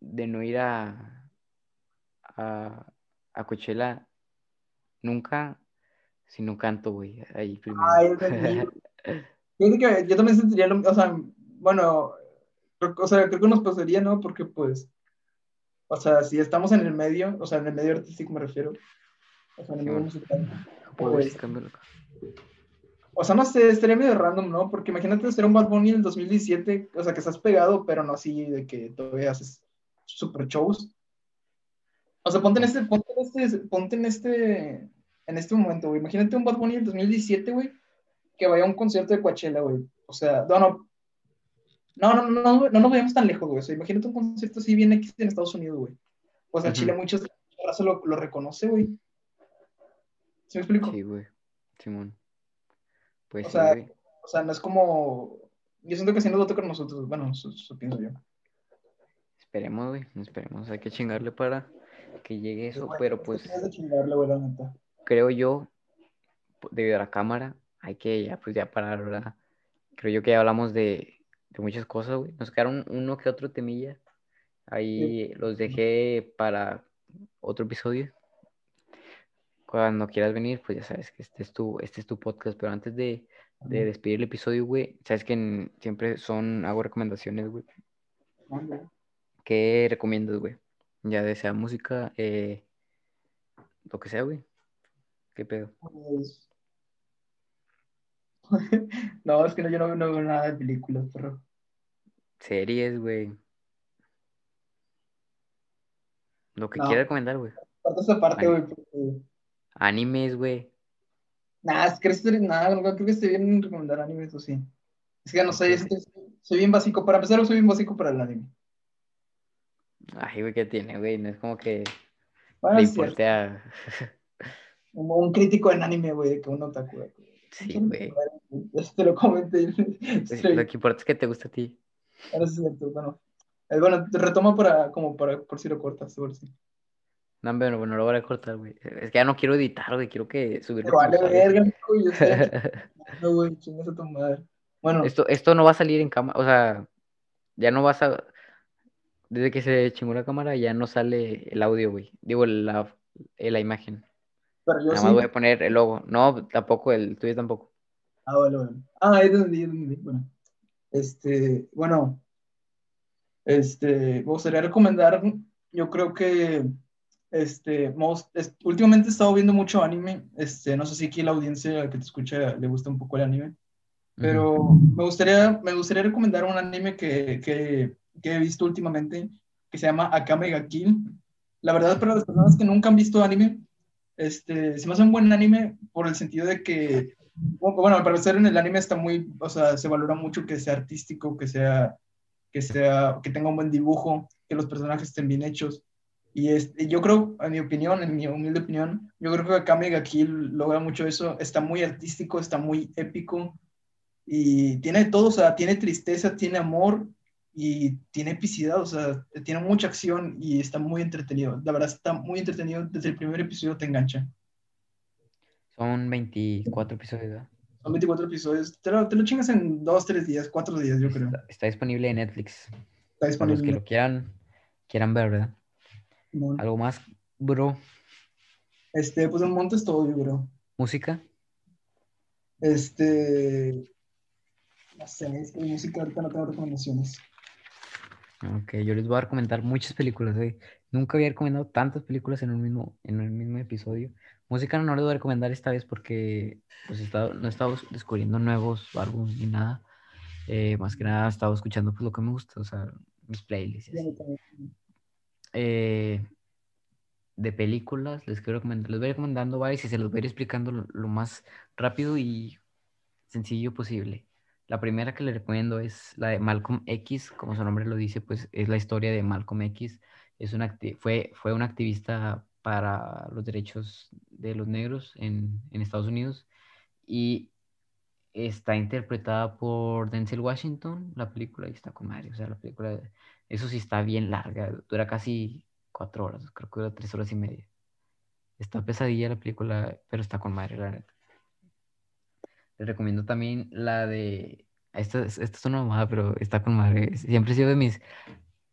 de no ir a, a, a Coachella nunca si no canto, güey, ahí primero. Ay, que yo también sentiría lo o sea, bueno, o sea, creo que nos pasaría, ¿no? Porque pues, o sea, si estamos en el medio, o sea, en el medio artístico me refiero, o sea, en el medio musical, pues, O sea, no sé, estaría medio random, ¿no? Porque imagínate ser un Bad Bunny en el 2017, o sea, que estás pegado, pero no así de que todavía haces super shows. O sea, ponte en este, ponte en este, ponte en este, en este momento, güey. Imagínate un Bad Bunny en el 2017, güey, que vaya a un concierto de Coachella, güey. O sea, no, no, no, no, no, no nos vayamos tan lejos, güey. O sea, imagínate un concierto así bien X en Estados Unidos, güey. O sea, Ujú. Chile muchos raza lo, lo reconoce, güey. ¿Sí me explico? Sí, güey. Simón. Pues O sí, sea, güey. O sea, no es como. Yo siento que si nos lo toca a nosotros. Bueno, eso, eso pienso yo. Esperemos, güey. Esperemos. Hay que chingarle para que llegue eso. Güey, Pero pues Es de chingarle, güey, la neta. creo yo, debido a la cámara, hay que ya, pues ya parar, ¿verdad? Creo yo que ya hablamos de, de muchas cosas, güey. Nos quedaron uno que otro temilla. Ahí los dejé para otro episodio. Cuando quieras venir, pues ya sabes que este es tu, este es tu podcast. Pero antes de, de despedir el episodio, güey, sabes que en- siempre son, hago recomendaciones, güey. ¿Qué recomiendas, güey? Ya de sea música, eh, lo que sea, güey. ¿Qué pedo? Pues- <laughs> no, es que no, yo no, no veo nada de películas, pero. Series, güey. Lo que No. quieras recomendar, güey. Aparte esa parte, güey. porque- Animes, güey. Nah, es que nada, no creo que esté bien en recomendar animes o sí. Es que no sé, soy bien básico. Para empezar, soy bien básico para el anime. Ay, güey, ¿qué tiene, güey? No es como que Bueno, le importe a... <laughs> Como un crítico en anime, güey, que uno otaku. <laughs> <laughs> güey. Sí, güey. Te lo comenté. Lo que importa es que te gusta a ti. Bueno. Eh, bueno, te retomo para, como para, por si lo cortas, por si. No, pero bueno, lo voy a cortar, güey. Es que ya no quiero editar, güey. Quiero que subirlo Pero vale verga, güey, <laughs> no, güey, chingas a tu madre. Bueno, Esto, esto no va a salir en cámara, o sea, ya no vas a... Desde que se chingó la cámara ya no sale el audio, güey. Digo, la, eh, la imagen. pero yo Nada sí. más voy a poner el logo. No, tampoco, el tuyo tampoco. Ah, vale, vale. Ah, ahí entendí, entendí. Bueno, este, bueno, este, me gustaría recomendar, yo creo que, este, most- últimamente he estado viendo mucho anime, este, no sé si aquí la audiencia que te escucha le gusta un poco el anime, pero me gustaría, me gustaría recomendar un anime que, que, que he visto últimamente, que se llama Akame ga Kill. La verdad, para las personas que nunca han visto anime, este, se me hace un buen anime por el sentido de que, bueno, al parecer en el anime está muy, o sea, se valora mucho que sea artístico, que sea, que sea, que tenga un buen dibujo, que los personajes estén bien hechos. Y este, yo creo, en mi opinión, en mi humilde opinión, yo creo que ga Kill logra mucho eso. Está muy artístico, está muy épico y tiene todo, o sea, tiene tristeza, tiene amor y tiene epicidad, o sea, tiene mucha acción y está muy entretenido. La verdad está muy entretenido, desde el primer episodio te engancha. Son 24 episodios, ¿verdad? Son 24 episodios, te lo, te lo chingas en 2, 3 días, 4 días, yo creo. Está, está disponible en Netflix. Está Para los que disponible. lo quieran, quieran ver, ¿verdad? ¿Algo más, bro? Este, pues el monte es todo, yo creo. ¿Música? Este, no sé, es que música ahorita no tengo recomendaciones. Ok, yo les voy a recomendar muchas películas, güey. Nunca había recomendado tantas películas en un mismo, en el mismo episodio. Música no les voy a recomendar esta vez porque pues, he estado- no he estado descubriendo nuevos álbumes ni nada. Eh, más que nada he estado escuchando pues, lo que me gusta, o sea, mis playlists. así. Eh, de películas, les quiero recomendar, les voy recomendando varias y se los voy a ir explicando lo, lo más rápido y sencillo posible. La primera que les recomiendo es la de Malcolm X, como su nombre lo dice, pues es la historia de Malcolm X. Es un acti- fue, fue un activista para los derechos de los negros en, en Estados Unidos y está interpretada por Denzel Washington, la película, y está con madre, o sea, la película, eso sí está bien larga, dura casi cuatro horas, creo que dura tres horas y media. Está pesadilla la película, pero está con madre, la neta. Les recomiendo también la de, esta, es- esta es una mamada, pero está con madre, siempre ha sido de mis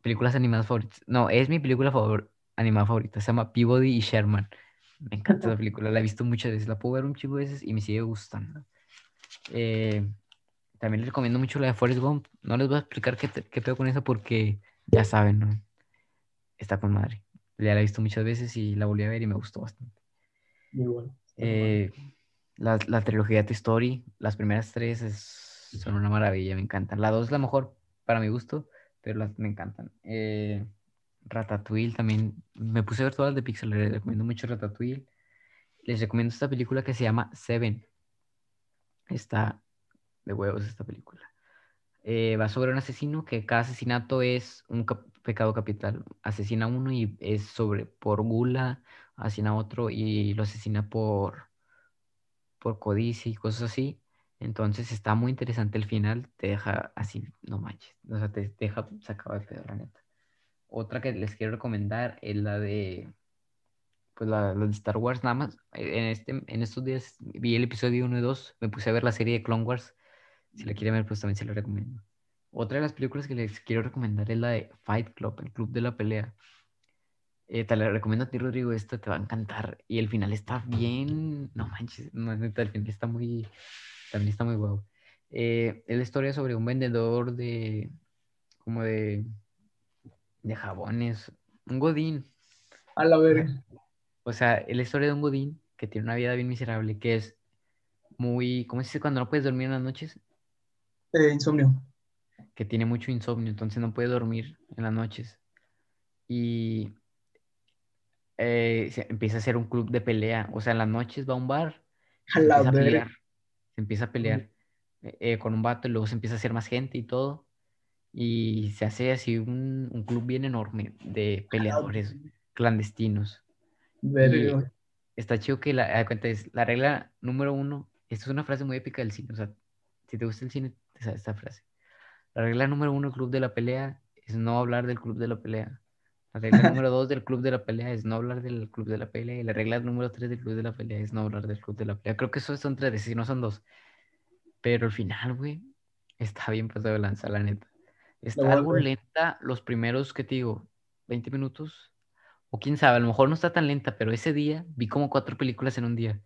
películas animadas favoritas, no, es mi película favor- animada favorita, se llama Peabody y Sherman. Me encanta esa película, la he visto muchas veces, la puedo ver un chico de veces y me sigue gustando. Eh, también les recomiendo mucho la de Forrest Gump. No les voy a explicar qué, qué pedo con esa porque ya saben, ¿no? Está con madre. Ya la he visto muchas veces y la volví a ver y me gustó bastante. Igual. Eh, La, la trilogía de Toy Story, las primeras tres es- son una maravilla, me encantan. La dos es la mejor para mi gusto, pero las me encantan. Eh, Ratatouille también, me puse a ver todas las de Pixar, les recomiendo mucho Ratatouille. Les recomiendo esta película que se llama Seven. Está de huevos esta película. Eh, va sobre un asesino que cada asesinato es un cap- pecado capital. Asesina a uno y es sobre por gula, asesina a otro y lo asesina por, por codicia y cosas así. Entonces está muy interesante el final, te deja así, no manches, o sea, te deja sacado de pedo, la neta. Otra que les quiero recomendar es la de, pues la, la de Star Wars, nada más. En, este, en estos días vi el episodio 1 y 2, me puse a ver la serie de Clone Wars. Si la quieren ver, pues también se la recomiendo. Otra de las películas que les quiero recomendar es la de Fight Club, el club de la pelea. Eh, te la recomiendo a ti, Rodrigo, esta te va a encantar. Y el final está bien, no manches, no, neta, el final está muy, también está muy guau. Eh, es la historia sobre un vendedor de, como de, de jabones, un godín. A la verga. O sea, es la historia de un godín que tiene una vida bien miserable, que es muy, ¿cómo se dice cuando no puedes dormir en las noches? Eh, insomnio. que tiene mucho insomnio, entonces no puede dormir en las noches. Y eh, se empieza a hacer un club de pelea. O sea, en las noches va a un bar, A se la empieza a pelear. Se empieza a pelear eh, eh, con un vato y luego se empieza a hacer más gente y todo. Y se hace así un, un club bien enorme de peleadores clandestinos. Está chido que la, cuenta es la regla número uno. Esta es una frase muy épica del cine. O sea, si te gusta el cine, sabes esta frase. La regla número uno del club de la pelea es no hablar del club de la pelea. La regla <laughs> número dos del club de la pelea es no hablar del club de la pelea. Y la regla número tres del club de la pelea es no hablar del club de la pelea. Creo que eso son tres, si no son dos. Pero al final, güey, está bien pasado de lanza, la neta. Está a algo lenta los primeros, ¿qué te digo? 20 minutos. O quién sabe, a lo mejor no está tan lenta, pero ese día vi como cuatro películas en un día.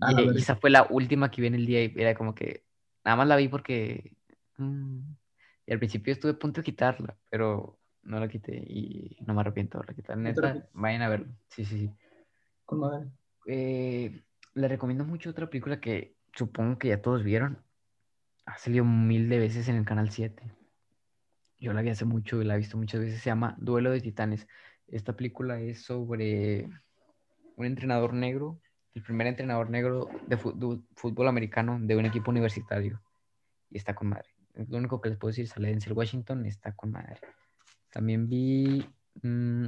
A la Y, y esa fue la última que vi en el día y era como que nada más la vi porque... mm, y al principio estuve a punto de quitarla, pero no la quité y no me arrepiento de la quitar. ¿No te Neta, vayan a verlo. Sí, sí, sí. Con madre. Eh, le recomiendo mucho otra película que supongo que ya todos vieron. Ha salido mil de veces en el canal 7. Yo la vi hace mucho y la he visto muchas veces. Se llama Duelo de Titanes. Esta película es sobre un entrenador negro, el primer entrenador negro de fútbol americano de un equipo universitario. Y está con madre. Lo único que les puedo decir. Sale Denzel Washington, está con madre. También vi mm,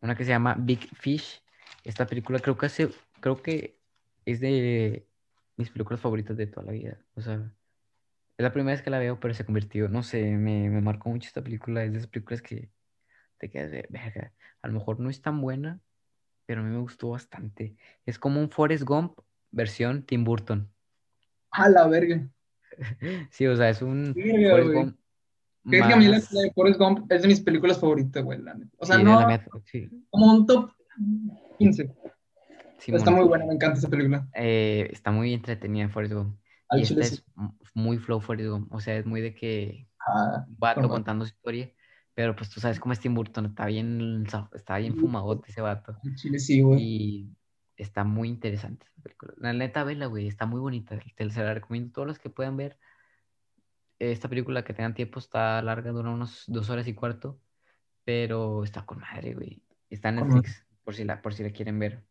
una que se llama Big Fish. Esta película creo que hace, creo que es de mis películas favoritas de toda la vida. O sea, es la primera vez que la veo, pero se convirtió, no sé, me, me marcó mucho esta película. Es de esas películas que te quedas de verga. A lo mejor no es tan buena, pero a mí me gustó bastante. Es como un Forrest Gump versión Tim Burton. A la verga. <laughs> Sí, o sea, es un Verga, Forrest. Gump es que a mí la, de Forrest Gump es de mis películas favoritas, güey. O sea, sí, no sí, como un top 15. pero está muy buena, me encanta esa película. Eh, está muy entretenida Forrest Gump. Al Y esta chile sí. es muy flow Forrest Gump. O sea, es muy de que Ah, vato Normal. contando su historia. Pero pues tú sabes cómo es Tim Burton. Está bien, está bien Sí. fumadote ese vato. chile sí, güey. Y está muy interesante esa película. La neta, vela, güey. Está muy bonita. Te se la recomiendo a todos los que puedan ver. Esta película que tengan tiempo está larga, dura unos dos horas y cuarto. Pero está con madre, güey. Está en Netflix, por si la, por si la quieren ver.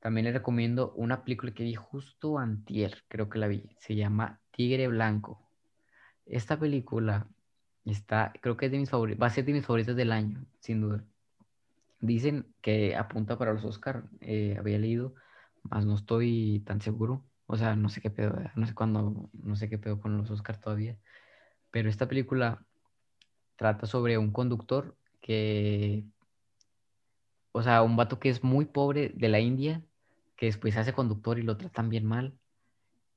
También les recomiendo una película que vi justo antier, creo que la vi. Se llama Tigre Blanco. Esta película está, creo que es de mis favoritas, va a ser de mis favoritas del año, sin duda. Dicen que apunta para los Oscar, eh, había leído, más no estoy tan seguro. O sea, no sé qué pedo, no sé cuándo, no sé qué pedo con los Oscar todavía. Pero esta película trata sobre un conductor que, o sea, un vato que es muy pobre de la India, que después hace conductor y lo tratan bien mal,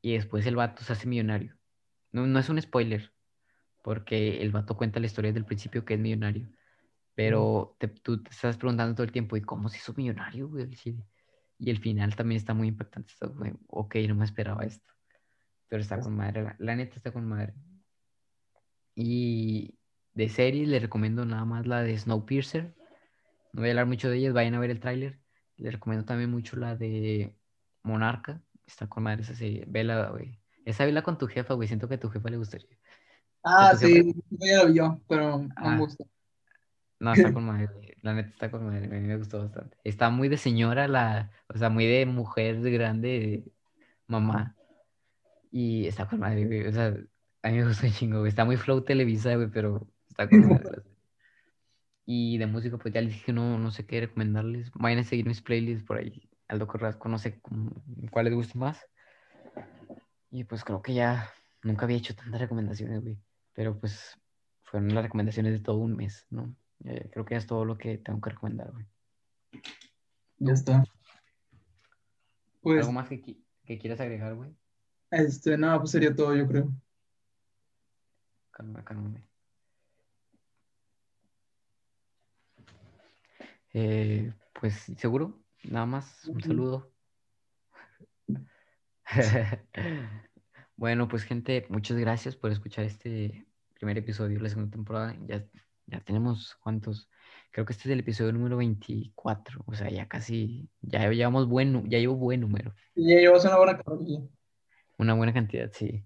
y después el vato se hace millonario. No, no es un spoiler, porque el vato cuenta la historia desde el principio que es millonario, pero te- tú te estás preguntando todo el tiempo, ¿y cómo se hizo millonario, güey? Y el final también está muy impactante. está, güey, ok, no me esperaba esto. Pero está con madre, la, la neta está con madre. Y de series les recomiendo nada más la de Snowpiercer. No voy a hablar mucho de ellas, vayan a ver el tráiler. Les recomiendo también mucho la de Monarca. Está con madre esa serie. Vela, güey. Esa vela con tu jefa, güey. Siento que a tu jefa le gustaría. Ah, sí, ya la vio, pero no Ah. me gusta. No, está con madre. La neta está con madre. A mí me gustó bastante. Está muy de señora, la, o sea, muy de mujer de grande, de mamá. Y está con madre, güey. O sea, a mí me gustó un chingo, güey. Está muy flow Televisa, güey, pero está con <laughs> madre. Y de música, pues ya les dije, no, no sé qué recomendarles. Vayan a seguir mis playlists por ahí. Aldo Carrasco, no sé cuál les guste más. Y pues creo que ya nunca había hecho tantas recomendaciones, güey. Pero pues fueron las recomendaciones de todo un mes, ¿no? Eh, creo que ya es todo lo que tengo que recomendar, güey. Ya está. Pues, ¿Algo más que, que quieras agregar, güey? este, nada, pues sería todo, yo creo. Calma, calma. Eh, pues seguro, nada más, un saludo. <laughs> Bueno, pues gente, muchas gracias por escuchar este primer episodio de la segunda temporada. Ya, ya tenemos cuántos, creo que este es el episodio número 24, o sea, ya casi, ya llevamos buen, ya llevo buen número. Ya llevas una buena carrera. Una buena cantidad, sí.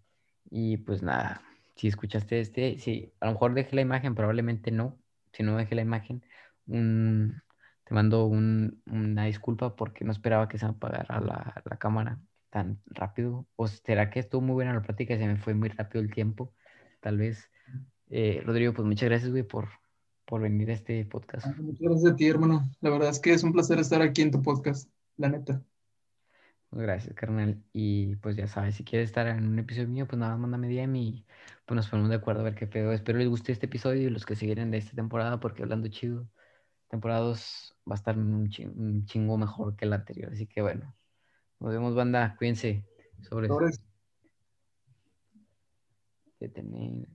Y pues nada, si escuchaste este, sí, a lo mejor dejé la imagen, probablemente no. Si no dejé la imagen, un- te mando un- una disculpa porque no esperaba que se apagara la, la cámara tan rápido. ¿O será que estuvo muy buena la plática y se me fue muy rápido el tiempo? Tal vez. Eh, Rodrigo, pues muchas gracias, güey, por, por venir a este podcast. Muchas gracias a ti, hermano. La verdad es que es un placer estar aquí en tu podcast, la neta. Gracias, carnal. Y pues ya sabes, si quieres estar en un episodio mío, pues nada mándame DM y pues nos ponemos de acuerdo a ver qué pedo. Espero les guste este episodio y los que siguieran de esta temporada, porque hablando chido, temporada 2 va a estar un chingo mejor que la anterior. Así que bueno, nos vemos, banda. Cuídense. Sobre Sobres. detener.